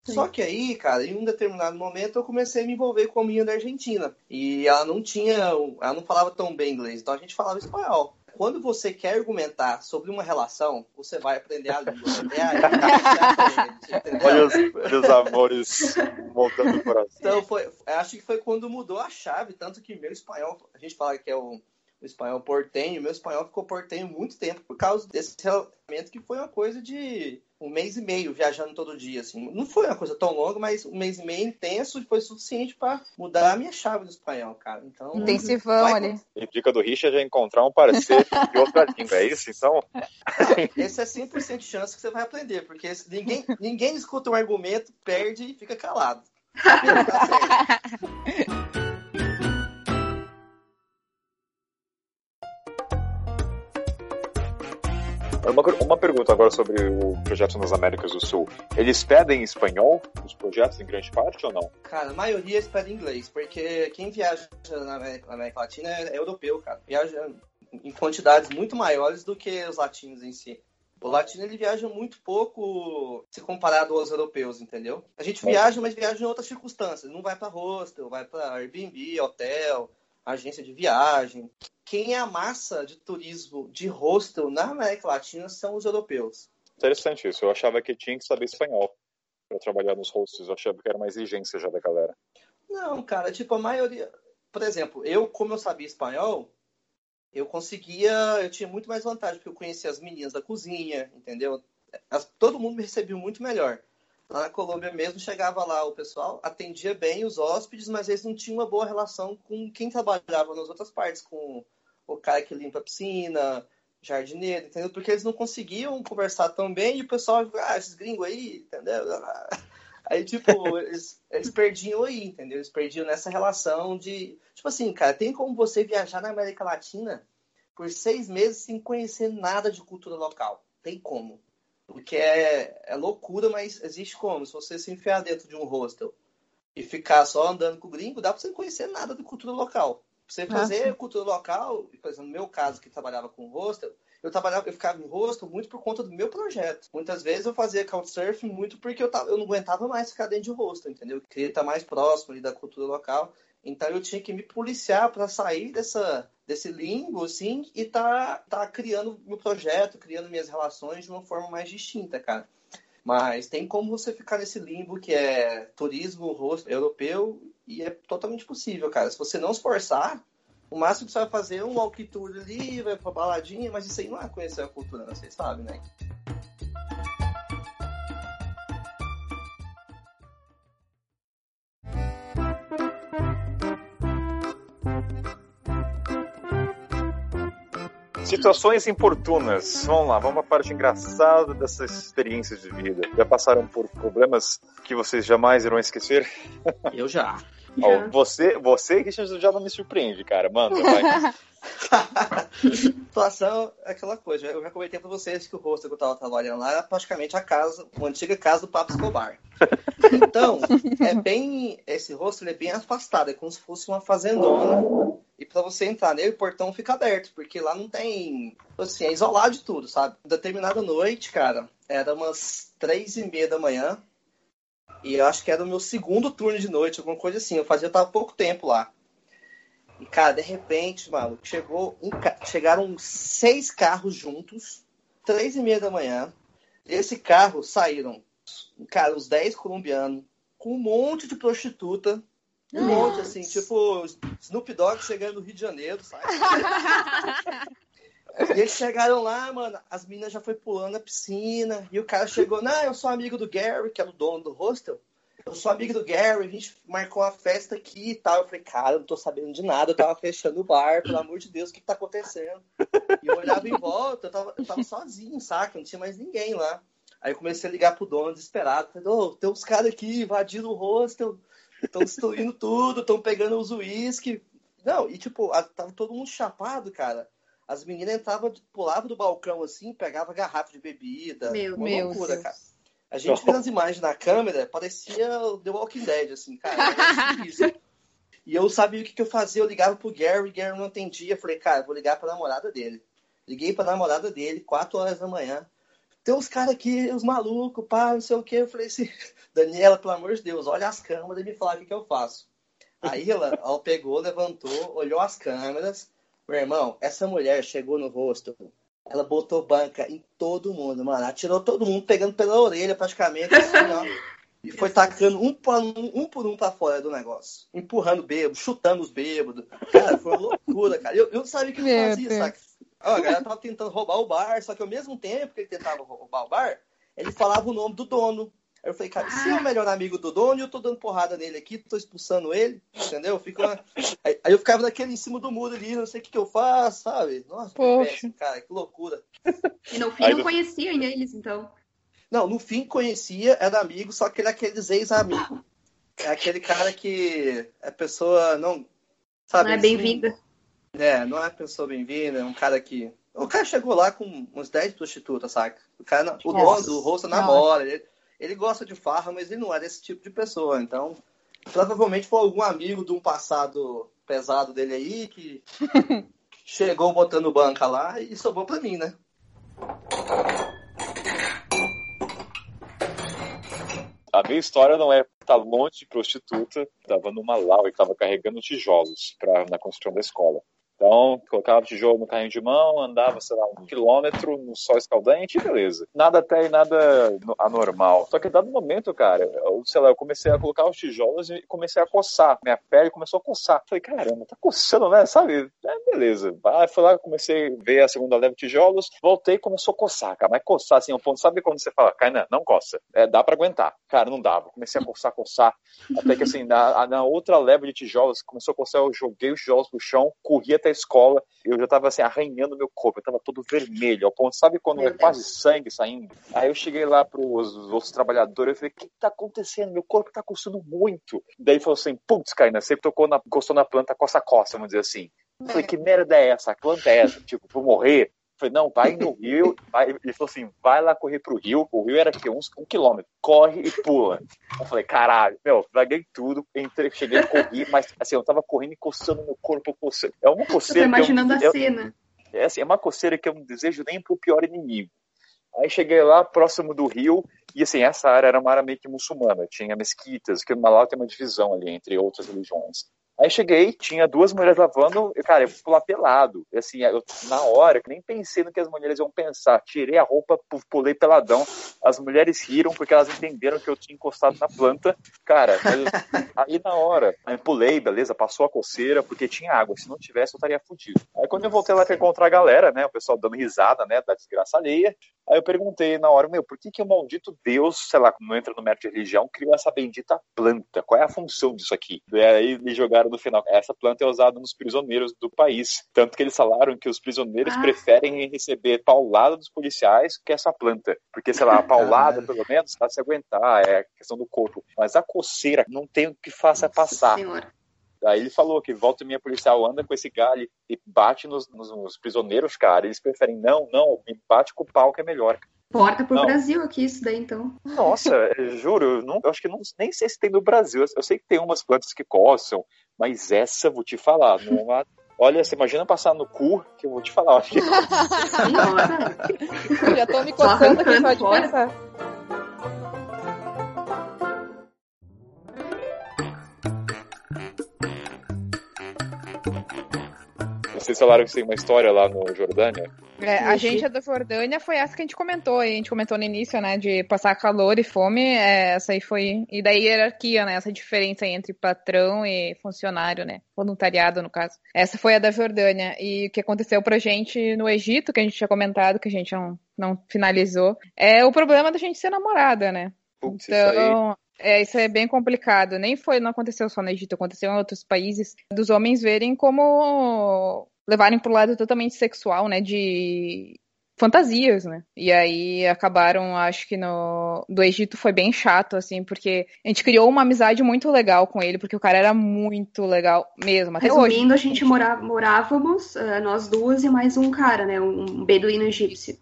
Sim. Só que aí, cara, em um determinado momento eu comecei a me envolver com a minha da Argentina. E ela não tinha, ela não falava tão bem inglês, então a gente falava espanhol quando você quer argumentar sobre uma relação, você vai aprender a língua. [LAUGHS] É aí Olha os, olha os amores voltando o coração. Então, foi, acho que foi quando mudou a chave, tanto que meu espanhol, a gente fala que é o o espanhol portenho. Meu espanhol ficou portenho muito tempo por causa desse relacionamento que foi uma coisa de um mês e meio viajando todo dia, assim. Não foi uma coisa tão longa, mas um mês e meio intenso foi suficiente para mudar a minha chave do espanhol, cara. Então, intensivão vai... ali. E dica do Richard é encontrar um parecer de outra língua, é isso? Então, [LAUGHS] esse é 100% de chance que você vai aprender, porque ninguém ninguém escuta um argumento, perde e fica calado. Tá [LAUGHS] Uma, uma pergunta agora sobre o projeto nas Américas do Sul. Eles pedem espanhol os projetos em grande parte ou não? Cara, a maioria pedem inglês, porque quem viaja na América, na América Latina é, é europeu, cara. Viaja em quantidades muito maiores do que os latinos em si. O latino ele viaja muito pouco se comparado aos europeus, entendeu? A gente viaja, mas viaja em outras circunstâncias. Não vai para hostel, vai para Airbnb, hotel, agência de viagem. Quem é a massa de turismo de hostel na América Latina são os europeus. Interessante isso. Eu achava que tinha que saber espanhol para trabalhar nos hostels. Eu achava que era uma exigência já da galera. Não, cara, tipo, a maioria. Por exemplo, eu, como eu sabia espanhol, eu conseguia. Eu tinha muito mais vantagem, porque eu conhecia as meninas da cozinha, entendeu? As, todo mundo me recebeu muito melhor. Lá na Colômbia mesmo, chegava lá o pessoal, atendia bem os hóspedes, mas eles não tinham uma boa relação com quem trabalhava nas outras partes, com o cara que limpa a piscina, jardineiro, entendeu? Porque eles não conseguiam conversar tão bem e o pessoal, ah, esses gringos aí, entendeu? [LAUGHS] Aí, tipo, eles, eles perdiam aí, entendeu? Eles perdiam nessa relação de. Tipo assim, cara, tem como você viajar na América Latina por seis meses sem conhecer nada de cultura local? Tem como. Porque é, é loucura, mas existe como. Se você se enfiar dentro de um hostel e ficar só andando com o gringo, dá pra você não conhecer nada de cultura local. Pra você fazer ah, cultura local, por exemplo, no meu caso, que trabalhava com hostel, eu trabalhava, eu ficava em hostel muito por conta do meu projeto. Muitas vezes eu fazia couchsurfing muito porque eu, tava, eu não aguentava mais ficar dentro de hostel, entendeu? Eu queria estar mais próximo ali da cultura local. Então eu tinha que me policiar para sair dessa, desse limbo, assim, e tá, tá criando meu projeto, criando minhas relações de uma forma mais distinta, cara. Mas tem como você ficar nesse limbo que é turismo rosto europeu e é totalmente possível, cara. Se você não se forçar, o máximo que você vai fazer é um walk tour ali, vai pra baladinha, mas isso aí não é conhecer a cultura, vocês sabem, né? Situações importunas. Vamos lá, vamos para a parte engraçada dessas experiências de vida. Já passaram por problemas que vocês jamais irão esquecer? Eu já. [LAUGHS] Oh, você, você, Christian, já não me surpreende, cara. Manda, vai. [LAUGHS] situação é aquela coisa. Eu já comentei pra vocês que o rosto que eu tava trabalhando lá era praticamente a casa, uma antiga casa do Papo Escobar. [LAUGHS] Então, é bem. Esse rosto é bem afastado, é como se fosse uma fazendona. E para você entrar nele, o portão fica aberto, porque lá não tem. Assim, é isolado de tudo, sabe? Determinada noite, cara, era umas três e meia da manhã. E eu acho que era o meu segundo turno de noite, alguma coisa assim. Eu fazia, tava pouco tempo lá. E, cara, de repente, mano, chegou um, chegaram seis carros juntos, três e meia da manhã. Esse carro saíram, cara, os dez colombianos, com um monte de prostituta. Um monte, assim, tipo Snoop Dogg chegando no Rio de Janeiro, sabe? [LAUGHS] E eles chegaram lá, mano, as meninas já foi pulando a piscina, e o cara chegou, não, eu sou amigo do Gary, que é o dono do hostel. Eu sou amigo do Gary, a gente marcou uma festa aqui e tal. Eu falei, cara, eu não tô sabendo de nada, eu tava fechando o bar, pelo amor de Deus, o que, que tá acontecendo? E eu olhava em volta, eu tava, eu tava sozinho, saca? Não tinha mais ninguém lá. Aí eu comecei a ligar pro dono desesperado. Falei, ô, oh, tem uns caras aqui invadindo o hostel, estão destruindo tudo, estão pegando os uísque. Não, e tipo, tava todo mundo chapado, cara. as meninas entravam, pulavam do balcão assim, pegavam garrafa de bebida. Meu, uma meu loucura, Deus. cara. A gente vendo as imagens na câmera, parecia o The Walking Dead, assim, cara. E eu sabia o que, que eu fazia, eu ligava pro Gary, o Gary não atendia. Falei, cara, vou ligar pra namorada dele. Liguei pra namorada dele, 4 horas da manhã. Tem uns caras aqui, os malucos, pá, não sei o que. Eu falei assim, [LAUGHS] Daniela, pelo amor de Deus, olha as câmeras e me fala o que, que eu faço. Aí ela, [LAUGHS] ela pegou, levantou, olhou as câmeras. Meu irmão, essa mulher chegou no rosto, ela botou banca em todo mundo, mano. Ela tirou todo mundo, pegando pela orelha praticamente, assim, ó. [LAUGHS] E foi tacando um por um, um por um pra fora do negócio. Empurrando bêbado, chutando os bêbados. Cara, foi uma loucura, cara. Eu, eu não sabia que eu fazia, saca? Ó, a galera tava tentando roubar o bar, só que ao mesmo tempo que ele tentava roubar o bar, ele falava o nome do dono. Aí eu falei, cara, se é o melhor amigo do dono, eu tô dando porrada nele aqui, tô expulsando ele, entendeu? Fica aí, aí eu ficava daquele em cima do muro ali, não sei o que, que eu faço, sabe? Nossa, que Poxa. péssimo, cara, que loucura. E no fim Aí não conhecia eles, então. Não, no fim conhecia, era amigo, só que ele é aqueles ex-amigos. É aquele cara que a pessoa não. Sabe, Não é assim, bem-vinda. É, não é pessoa bem-vinda, é um cara que. O cara chegou lá com uns 10 prostitutas, saca? O cara, o dono do rosto namora, ele, ele gosta de farra, mas ele não é desse tipo de pessoa. Então, provavelmente foi algum amigo de um passado pesado dele aí que [LAUGHS] chegou botando banca lá e sobrou pra mim, né? A minha história não é estar longe de prostituta, estava numa lau e estava carregando tijolos pra, na construção da escola. Então, colocava o tijolo no carrinho de mão, andava, sei lá, um quilômetro no sol escaldante e beleza. Nada até aí, nada no- anormal. Só que dado momento, cara, eu, sei lá, eu comecei a colocar os tijolos e comecei a coçar. Minha pele começou a coçar. Falei, caramba, tá coçando, né? Sabe? É, beleza. Aí fui lá, comecei a ver a segunda leva de tijolos, voltei e começou a coçar, cara. Mas coçar assim, ao ponto, sabe quando você fala, Kainan, não coça. É, dá pra aguentar. Cara, não dava. Comecei a coçar, coçar. Até que assim, na, na outra leva de tijolos, começou a coçar, eu joguei os tijolos pro chão, corri até a escola, eu já tava assim, arranhando meu corpo, eu tava todo vermelho, ao ponto, sabe quando Meu é quase sangue saindo? Aí eu cheguei lá pros outros trabalhadores, eu falei, o que, que tá acontecendo? Meu corpo tá coçando muito. Daí falou assim, putz, Caína, você tocou na, encostou na planta coça-coça, vamos dizer assim. Eu falei, que merda é essa? Que planta é essa? Tipo, vou morrer? Eu falei, não, vai no rio. Vai. Ele falou assim, vai lá correr pro rio. O rio era que uns um quilômetro. Corre e pula. Eu falei, caralho, meu, larguei tudo. Entrei, cheguei, corri, mas assim, eu tava correndo e coçando meu corpo, coçando. É uma Eu tô coceira. que eu- imaginando a eu- cena. é, assim, é uma coceira que eu não desejo nem pro pior inimigo. Aí cheguei lá, próximo do rio, e assim, essa área era uma área meio que muçulmana, tinha mesquitas, que Malau tem uma divisão ali entre outras religiões. Aí cheguei, tinha duas mulheres lavando, cara, eu fui lá pelado. E, assim, eu, na hora, que nem pensei no que as mulheres iam pensar. Tirei a roupa, pu- pulei peladão. As mulheres riram porque elas entenderam que eu tinha encostado na planta. Cara, mas- [LAUGHS] aí na hora, aí pulei, beleza, passou a coceira, porque tinha água. Se não tivesse, eu estaria fudido. Aí quando eu voltei lá pra encontrar a galera, né, o pessoal dando risada, né, da desgraça alheia, aí eu perguntei na hora, meu, por que que o maldito Deus, sei lá, não entra no mérito de religião, criou essa bendita planta? Qual é a função disso aqui? E aí me jogaram no final. Essa planta é usada nos prisioneiros do país. Tanto que eles falaram que os prisioneiros Ah. preferem receber paulada dos policiais que essa planta. Porque, sei lá, a paulada, Caralho. pelo menos, dá se aguentar, é questão do corpo. Mas a coceira não tem o que faça Nossa passar. Senhora. Aí ele falou que volta e minha policial anda com esse galho e bate nos, nos- nos prisioneiros, cara. Eles preferem, não, não, me bate com o pau que é melhor. Porta pro Não. Brasil aqui, isso daí, então. Nossa, [LAUGHS] juro, eu, não, eu acho que não, nem sei se tem no Brasil. Eu sei que tem umas plantas que coçam, mas essa, vou te falar, não há- [LAUGHS] Olha, você imagina passar no cu, que eu vou te falar. eu Acho que Senhora. Já tô me coçando aqui só de pensar. Vocês falaram que tem uma história lá no Jordânia. É, a gente é da Jordânia foi essa que a gente comentou, a gente comentou no início, né, de passar calor e fome, é, essa aí foi, e daí hierarquia, né, essa diferença aí entre patrão e funcionário, né, voluntariado no caso. Essa foi a da Jordânia, e o que aconteceu pra gente no Egito, que a gente tinha comentado, que a gente não, não finalizou, é o problema da gente ser namorada, né. Putz, isso aí. Então, é, isso é bem complicado. Nem foi, não aconteceu só no Egito, aconteceu em outros países, dos homens verem como levarem pro lado totalmente sexual, né? De fantasias, né? E aí acabaram, acho que no do Egito foi bem chato, assim, porque a gente criou uma amizade muito legal com ele, porque o cara era muito legal mesmo. Até Resumindo, hoje. a gente morava, morávamos, uh, nós duas e mais um cara, né? Um beduíno egípcio.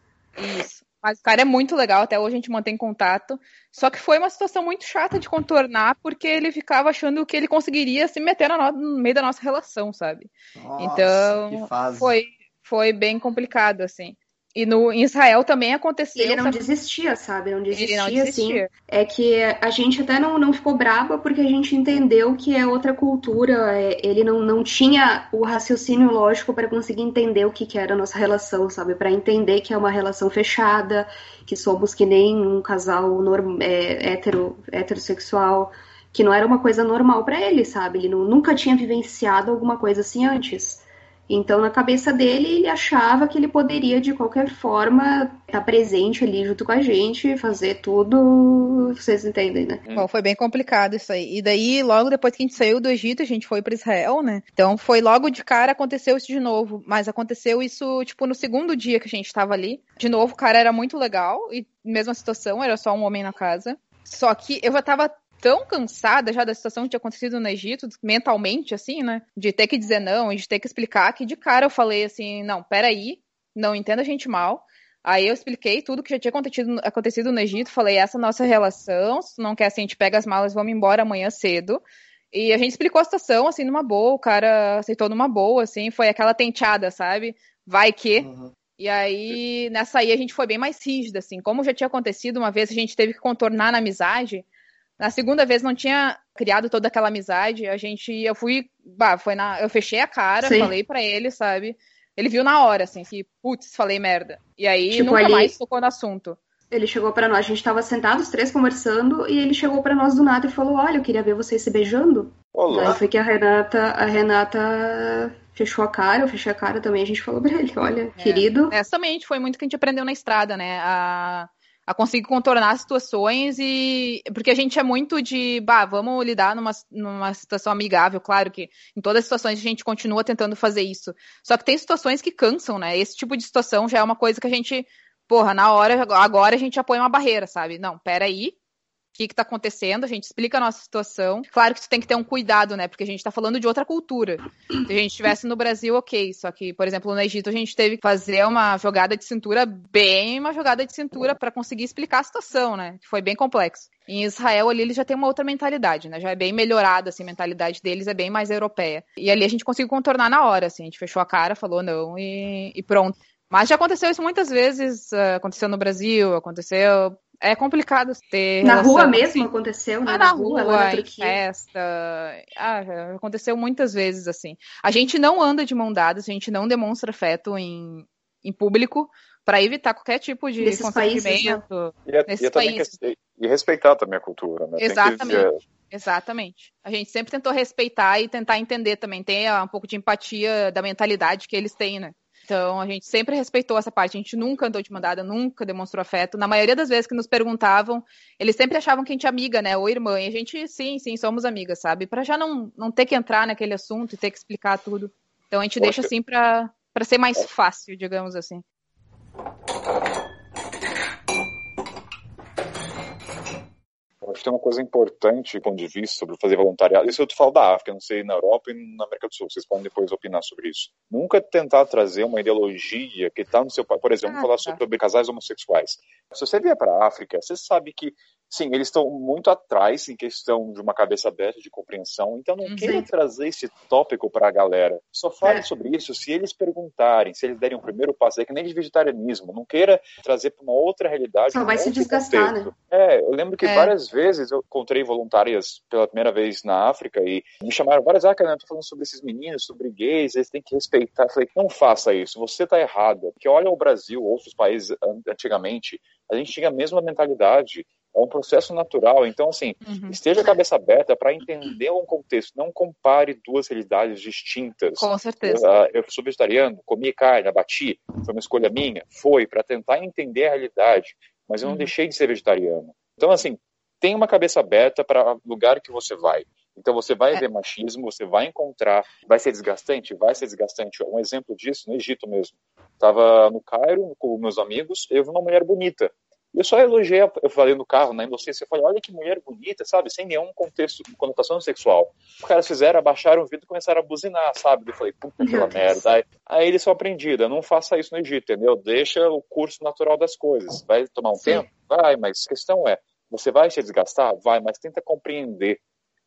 Isso. Mas o cara é muito legal, até hoje a gente mantém contato. Só que foi uma situação muito chata de contornar, porque ele ficava achando que ele conseguiria se meter no, no meio da nossa relação, sabe? Nossa, então, foi, foi bem complicado, assim. E no, em Israel também aconteceu. Ele não sabe? desistia, sabe? Não desistia, ele não desistia. assim. É que a gente até não, não ficou braba porque a gente entendeu que é outra cultura. É, ele não, não tinha o raciocínio lógico para conseguir entender o que, que era a nossa relação, sabe? Para entender que é uma relação fechada, que somos que nem um casal norm, é, hetero, heterossexual, que não era uma coisa normal para ele, sabe? Ele não, nunca tinha vivenciado alguma coisa assim antes. Então, na cabeça dele, ele achava que ele poderia, de qualquer forma, estar presente ali junto com a gente, fazer tudo. Vocês entendem, né? Bom, foi bem complicado isso aí. E daí, logo depois que a gente saiu do Egito, a gente foi para Israel, né? Então, foi logo de cara, aconteceu isso de novo. Mas aconteceu isso, tipo, no segundo dia que a gente estava ali. De novo, o cara era muito legal, e mesma situação, era só um homem na casa. Só que eu já tava tão cansada já da situação que tinha acontecido no Egito, mentalmente, assim, né? De ter que dizer não e de ter que explicar, que de cara eu falei assim, não, peraí, não entenda a gente mal. Aí eu expliquei tudo que já tinha acontecido, acontecido no Egito, falei, essa é a nossa relação, se não quer assim, a gente pega as malas e vamos embora amanhã cedo. E a gente explicou a situação, assim, numa boa, o cara aceitou numa boa, assim, foi aquela tenteada, sabe? Vai que. Uhum. E aí, nessa aí, a gente foi bem mais rígida, assim. Como já tinha acontecido uma vez, a gente teve que contornar na amizade, na segunda vez não tinha criado toda aquela amizade. A gente, eu fui, bah, foi na, eu fechei a cara, Sim. falei para ele, sabe? Ele viu na hora, assim, que, putz, falei merda. E aí tipo, nunca ali, mais tocou no assunto. Ele chegou para nós, a gente tava sentados, três conversando, e ele chegou para nós do nada e falou: Olha, eu queria ver vocês se beijando. Olá. Aí foi que a Renata, a Renata fechou a cara, eu fechei a cara também, a gente falou pra ele, olha, é, querido. Exatamente, foi muito que a gente aprendeu na estrada, né? A a conseguir contornar situações e porque a gente é muito de, bah, vamos lidar numa, numa situação amigável, claro que em todas as situações a gente continua tentando fazer isso. Só que tem situações que cansam, né? Esse tipo de situação já é uma coisa que a gente, porra, na hora agora a gente põe uma barreira, sabe? Não, pera aí, o que está acontecendo, a gente explica a nossa situação. Claro que tu tem que ter um cuidado, né? Porque a gente está falando de outra cultura. Se a gente estivesse no Brasil, ok. Só que, por exemplo, no Egito, a gente teve que fazer uma jogada de cintura, bem uma jogada de cintura, para conseguir explicar a situação, né? Que foi bem complexo. Em Israel, ali, eles já têm uma outra mentalidade, né? Já é bem melhorada, assim, a mentalidade deles é bem mais europeia. E ali a gente conseguiu contornar na hora, assim. A gente fechou a cara, falou não e, e pronto. Mas já aconteceu isso muitas vezes, uh, aconteceu no Brasil, aconteceu é complicado ter. Na rua mesmo assim. aconteceu, né? Ah, na, na rua, rua na em festa. Ah, aconteceu muitas vezes assim. A gente não anda de mão dadas, a gente não demonstra afeto em, em público para evitar qualquer tipo de Nesses constrangimento. Países, né? e, e, países. e, respeitar também a cultura, né? Exatamente. Exatamente. A gente sempre tentou respeitar e tentar entender também, ter um pouco de empatia da mentalidade que eles têm, né? Então, a gente sempre respeitou essa parte. A gente nunca andou de mandada, nunca demonstrou afeto. Na maioria das vezes que nos perguntavam, eles sempre achavam que a gente é amiga, né? Ou irmã. E a gente, sim, sim, somos amigas, sabe? Para já não, não ter que entrar naquele assunto e ter que explicar tudo. Então, a gente Poxa. deixa assim para ser mais fácil, digamos assim. Acho que tem uma coisa importante do ponto de vista sobre fazer voluntariado. Isso eu falo da África, não sei na Europa e na América do Sul. Vocês podem depois opinar sobre isso. Nunca tentar trazer uma ideologia que está no seu país. Por exemplo, ah, falar tá. sobre casais homossexuais. Se você vier para a África, você sabe que sim, eles estão muito atrás em questão de uma cabeça aberta de compreensão. Então, não uhum. queira trazer esse tópico para a galera. Só fale é. sobre isso se eles perguntarem, se eles derem o um primeiro passo. É que nem de vegetarianismo. Não queira trazer para uma outra realidade. Só vai se desgastar, contexto. né? É, eu lembro que é. várias vezes eu encontrei voluntárias pela primeira vez na África e me chamaram várias vezes, ah, cara, eu tô falando sobre esses meninos, sobre gays, eles têm que respeitar. Eu falei, não faça isso, você está errada. Porque olha o Brasil, outros países antigamente, a gente tinha a mesma mentalidade é um processo natural. Então, assim, uhum. esteja a cabeça aberta para entender um contexto. Não compare duas realidades distintas. Com certeza. Eu, uh, eu sou vegetariano, comi carne, abati, foi uma escolha minha? Foi, para tentar entender a realidade. Mas eu não uhum. deixei de ser vegetariano. Então, assim, tenha uma cabeça aberta para o lugar que você vai. Então você vai é. ver machismo, você vai encontrar, vai ser desgastante, vai ser desgastante. Um exemplo disso no Egito mesmo. Tava no Cairo com meus amigos, eu vi uma mulher bonita. Eu só elogiei, eu falei no carro, na inocência, eu falei, olha que mulher bonita, sabe? Sem nenhum contexto, conotação sexual. Os caras fizeram, abaixaram o vidro e começaram a buzinar, sabe? Eu falei, puta aquela merda. Aí, aí eles são aprendidos, não faça isso no Egito, entendeu? Deixa o curso natural das coisas. Vai tomar um Sim. tempo? Vai, mas a questão é, você vai se desgastar? Vai, mas tenta compreender.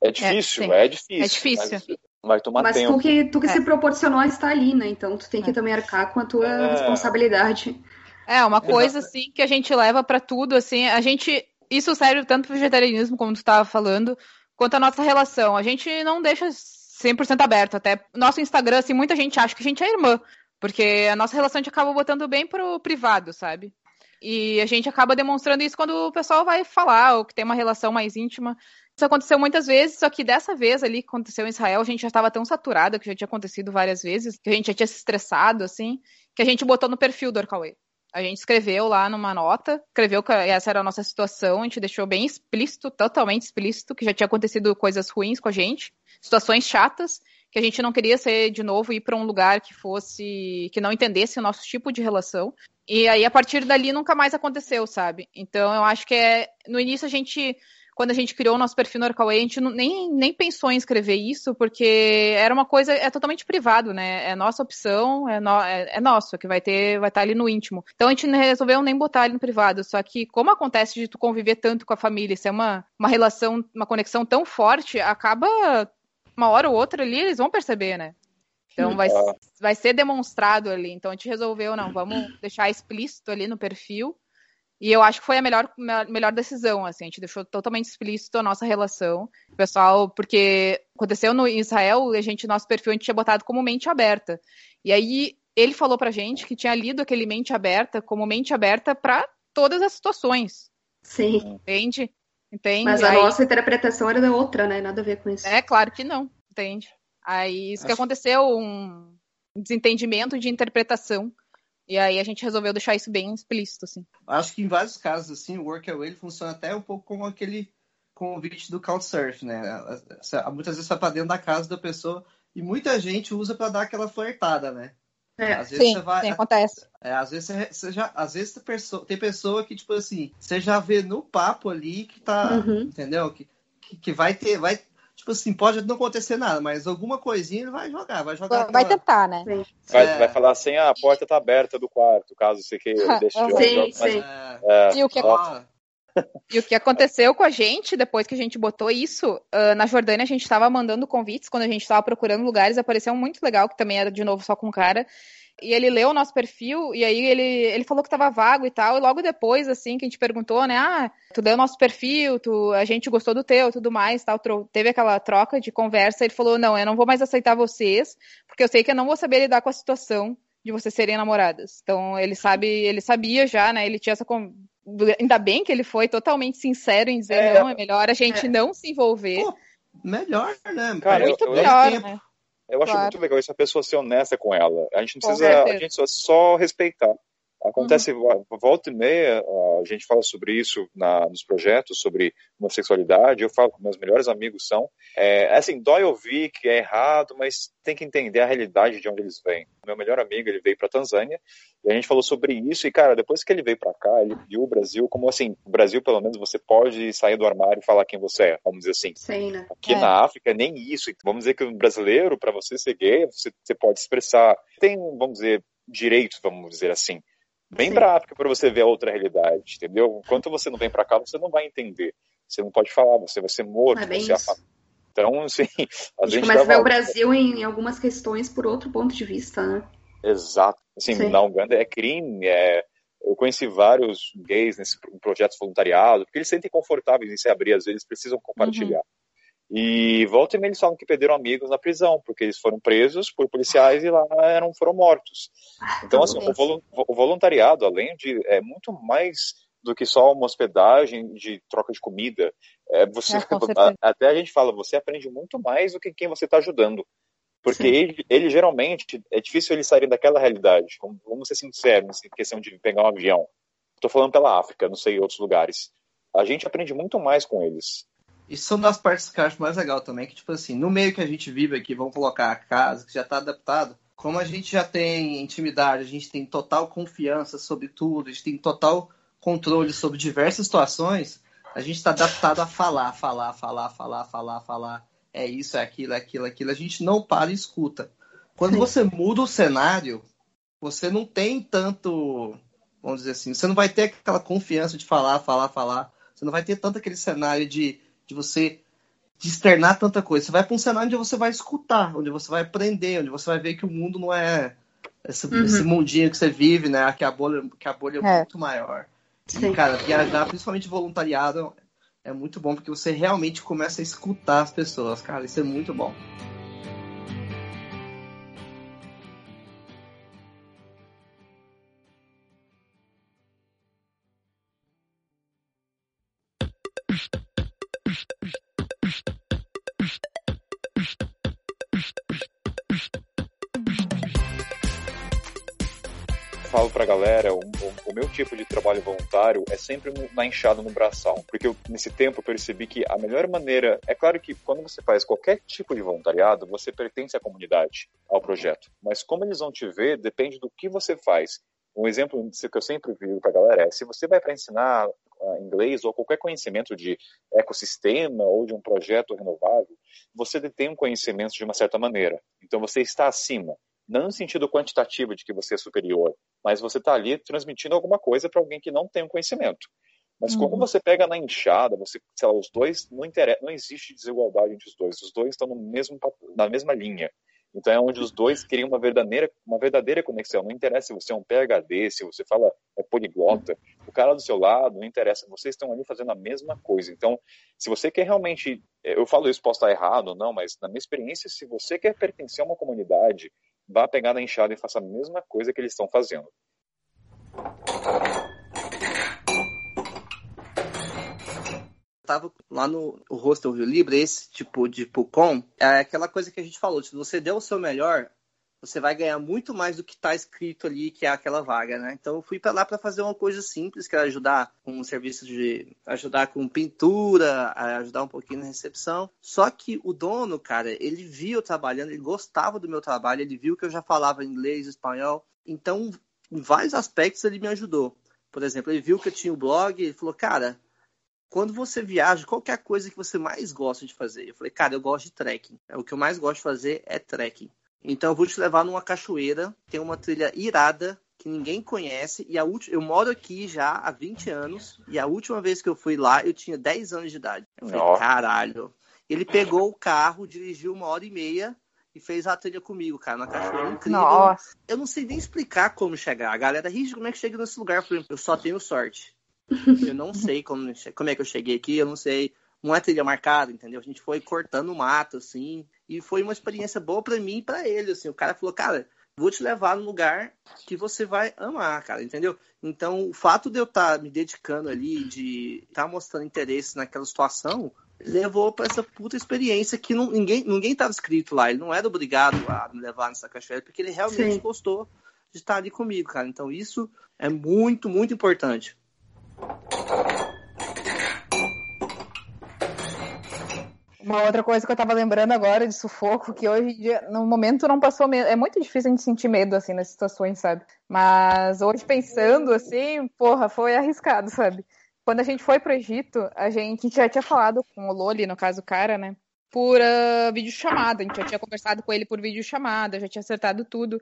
É difícil, é, é difícil. É difícil. Vai tomar mas tempo. tu que, tu que é. se proporcionou a estar ali, né? Então tu tem que é. também arcar com a tua é. responsabilidade. É, uma coisa assim que a gente leva para tudo, assim, a gente. Isso serve tanto pro vegetarianismo, como tu estava falando, quanto a nossa relação. A gente não deixa 100% aberto. Até nosso Instagram, assim, muita gente acha que a gente é irmã. Porque a nossa relação a gente acaba botando bem pro privado, sabe? E a gente acaba demonstrando isso quando o pessoal vai falar, ou que tem uma relação mais íntima. Isso aconteceu muitas vezes, só que dessa vez ali que aconteceu em Israel, a gente já estava tão saturada, que já tinha acontecido várias vezes, que a gente já tinha se estressado, assim, que a gente botou no perfil do Orkaway. A gente escreveu lá numa nota, escreveu que essa era a nossa situação, a gente deixou bem explícito, totalmente explícito, que já tinha acontecido coisas ruins com a gente, situações chatas, que a gente não queria ser de novo ir para um lugar que fosse que não entendesse o nosso tipo de relação. E aí a partir dali nunca mais aconteceu, sabe? Então eu acho que é no início a gente quando a gente criou o nosso perfil no Orkaway, a gente não, nem, nem pensou em escrever isso, porque era uma coisa, é totalmente privado, né? É nossa opção, é, no, é, é nosso, que vai ter, vai estar ali no íntimo. Então a gente resolveu nem botar ali no privado. Só que, como acontece de tu conviver tanto com a família, ser é uma, uma relação, uma conexão tão forte, acaba uma hora ou outra ali, eles vão perceber, né? Então vai, vai ser demonstrado ali. Então a gente resolveu, não, vamos deixar explícito ali no perfil e eu acho que foi a melhor, melhor decisão, assim, a gente deixou totalmente explícito a nossa relação. O pessoal, porque aconteceu no Israel, a gente, nosso perfil, a gente tinha botado como mente aberta. E aí ele falou pra gente que tinha lido aquele mente aberta como mente aberta para todas as situações. Sim. Entende? Entende? Mas a aí... nossa interpretação era outra, né? Nada a ver com isso. É, claro que não, entende? Aí isso acho... que aconteceu, um desentendimento de interpretação. E aí a gente resolveu deixar isso bem explícito, assim. Acho que em vários casos, assim, o Workaway funciona até um pouco como aquele convite do Couchsurf, né? Muitas vezes vai para dentro da casa da pessoa e muita gente usa para dar aquela flertada, né? É, às vezes sim, você vai, sim, acontece. É, às vezes você, você já, às vezes pessoa, tem pessoa que tipo assim, você já vê no papo ali que tá, uhum. entendeu? Que, que, que, vai ter, vai tipo assim, pode não acontecer nada, mas alguma coisinha ele vai jogar, vai jogar. Vai tentar, né? Vai, é... vai falar assim, ah, a porta tá aberta do quarto, caso você queira [LAUGHS] deixar sim, sim. É... E o que E o que aconteceu com a gente, depois que a gente botou isso, uh, na Jordânia a gente estava mandando convites, quando a gente estava procurando lugares, apareceu um muito legal, que também era de novo só com cara, e ele leu o nosso perfil, e aí ele, ele falou que tava vago e tal, e logo depois, assim, que a gente perguntou, né, ah, tu leu o nosso perfil, tu, a gente gostou do teu, tudo mais, tal, teve aquela troca de conversa, ele falou, não, eu não vou mais aceitar vocês, porque eu sei que eu não vou saber lidar com a situação de vocês serem namoradas. Então, ele sabe, ele sabia já, né, ele tinha essa... Ainda bem que ele foi totalmente sincero em dizer, é, não, é melhor a gente é. não se envolver. Pô, melhor, né? Cara, muito eu, melhor, eu, né? Eu acho claro. muito legal isso, a pessoa ser honesta com ela. A gente não precisa, a gente só, só respeitar. Acontece, uhum. volta e meia, a gente fala sobre isso na, nos projetos, sobre homossexualidade, eu falo com meus melhores amigos são. É, assim, dói ouvir que é errado, mas tem que entender a realidade de onde eles vêm. Meu melhor amigo, ele veio para Tanzânia, e a gente falou sobre isso, e cara, depois que ele veio para cá, ele viu o Brasil como assim, o Brasil, pelo menos, você pode sair do armário e falar quem você é, vamos dizer assim. Sim, né? Aqui é. na África, nem isso. Vamos dizer que um brasileiro, para você ser gay, você, você pode expressar, tem, vamos dizer, direitos, vamos dizer assim. Vem pra África para você ver a outra realidade, entendeu? Enquanto você não vem para cá, você não vai entender. Você não pode falar, você vai ser morto. É você é então, [LAUGHS] assim, a, a gente começa a ver o Brasil em, em, algumas questões por outro ponto de vista, né? Exato. Assim, Sim. na Uganda é crime, é... Eu conheci vários gays nesse projeto voluntariado, porque eles se sentem confortáveis em se abrir, às vezes precisam compartilhar. Uhum. E volta e meia eles falam que perderam amigos na prisão, porque eles foram presos por policiais e lá eram, foram mortos. Então, assim, o voluntariado, além de. é muito mais do que só uma hospedagem de troca de comida. É, você, é, [LAUGHS] até a gente fala, você aprende muito mais do que quem você está ajudando. Porque ele, ele, geralmente, é difícil eles saírem daquela realidade. Vamos ser sinceros, em questão de pegar um avião. Estou falando pela África, não sei outros lugares. A gente aprende muito mais com eles. Isso são das partes que eu acho mais legal também, que, tipo assim, no meio que a gente vive aqui, vamos colocar a casa, que já está adaptado, como a gente já tem intimidade, a gente tem total confiança sobre tudo, a gente tem total controle sobre diversas situações, a gente está adaptado a falar, falar, falar, falar, falar, falar. É isso, é aquilo, é aquilo, é aquilo. A gente não para e escuta. Quando você muda o cenário, você não tem tanto, vamos dizer assim, você não vai ter aquela confiança de falar, falar, falar. Você não vai ter tanto aquele cenário de, de você externar tanta coisa. Você vai para um cenário onde você vai escutar, onde você vai aprender, onde você vai ver que o mundo não é esse, uhum. esse mundinho que você vive, né? Que a bolha, que a bolha é, é. muito maior. Sim. E, cara, viajar, principalmente voluntariado, é muito bom porque você realmente começa a escutar as pessoas, cara. Isso é muito bom. Galera, o, o, o, meu tipo de trabalho voluntário é sempre na enxada no braçal. Porque eu, nesse tempo eu percebi que a melhor maneira. É claro que quando você faz qualquer tipo de voluntariado, você pertence à comunidade, ao projeto. Mas como eles vão te ver, depende do que você faz. Um exemplo que eu sempre digo pra galera é: se você vai para ensinar uh, inglês ou qualquer conhecimento de ecossistema ou de um projeto renovável, você detém um conhecimento de uma certa maneira. Então você está acima não no sentido quantitativo de que você é superior, mas você está ali transmitindo alguma coisa para alguém que não tem um conhecimento. Mas uhum. quando você pega na enxada, você, sei lá, os dois não interessa, não existe desigualdade entre os dois. Os dois estão no mesmo na mesma linha. Então é onde os dois criam uma verdadeira, uma verdadeira conexão. Não interessa se você é um PhD, se você fala é poliglota, o cara do seu lado, não interessa. Vocês estão ali fazendo a mesma coisa. Então, se você quer realmente, eu falo isso, posso estar errado ou não, mas na minha experiência, se você quer pertencer a uma comunidade, vá pegar na enxada e faça a mesma coisa que eles estão fazendo. Tava lá no hostel Rio Libre, esse tipo de Pucon, é aquela coisa que a gente falou, se você der o seu melhor, você vai ganhar muito mais do que está escrito ali, que é aquela vaga, né? Então eu fui para lá para fazer uma coisa simples, que era ajudar com um serviço de ajudar com pintura, ajudar um pouquinho na recepção. Só que o dono, cara, ele viu eu trabalhando, ele gostava do meu trabalho, ele viu que eu já falava inglês, espanhol. Então, em vários aspectos ele me ajudou. Por exemplo, ele viu que eu tinha o um blog, ele falou: "Cara, quando você viaja, qual é a coisa que você mais gosta de fazer? Eu falei, cara, eu gosto de trekking. É, o que eu mais gosto de fazer é trekking. Então eu vou te levar numa cachoeira, tem uma trilha irada que ninguém conhece e a última, eu moro aqui já há 20 anos e a última vez que eu fui lá eu tinha 10 anos de idade. Eu falei, oh. caralho. Ele pegou o carro, dirigiu uma hora e meia e fez a trilha comigo, cara, na cachoeira incrível. Nossa. Eu não sei nem explicar como chegar. A galera, Rígido, como é que chega nesse lugar? Eu falei, eu só tenho sorte. Eu não [LAUGHS] sei como, como é que eu cheguei aqui, eu não sei. Não é trilha marcada, entendeu? A gente foi cortando o mato, assim, e foi uma experiência boa para mim e pra ele, assim. O cara falou, cara, vou te levar num lugar que você vai amar, cara, entendeu? Então, o fato de eu estar tá me dedicando ali, de estar tá mostrando interesse naquela situação, levou para essa puta experiência que não, ninguém ninguém estava escrito lá. Ele não era obrigado a me levar nessa cachoeira, porque ele realmente Sim. gostou de estar ali comigo, cara. Então, isso é muito, muito importante. Uma outra coisa que eu tava lembrando agora de sufoco, que hoje dia, no momento não passou medo. É muito difícil a gente sentir medo, assim, nas situações, sabe? Mas hoje pensando, assim, porra, foi arriscado, sabe? Quando a gente foi pro Egito, a gente, a gente já tinha falado com o Loli, no caso o cara, né? Por uh, videochamada. A gente já tinha conversado com ele por videochamada, já tinha acertado tudo.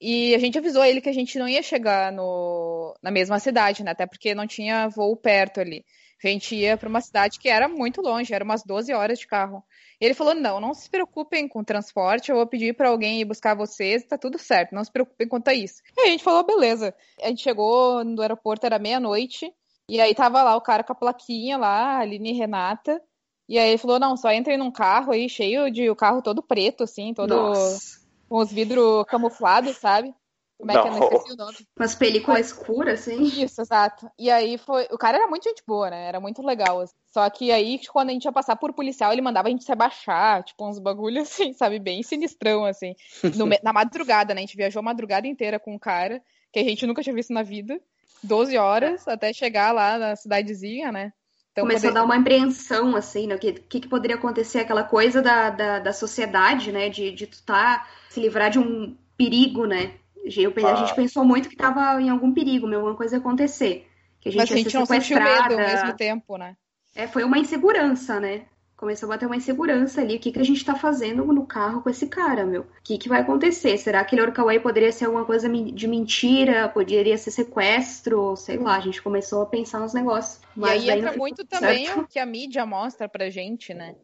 E a gente avisou ele que a gente não ia chegar no, na mesma cidade, né? Até porque não tinha voo perto ali. A gente ia para uma cidade que era muito longe, era umas 12 horas de carro. E ele falou: não, não se preocupem com o transporte, eu vou pedir para alguém ir buscar vocês, tá tudo certo, não se preocupem quanto a isso. E a gente falou: beleza. A gente chegou no aeroporto, era meia-noite, e aí tava lá o cara com a plaquinha lá, Aline e Renata. E aí ele falou: não, só entrem num carro aí, cheio de o carro todo preto, assim, todo. Nossa com os vidros camuflados, sabe? Como é não. que eu não esqueci o nome? Com as películas escuras, assim. Isso, exato. E aí foi. O cara era muito gente boa, né? Era muito legal. Assim. Só que aí, quando a gente ia passar por policial, ele mandava a gente se abaixar, tipo, uns bagulhos [LAUGHS] assim, sabe? Bem sinistrão, assim. No... na madrugada, né? A gente viajou a madrugada inteira com um cara que a gente nunca tinha visto na vida. 12 horas até chegar lá na cidadezinha, né? Então, Começou poder... a dar uma apreensão, assim, né? O que, que, que, poderia acontecer? Aquela coisa da, da, da sociedade, né? De, de tu tá se livrar de um perigo, né? A gente ah. pensou muito que estava em algum perigo, alguma coisa acontecer. Que a gente Mas a gente não sentiu medo ao mesmo tempo, né? É, foi uma insegurança, né? Começou a bater uma insegurança ali. O que, que a gente tá fazendo no carro com esse cara, meu? O que, que vai acontecer? Será que ele Orcaway poderia ser alguma coisa de mentira? Poderia ser sequestro? Sei lá, a gente começou a pensar nos negócios. Mas e aí entra muito também certo. o que a mídia mostra pra gente, né?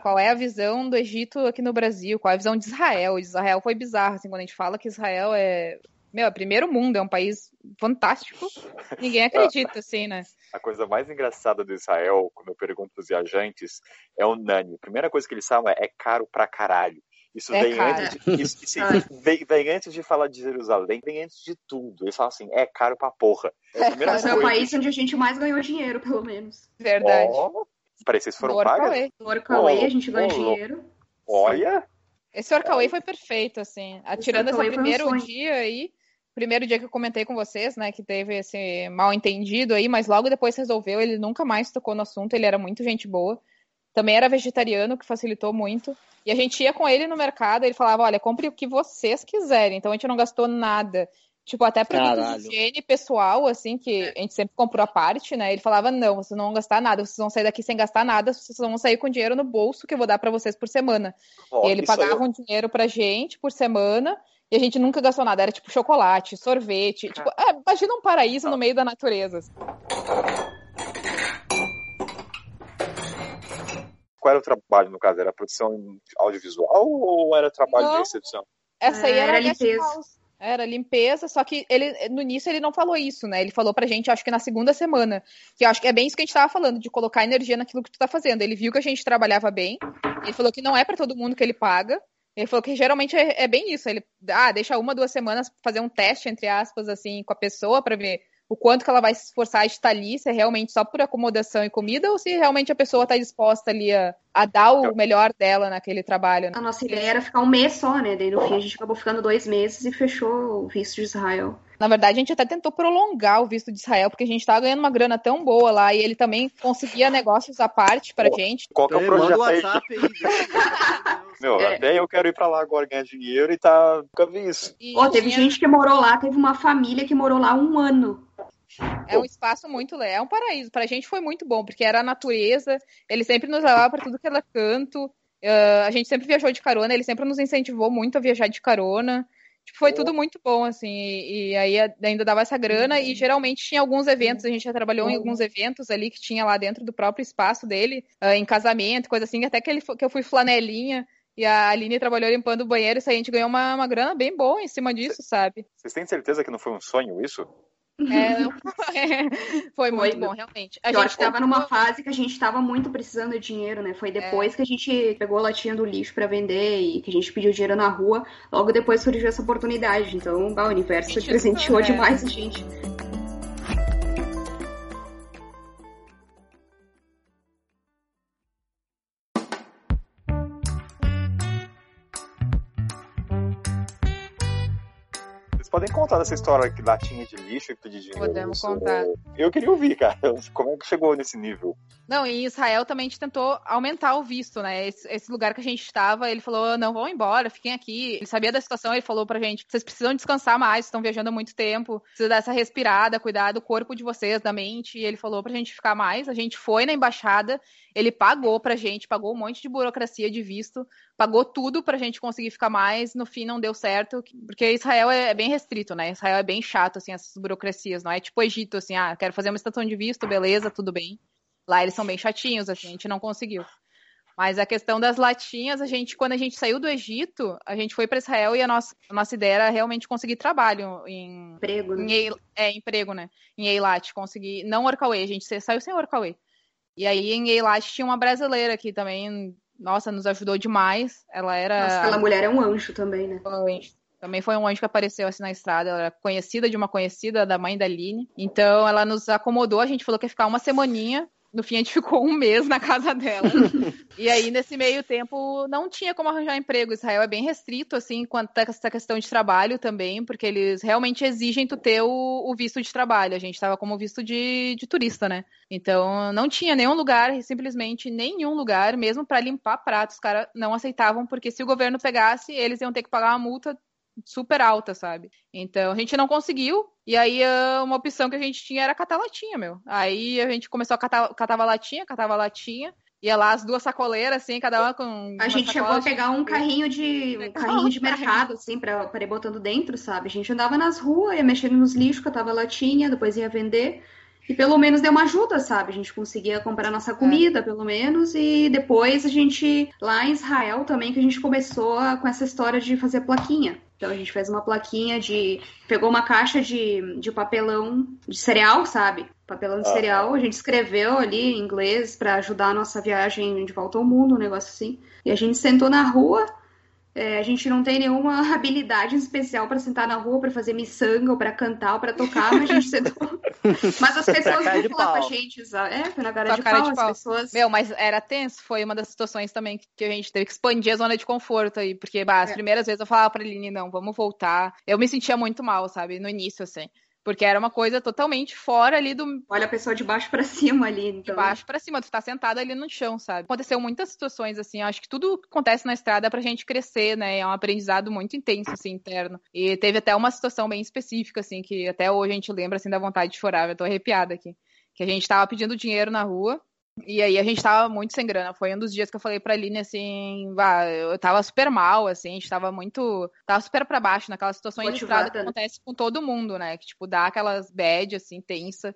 Qual é a visão do Egito aqui no Brasil? Qual é a visão de Israel? Israel foi bizarro, assim, quando a gente fala que Israel é meu, é primeiro mundo, é um país fantástico. Ninguém acredita, assim, né? A coisa mais engraçada do Israel, quando eu pergunto para os viajantes, é o Nani. A primeira coisa que eles falam é, é caro pra caralho. Isso, é vem, antes de, isso, isso vem, vem, antes de falar de Jerusalém, vem antes de tudo. Eles falam assim, é caro pra porra. É, é Mas é o país onde a gente mais ganhou dinheiro, pelo menos. Verdade. Oh, parece que foram pagas. No Orcaway oh, a gente ganhou oh, dinheiro. Olha! Esse Orcaway foi perfeito, assim. Atirando esse primeiro um dia aí, primeiro dia que eu comentei com vocês, né, que teve esse mal entendido aí, mas logo depois resolveu, ele nunca mais tocou no assunto, ele era muito gente boa. Também era vegetariano, que facilitou muito. E a gente ia com ele no mercado, ele falava, olha, compre o que vocês quiserem. Então a gente não gastou nada. Tipo, até produtos de higiene pessoal, assim, que a gente sempre comprou a parte, né? Ele falava, não, vocês não vão gastar nada, vocês vão sair daqui sem gastar nada, vocês vão sair com dinheiro no bolso que eu vou dar para vocês por semana. Oh, e ele pagava eu... um dinheiro pra gente por semana, e a gente nunca gastou nada. Era tipo chocolate, sorvete. Tipo, é, imagina um paraíso no meio da natureza. Qual era o trabalho, no caso? Era produção audiovisual ou era trabalho não, de recepção? Essa aí era, era limpeza. Era limpeza, só que ele no início ele não falou isso, né? Ele falou pra gente, acho que na segunda semana, que acho que é bem isso que a gente tava falando, de colocar energia naquilo que tu tá fazendo. Ele viu que a gente trabalhava bem, ele falou que não é para todo mundo que ele paga, ele falou que geralmente é, é, bem isso. Ele ah, deixa uma, duas semanas fazer um teste, entre aspas, assim, com a pessoa para ver o quanto que ela vai se esforçar de estar ali, se é realmente só por acomodação e comida, ou se realmente a pessoa está disposta ali a, a, dar o melhor dela naquele trabalho. Né? A nossa ideia era ficar um mês só, né? Daí no fim a gente acabou ficando dois meses e fechou o visto de Israel. Na verdade, a gente até tentou prolongar o visto de Israel, porque a gente estava ganhando uma grana tão boa lá e ele também conseguia negócios à parte pra Pô, gente. Qual que é o projeto WhatsApp aí? [LAUGHS] Meu, é. até eu quero ir pra lá agora ganhar dinheiro e tá. Nunca vi isso. E oh, teve tinha... gente que morou lá, teve uma família que morou lá um ano. É um espaço muito legal, é um paraíso. Pra gente foi muito bom, porque era a natureza, ele sempre nos levava para tudo que era canto. Uh, a gente sempre viajou de carona, ele sempre nos incentivou muito a viajar de carona. Tipo, foi tudo muito bom, assim, e, e, aí ainda dava essa grana, e geralmente tinha alguns eventos, a gente já trabalhou em alguns eventos ali que tinha lá dentro do próprio espaço dele, uh, em casamento, coisa assim, até que, ele, que eu fui flanelinha, e a Aline trabalhou limpando o banheiro, e aí a gente ganhou uma, uma grana bem boa em cima disso, sabe? Vocês têm certeza que não foi um sonho isso? [LAUGHS] É, foi muito foi, bom, realmente. A gente estava numa fase que a gente estava muito precisando de dinheiro, né? Foi é. depois é. que a gente pegou a latinha do lixo para vender e que a gente pediu dinheiro na rua. Logo depois surgiu essa oportunidade. Então, o universo presenteou é. demais a gente. Podem contar dessa história que latinha de lixo e pedir dinheiro. Podemos contar. Eu queria ouvir, cara. [LAUGHS] Como é que chegou nesse nível? Não, em Israel também a gente tentou aumentar o visto, né? Esse, esse, lugar que a gente estava, ele falou: não, vão embora, fiquem aqui. Ele sabia da situação, ele falou pra gente: vocês precisam descansar mais, estão viajando há muito tempo, precisa dar essa respirada, cuidar do corpo de vocês, da mente. E ele falou pra gente ficar mais. A gente foi na embaixada, ele pagou pra gente, pagou um monte de burocracia de visto, pagou tudo pra gente conseguir ficar mais. No fim, não deu certo, porque Israel é, é bem restrito, né? Israel é bem chato, assim, essas burocracias, não é tipo Egito, assim, ah, quero fazer uma estação de visto, beleza, tudo bem. Lá eles são bem chatinhos, assim, a gente não conseguiu. Mas a questão das latinhas, a gente, quando a gente saiu do Egito, a gente foi para Israel e a nossa, a nossa ideia era realmente conseguir trabalho em emprego, né? Em, é, emprego, né? Em Eilat, conseguir, não Orkaway, a gente saiu sem Orkaway. E aí em Eilat tinha uma brasileira que também, nossa, nos ajudou demais. Ela era Nossa, aquela mulher é um anjo também, né? Foi. Também foi um anjo que apareceu assim na estrada. Ela era conhecida de uma conhecida da mãe da Aline. Então ela nos acomodou, a gente falou que ia ficar uma semaninha no fim, a gente ficou um mês na casa dela. [LAUGHS] e aí, nesse meio tempo, não tinha como arranjar emprego. Israel é bem restrito, assim, quanto a essa questão de trabalho também, porque eles realmente exigem tu ter o, o visto de trabalho. A gente estava como visto de, de, turista, né? Então, não tinha nenhum lugar, simplesmente nenhum lugar, mesmo para limpar pratos, os caras não aceitavam, porque se o governo pegasse, eles iam ter que pagar uma multa super alta, sabe? Então a gente não conseguiu. E aí uma opção que a gente tinha era catar latinha, meu. Aí a gente começou a catar catava latinha, catava latinha. Ia lá as duas sacoleiras, assim, cada uma com. A gente chegou a pegar um carrinho de [LAUGHS] um carrinho de mercado, assim, pra, pra ir botando dentro, sabe? A gente andava nas ruas, ia mexendo nos lixos, catava latinha, depois ia vender. E pelo menos deu uma ajuda, sabe? A gente conseguia comprar nossa comida, é. pelo menos, e depois a gente, lá em Israel também, que a gente começou a, com essa história de fazer plaquinha. Então a gente fez uma plaquinha de. pegou uma caixa de, de papelão de cereal, sabe? Papelão de ah. cereal, a gente escreveu ali em inglês para ajudar a nossa viagem de volta ao mundo, um negócio assim. E a gente sentou na rua é, a gente não tem nenhuma [LAUGHS] habilidade especial para sentar na rua, para fazer miçanga, ou para cantar, ou para tocar, mas a gente sentou. mas as [LAUGHS] pessoas vão falar com a gente, é, foi na cara, de, cara pau, de pau, as pessoas. Meu, mas era tenso, foi uma das situações também que a gente teve que expandir a zona de conforto aí, porque bah, as é. primeiras vezes eu falava pra Aline, não, vamos voltar. Eu me sentia muito mal, sabe, no início, assim. Porque era uma coisa totalmente fora ali do. Olha a pessoa de baixo para [LAUGHS] cima ali. Então. De baixo para cima, tu tá sentada ali no chão, sabe? Aconteceu muitas situações assim. acho que tudo que acontece na estrada é pra gente crescer, né? É um aprendizado muito intenso, assim, interno. E teve até uma situação bem específica, assim, que até hoje a gente lembra, assim, da vontade de chorar. Eu tô arrepiada aqui. Que a gente tava pedindo dinheiro na rua. E aí a gente tava muito sem grana. Foi um dos dias que eu falei pra Aline, assim, bah, eu tava super mal, assim, a gente tava muito. Tava super pra baixo naquela situação de estrada que acontece com todo mundo, né? Que, tipo, dá aquelas bad, assim, tensa.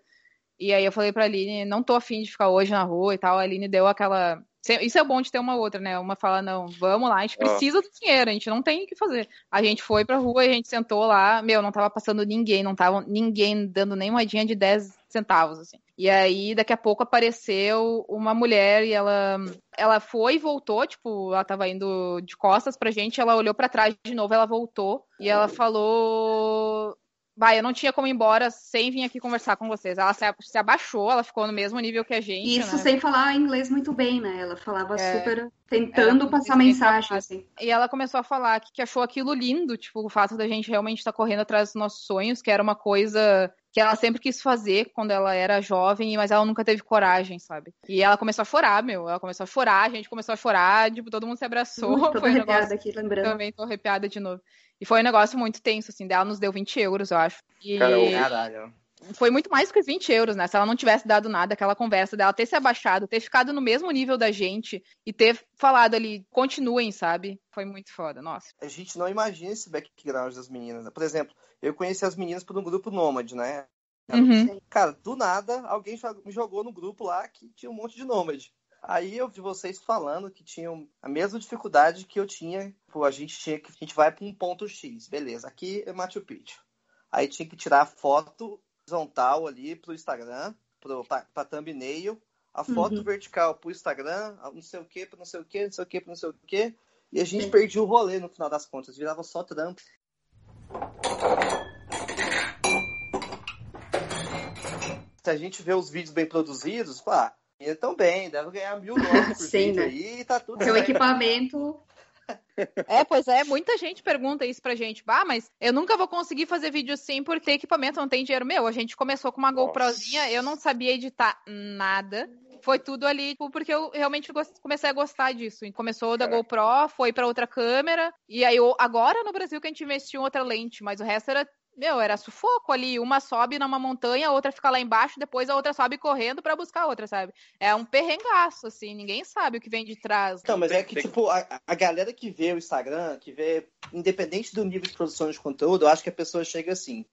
E aí eu falei pra Aline, não tô afim de ficar hoje na rua e tal. A Aline deu aquela. Isso é bom de ter uma outra, né? Uma fala, não, vamos lá, a gente precisa do dinheiro, a gente não tem o que fazer. A gente foi pra rua e a gente sentou lá, meu, não tava passando ninguém, não tava ninguém dando nem moedinha de 10 centavos, assim. E aí, daqui a pouco apareceu uma mulher e ela, ela foi e voltou, tipo, ela tava indo de costas pra gente, ela olhou para trás de novo, ela voltou e ela falou Vai, eu não tinha como ir embora sem vir aqui conversar com vocês. Ela se, abaixou, ela ficou no mesmo nível que a gente. Isso né? sem falar inglês muito bem, né? Ela falava é, super tentando passar mensagem, assim. E ela começou a falar que, que achou aquilo lindo, tipo, o fato da gente realmente estar tá correndo atrás dos nossos sonhos, que era uma coisa que ela sempre quis fazer quando ela era jovem, mas ela nunca teve coragem, sabe? E ela começou a chorar, meu. Ela começou a chorar, a gente começou a chorar, tipo, todo mundo se abraçou. Tô foi um negócio... aqui, lembrando. Também tô arrepiada de novo. E foi um negócio muito tenso, assim, dela nos deu 20 euros, eu acho. E... Caralho foi muito mais do que 20 euros, né? Se ela não tivesse dado nada, aquela conversa dela ter se abaixado, ter ficado no mesmo nível da gente e ter falado ali, continuem, sabe? Foi muito foda, nossa. A gente não imagina esse background das meninas. Né? Por exemplo, eu conheci as meninas por um grupo nômade, né? Uhum. Cara, do nada, alguém me jogou no grupo lá que tinha um monte de nômade. Aí eu vi vocês falando que tinham a mesma dificuldade que eu tinha. Pô, a gente tinha que. A gente vai para um ponto X, beleza. Aqui é Machu Picchu. Aí tinha que tirar foto horizontal ali pro Instagram, pro, pra, pra thumbnail, a foto uhum. vertical pro Instagram, não sei o que, pra não sei o que, não sei o que, pra não sei o que. E a gente perdia o rolê no final das contas, virava só trampo. Se a gente vê os vídeos bem produzidos, pá, então bem, deve ganhar mil dólares por [LAUGHS] Sim, vídeo né? aí e tá tudo Seu equipamento [LAUGHS] é, pois é, muita gente pergunta isso pra gente. Bah, mas eu nunca vou conseguir fazer vídeo assim porque equipamento não tem dinheiro. Meu, a gente começou com uma GoProzinha, eu não sabia editar nada. Foi tudo ali, tipo, porque eu realmente comecei a gostar disso. Começou da é. GoPro, foi para outra câmera, e aí agora no Brasil que a gente investiu em outra lente, mas o resto era meu, era sufoco ali. Uma sobe numa montanha, a outra fica lá embaixo, depois a outra sobe correndo para buscar a outra, sabe? É um perrengaço, assim, ninguém sabe o que vem de trás. Não, mas é que, tipo, a, a galera que vê o Instagram, que vê, independente do nível de produção de conteúdo, eu acho que a pessoa chega assim.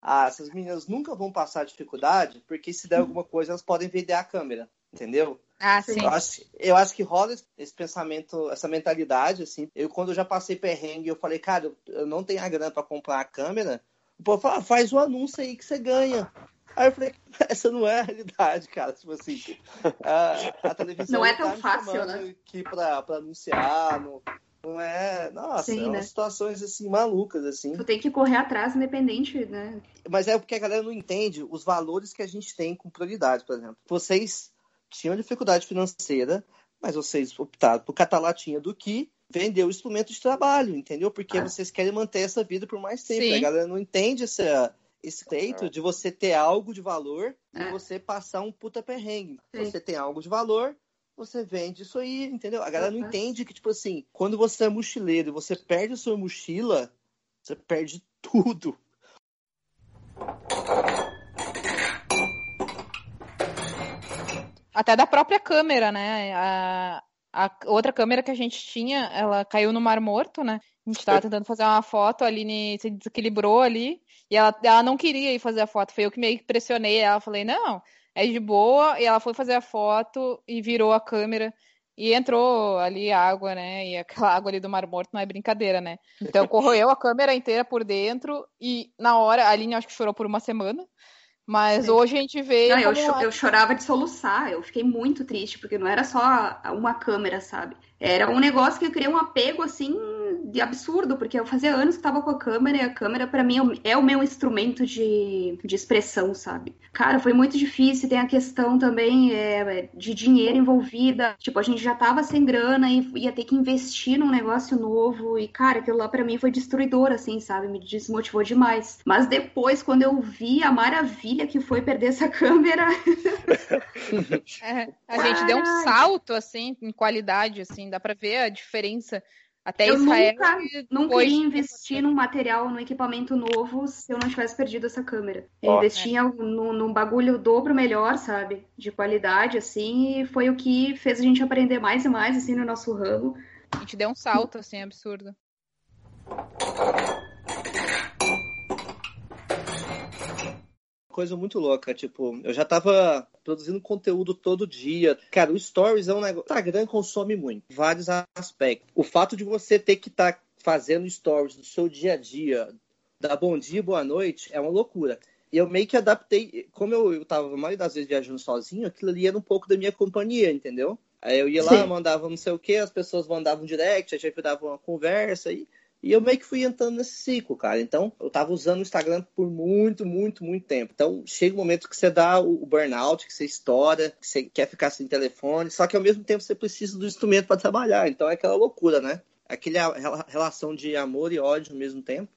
Ah, essas meninas nunca vão passar dificuldade, porque se der alguma coisa, elas podem vender a câmera, entendeu? Ah, sim. Eu acho, eu acho que rola esse pensamento, essa mentalidade, assim. Eu, quando eu já passei perrengue, eu falei, cara, eu não tenho a grana para comprar a câmera, o povo fala, ah, faz o um anúncio aí que você ganha. Aí eu falei, [LAUGHS] essa não é a realidade, cara. Tipo assim, a, a televisão não é tão tá fácil, né? aqui pra, pra anunciar, não, não é. Nossa, Sim, é né? situações assim, malucas, assim. Tu tem que correr atrás, independente, né? Mas é porque a galera não entende os valores que a gente tem com prioridade, por exemplo. Vocês tinham dificuldade financeira, mas vocês optaram por catar latinha do que vender o instrumento de trabalho, entendeu? Porque ah. vocês querem manter essa vida por mais tempo. Sim. A galera não entende essa, esse feito é. de você ter algo de valor é. e você passar um puta perrengue. Sim. Você tem algo de valor, você vende isso aí, entendeu? A galera não entende que, tipo assim, quando você é mochileiro e você perde a sua mochila, você perde tudo. Até da própria câmera, né? A, a outra câmera que a gente tinha, ela caiu no Mar Morto, né? A gente tava tentando fazer uma foto, a Aline se desequilibrou ali, e ela, ela não queria ir fazer a foto. Foi eu que meio que pressionei ela, falei, não, é de boa, e ela foi fazer a foto e virou a câmera. E entrou ali água, né? E aquela [LAUGHS] água ali do Mar Morto não é brincadeira, né? Então corroeu a câmera inteira por dentro e na hora a Aline acho que chorou por uma semana. Mas Sim. hoje a gente vê. Não, eu, cho eu chorava de soluçar, eu fiquei muito triste, porque não era só uma câmera, sabe? Era um negócio que eu criei um apego assim de absurdo, porque eu fazia anos que tava com a câmera e a câmera para mim é o meu instrumento de, de expressão, sabe? Cara, foi muito difícil, tem a questão também é, de dinheiro envolvida, tipo, a gente já tava sem grana e ia ter que investir num negócio novo e, cara, aquilo lá para mim foi destruidor, assim, sabe? Me desmotivou demais. Mas depois, quando eu vi a maravilha que foi perder essa [LAUGHS] câmera... [LAUGHS] é, a gente deu um salto, assim, em qualidade, assim, dá pra ver a diferença até eu Israel. Nunca, nunca iria investir num material, num equipamento novo se eu não tivesse perdido essa câmera. Eu oh, investi é. num, num bagulho dobro melhor, sabe? De qualidade, assim, e foi o que fez a gente aprender mais e mais, assim, no nosso ramo. A gente deu um salto, assim, absurdo coisa muito louca. Tipo, eu já tava produzindo conteúdo todo dia. Cara, o Stories é um negócio. O Instagram consome muito. Vários aspectos. O fato de você ter que estar tá fazendo stories do seu dia a dia, da bom dia, boa noite, é uma loucura. E eu meio que adaptei, como eu, eu tava a maioria das vezes viajando sozinho, aquilo ali era um pouco da minha companhia, entendeu? Aí eu ia lá, Sim. mandava não sei o que, as pessoas mandavam direct, a gente dava uma conversa e e eu meio que fui entrando nesse ciclo, cara. Então, eu tava usando o Instagram por muito, muito, muito tempo. Então, chega um momento que você dá o burnout, que você estoura, que você quer ficar sem telefone, só que ao mesmo tempo você precisa do instrumento para trabalhar. Então, é aquela loucura, né? Aquela relação de amor e ódio ao mesmo tempo.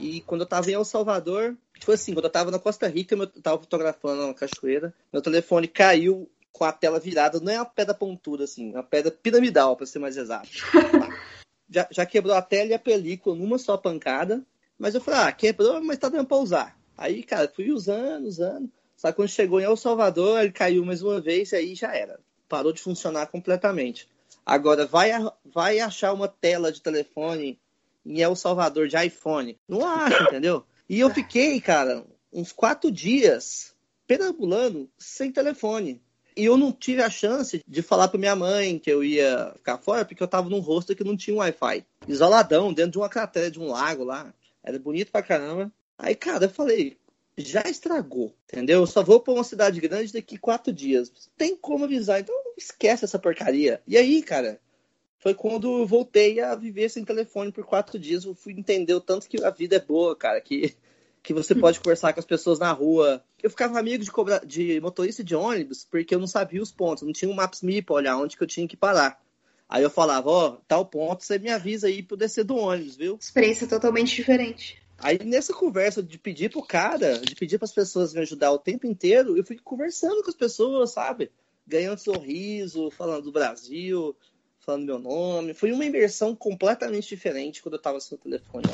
E quando eu tava em El Salvador, tipo assim, quando eu tava na Costa Rica, eu tava fotografando uma cachoeira, meu telefone caiu com a tela virada, não é uma pedra pontuda, assim, é uma pedra piramidal, para ser mais exato. [LAUGHS] já, já quebrou a tela e a película numa só pancada. Mas eu falei, ah, quebrou, mas tá dando pra usar. Aí, cara, fui usando, usando. Só que quando chegou em El Salvador, ele caiu mais uma vez e aí já era. Parou de funcionar completamente. Agora, vai, vai achar uma tela de telefone em El Salvador de iPhone. Não acha, [LAUGHS] entendeu? E eu fiquei, cara, uns quatro dias perambulando sem telefone. E eu não tive a chance de falar para minha mãe que eu ia ficar fora, porque eu tava num rosto que não tinha Wi-Fi. Isoladão, dentro de uma cratera de um lago lá. Era bonito pra caramba. Aí, cara, eu falei, já estragou, entendeu? Eu só vou pra uma cidade grande daqui quatro dias. Tem como avisar, então esquece essa porcaria. E aí, cara, foi quando eu voltei a viver sem telefone por quatro dias. Eu fui entender o tanto que a vida é boa, cara, que que você pode conversar com as pessoas na rua. Eu ficava amigo de, cobra... de motorista de ônibus porque eu não sabia os pontos, não tinha um Maps.me para olhar onde que eu tinha que parar. Aí eu falava, ó, oh, tal ponto, você me avisa aí para descer do ônibus, viu? Experiência totalmente diferente. Aí nessa conversa de pedir pro cara, de pedir para as pessoas me ajudar o tempo inteiro, eu fui conversando com as pessoas, sabe? Ganhando sorriso, falando do Brasil, falando meu nome. Foi uma imersão completamente diferente quando eu tava sem o telefone.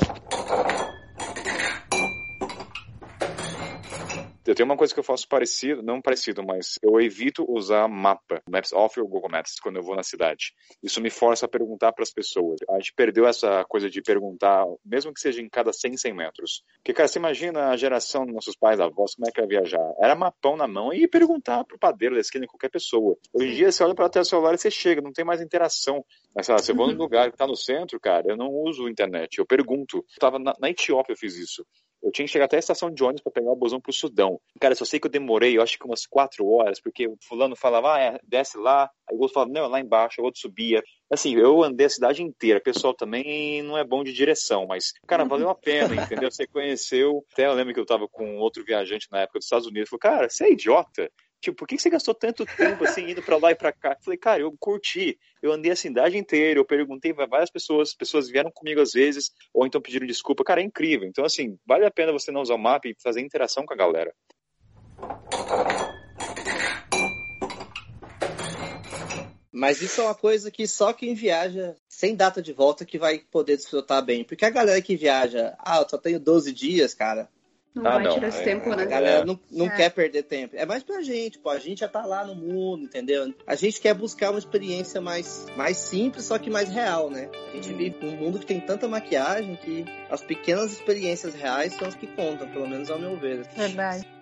Eu tenho uma coisa que eu faço parecido, não parecido, mas eu evito usar mapa, Maps Off ou Google Maps, quando eu vou na cidade. Isso me força a perguntar para as pessoas. A gente perdeu essa coisa de perguntar, mesmo que seja em cada 100, 100 metros. Porque, cara, você imagina a geração dos nossos pais, avós, como é que ia viajar? Era mapão na mão e perguntar pro padeiro da esquina, qualquer pessoa. Hoje em dia, você olha para o celular e você chega, não tem mais interação. Mas, sei lá, você uhum. vou num lugar que está no centro, cara, eu não uso internet, eu pergunto. Eu tava na, na Etiópia, eu fiz isso. Eu tinha que chegar até a estação de ônibus para pegar o busão pro Sudão. Cara, só sei que eu demorei, eu acho que umas quatro horas, porque o fulano falava, ah, é, desce lá, aí o outro falava, não, é lá embaixo, o outro subia. Assim, eu andei a cidade inteira, o pessoal também não é bom de direção, mas, cara, valeu a pena, entendeu? Você conheceu, até eu lembro que eu tava com outro viajante na época dos Estados Unidos, falou, cara, você é idiota? Tipo, por que você gastou tanto tempo assim, indo para lá e para cá? Eu falei, cara, eu curti. Eu andei a cidade inteira, eu perguntei para várias pessoas, pessoas vieram comigo às vezes, ou então pediram desculpa. Cara, é incrível. Então, assim, vale a pena você não usar o mapa e fazer interação com a galera. Mas isso é uma coisa que só quem viaja sem data de volta que vai poder desfrutar bem. Porque a galera que viaja, ah, eu só tenho 12 dias, cara. Não ah, vai não. tirar esse é, tempo, né? A galera não, não é. quer perder tempo. É mais pra gente, pô. A gente já tá lá no mundo, entendeu? A gente quer buscar uma experiência mais, mais simples, só que mais real, né? A gente vive num mundo que tem tanta maquiagem que as pequenas experiências reais são as que contam, pelo menos ao meu ver. Verdade.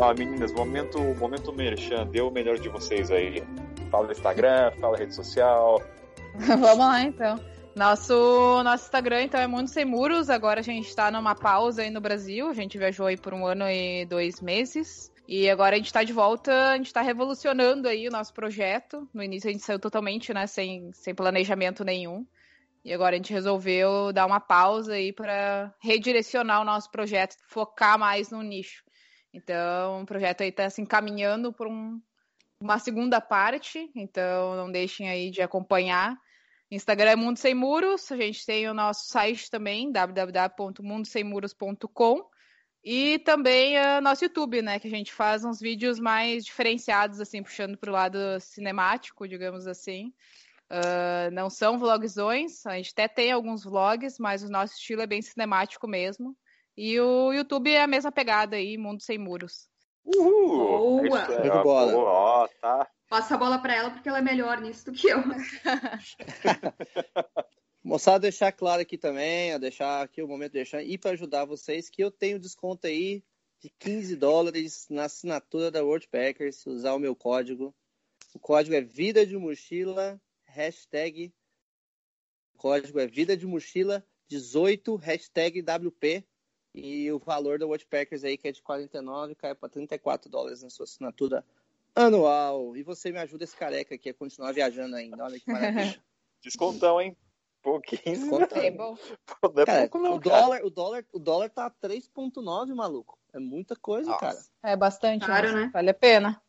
Ah, meninas, momento, momento merchan, dê o melhor de vocês aí. Fala Instagram, fala rede social. [LAUGHS] Vamos lá, então. Nosso, nosso Instagram, então, é Mundo Sem Muros. Agora a gente está numa pausa aí no Brasil. A gente viajou aí por um ano e dois meses. E agora a gente está de volta, a gente está revolucionando aí o nosso projeto. No início a gente saiu totalmente, né, sem, sem planejamento nenhum. E agora a gente resolveu dar uma pausa aí para redirecionar o nosso projeto, focar mais no nicho. Então, o projeto aí está se encaminhando para um, uma segunda parte, então não deixem aí de acompanhar. Instagram é Mundo Sem Muros, a gente tem o nosso site também, www.mundosemmuros.com e também o nosso YouTube, né, que a gente faz uns vídeos mais diferenciados, assim, puxando para o lado cinemático, digamos assim. Uh, não são vlogzões, a gente até tem alguns vlogs, mas o nosso estilo é bem cinemático mesmo. E o YouTube é a mesma pegada aí, Mundo Sem Muros. Uhul! Boa! É, é bola. Boa, tá. Passa a bola para ela porque ela é melhor nisso do que eu. [LAUGHS] Moçada, deixar claro aqui também, deixar aqui o momento de deixar e para ajudar vocês que eu tenho desconto aí de 15 dólares na assinatura da World Packers, se usar o meu código. O código é Vida de Mochila, hashtag. O código é Vida de Mochila 18, hashtag WP. E o valor da Watchpackers aí, que é de 49, cai para 34 dólares na sua assinatura anual. E você me ajuda esse careca aqui a continuar viajando ainda. Olha que maravilha. [LAUGHS] Descontão, hein? Pouquinho. Descontão. É bom. Não é cara, pouco, não, o, dólar, o, dólar, o dólar tá 3,9, maluco. É muita coisa, Nossa. cara. É bastante, Claro, né? Vale a pena.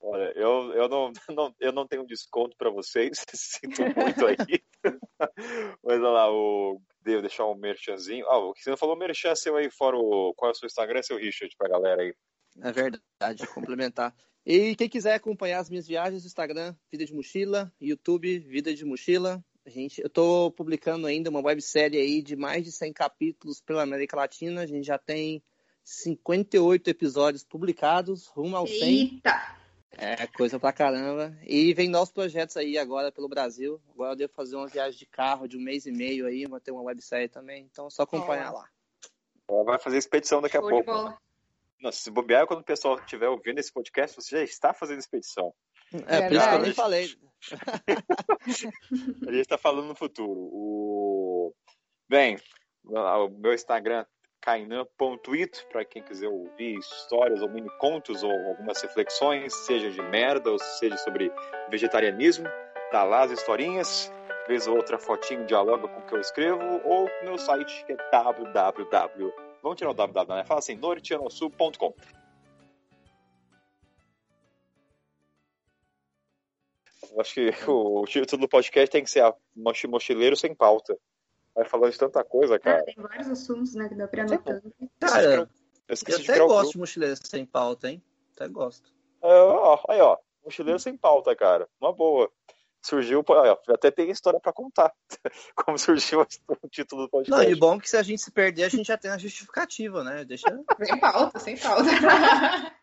Olha, eu, eu, não, não, eu não tenho desconto para vocês, [LAUGHS] sinto muito aí. [LAUGHS] Mas olha lá, o devo deixar um merchanzinho. Ah, o que você não falou merchan seu aí, fora o. Qual é o seu Instagram, seu Richard, pra galera aí? É verdade, complementar. E quem quiser acompanhar as minhas viagens, Instagram, Vida de Mochila, YouTube, Vida de Mochila. A gente, eu estou publicando ainda uma websérie aí de mais de 100 capítulos pela América Latina. A gente já tem 58 episódios publicados, rumo ao 100. Eita! É, coisa pra caramba. E vem novos projetos aí agora pelo Brasil. Agora eu devo fazer uma viagem de carro de um mês e meio aí, vou ter uma websérie também. Então é só acompanhar lá. Vai fazer expedição daqui Show a pouco. Não, se bobear, quando o pessoal estiver ouvindo esse podcast, você já está fazendo expedição. É, é por isso que eu nem falei. [LAUGHS] a gente está falando no futuro. O... Bem, o meu Instagram kainan.it para quem quiser ouvir histórias ou mini contos ou algumas reflexões, seja de merda ou seja sobre vegetarianismo, tá lá as historinhas, vez ou outra fotinho dialoga com o que eu escrevo, ou meu site que é www. Vamos tirar o www, né? Fala assim, nortianosul.com. Acho que o título do podcast tem que ser Mochileiro Sem Pauta. Vai falando de tanta coisa, cara. É, tem vários assuntos, né, que dá pra anotar. Cara, eu, eu até gosto de mochileiro sem pauta, hein? Até gosto. É, ó, aí, ó. Mochileiro sem pauta, cara. Uma boa. Surgiu, ó, até tem história para contar. [LAUGHS] Como surgiu o título do podcast. Não, e bom que se a gente se perder, a gente já tem a justificativa, né? Deixa. Sem pauta, sem pauta. [LAUGHS]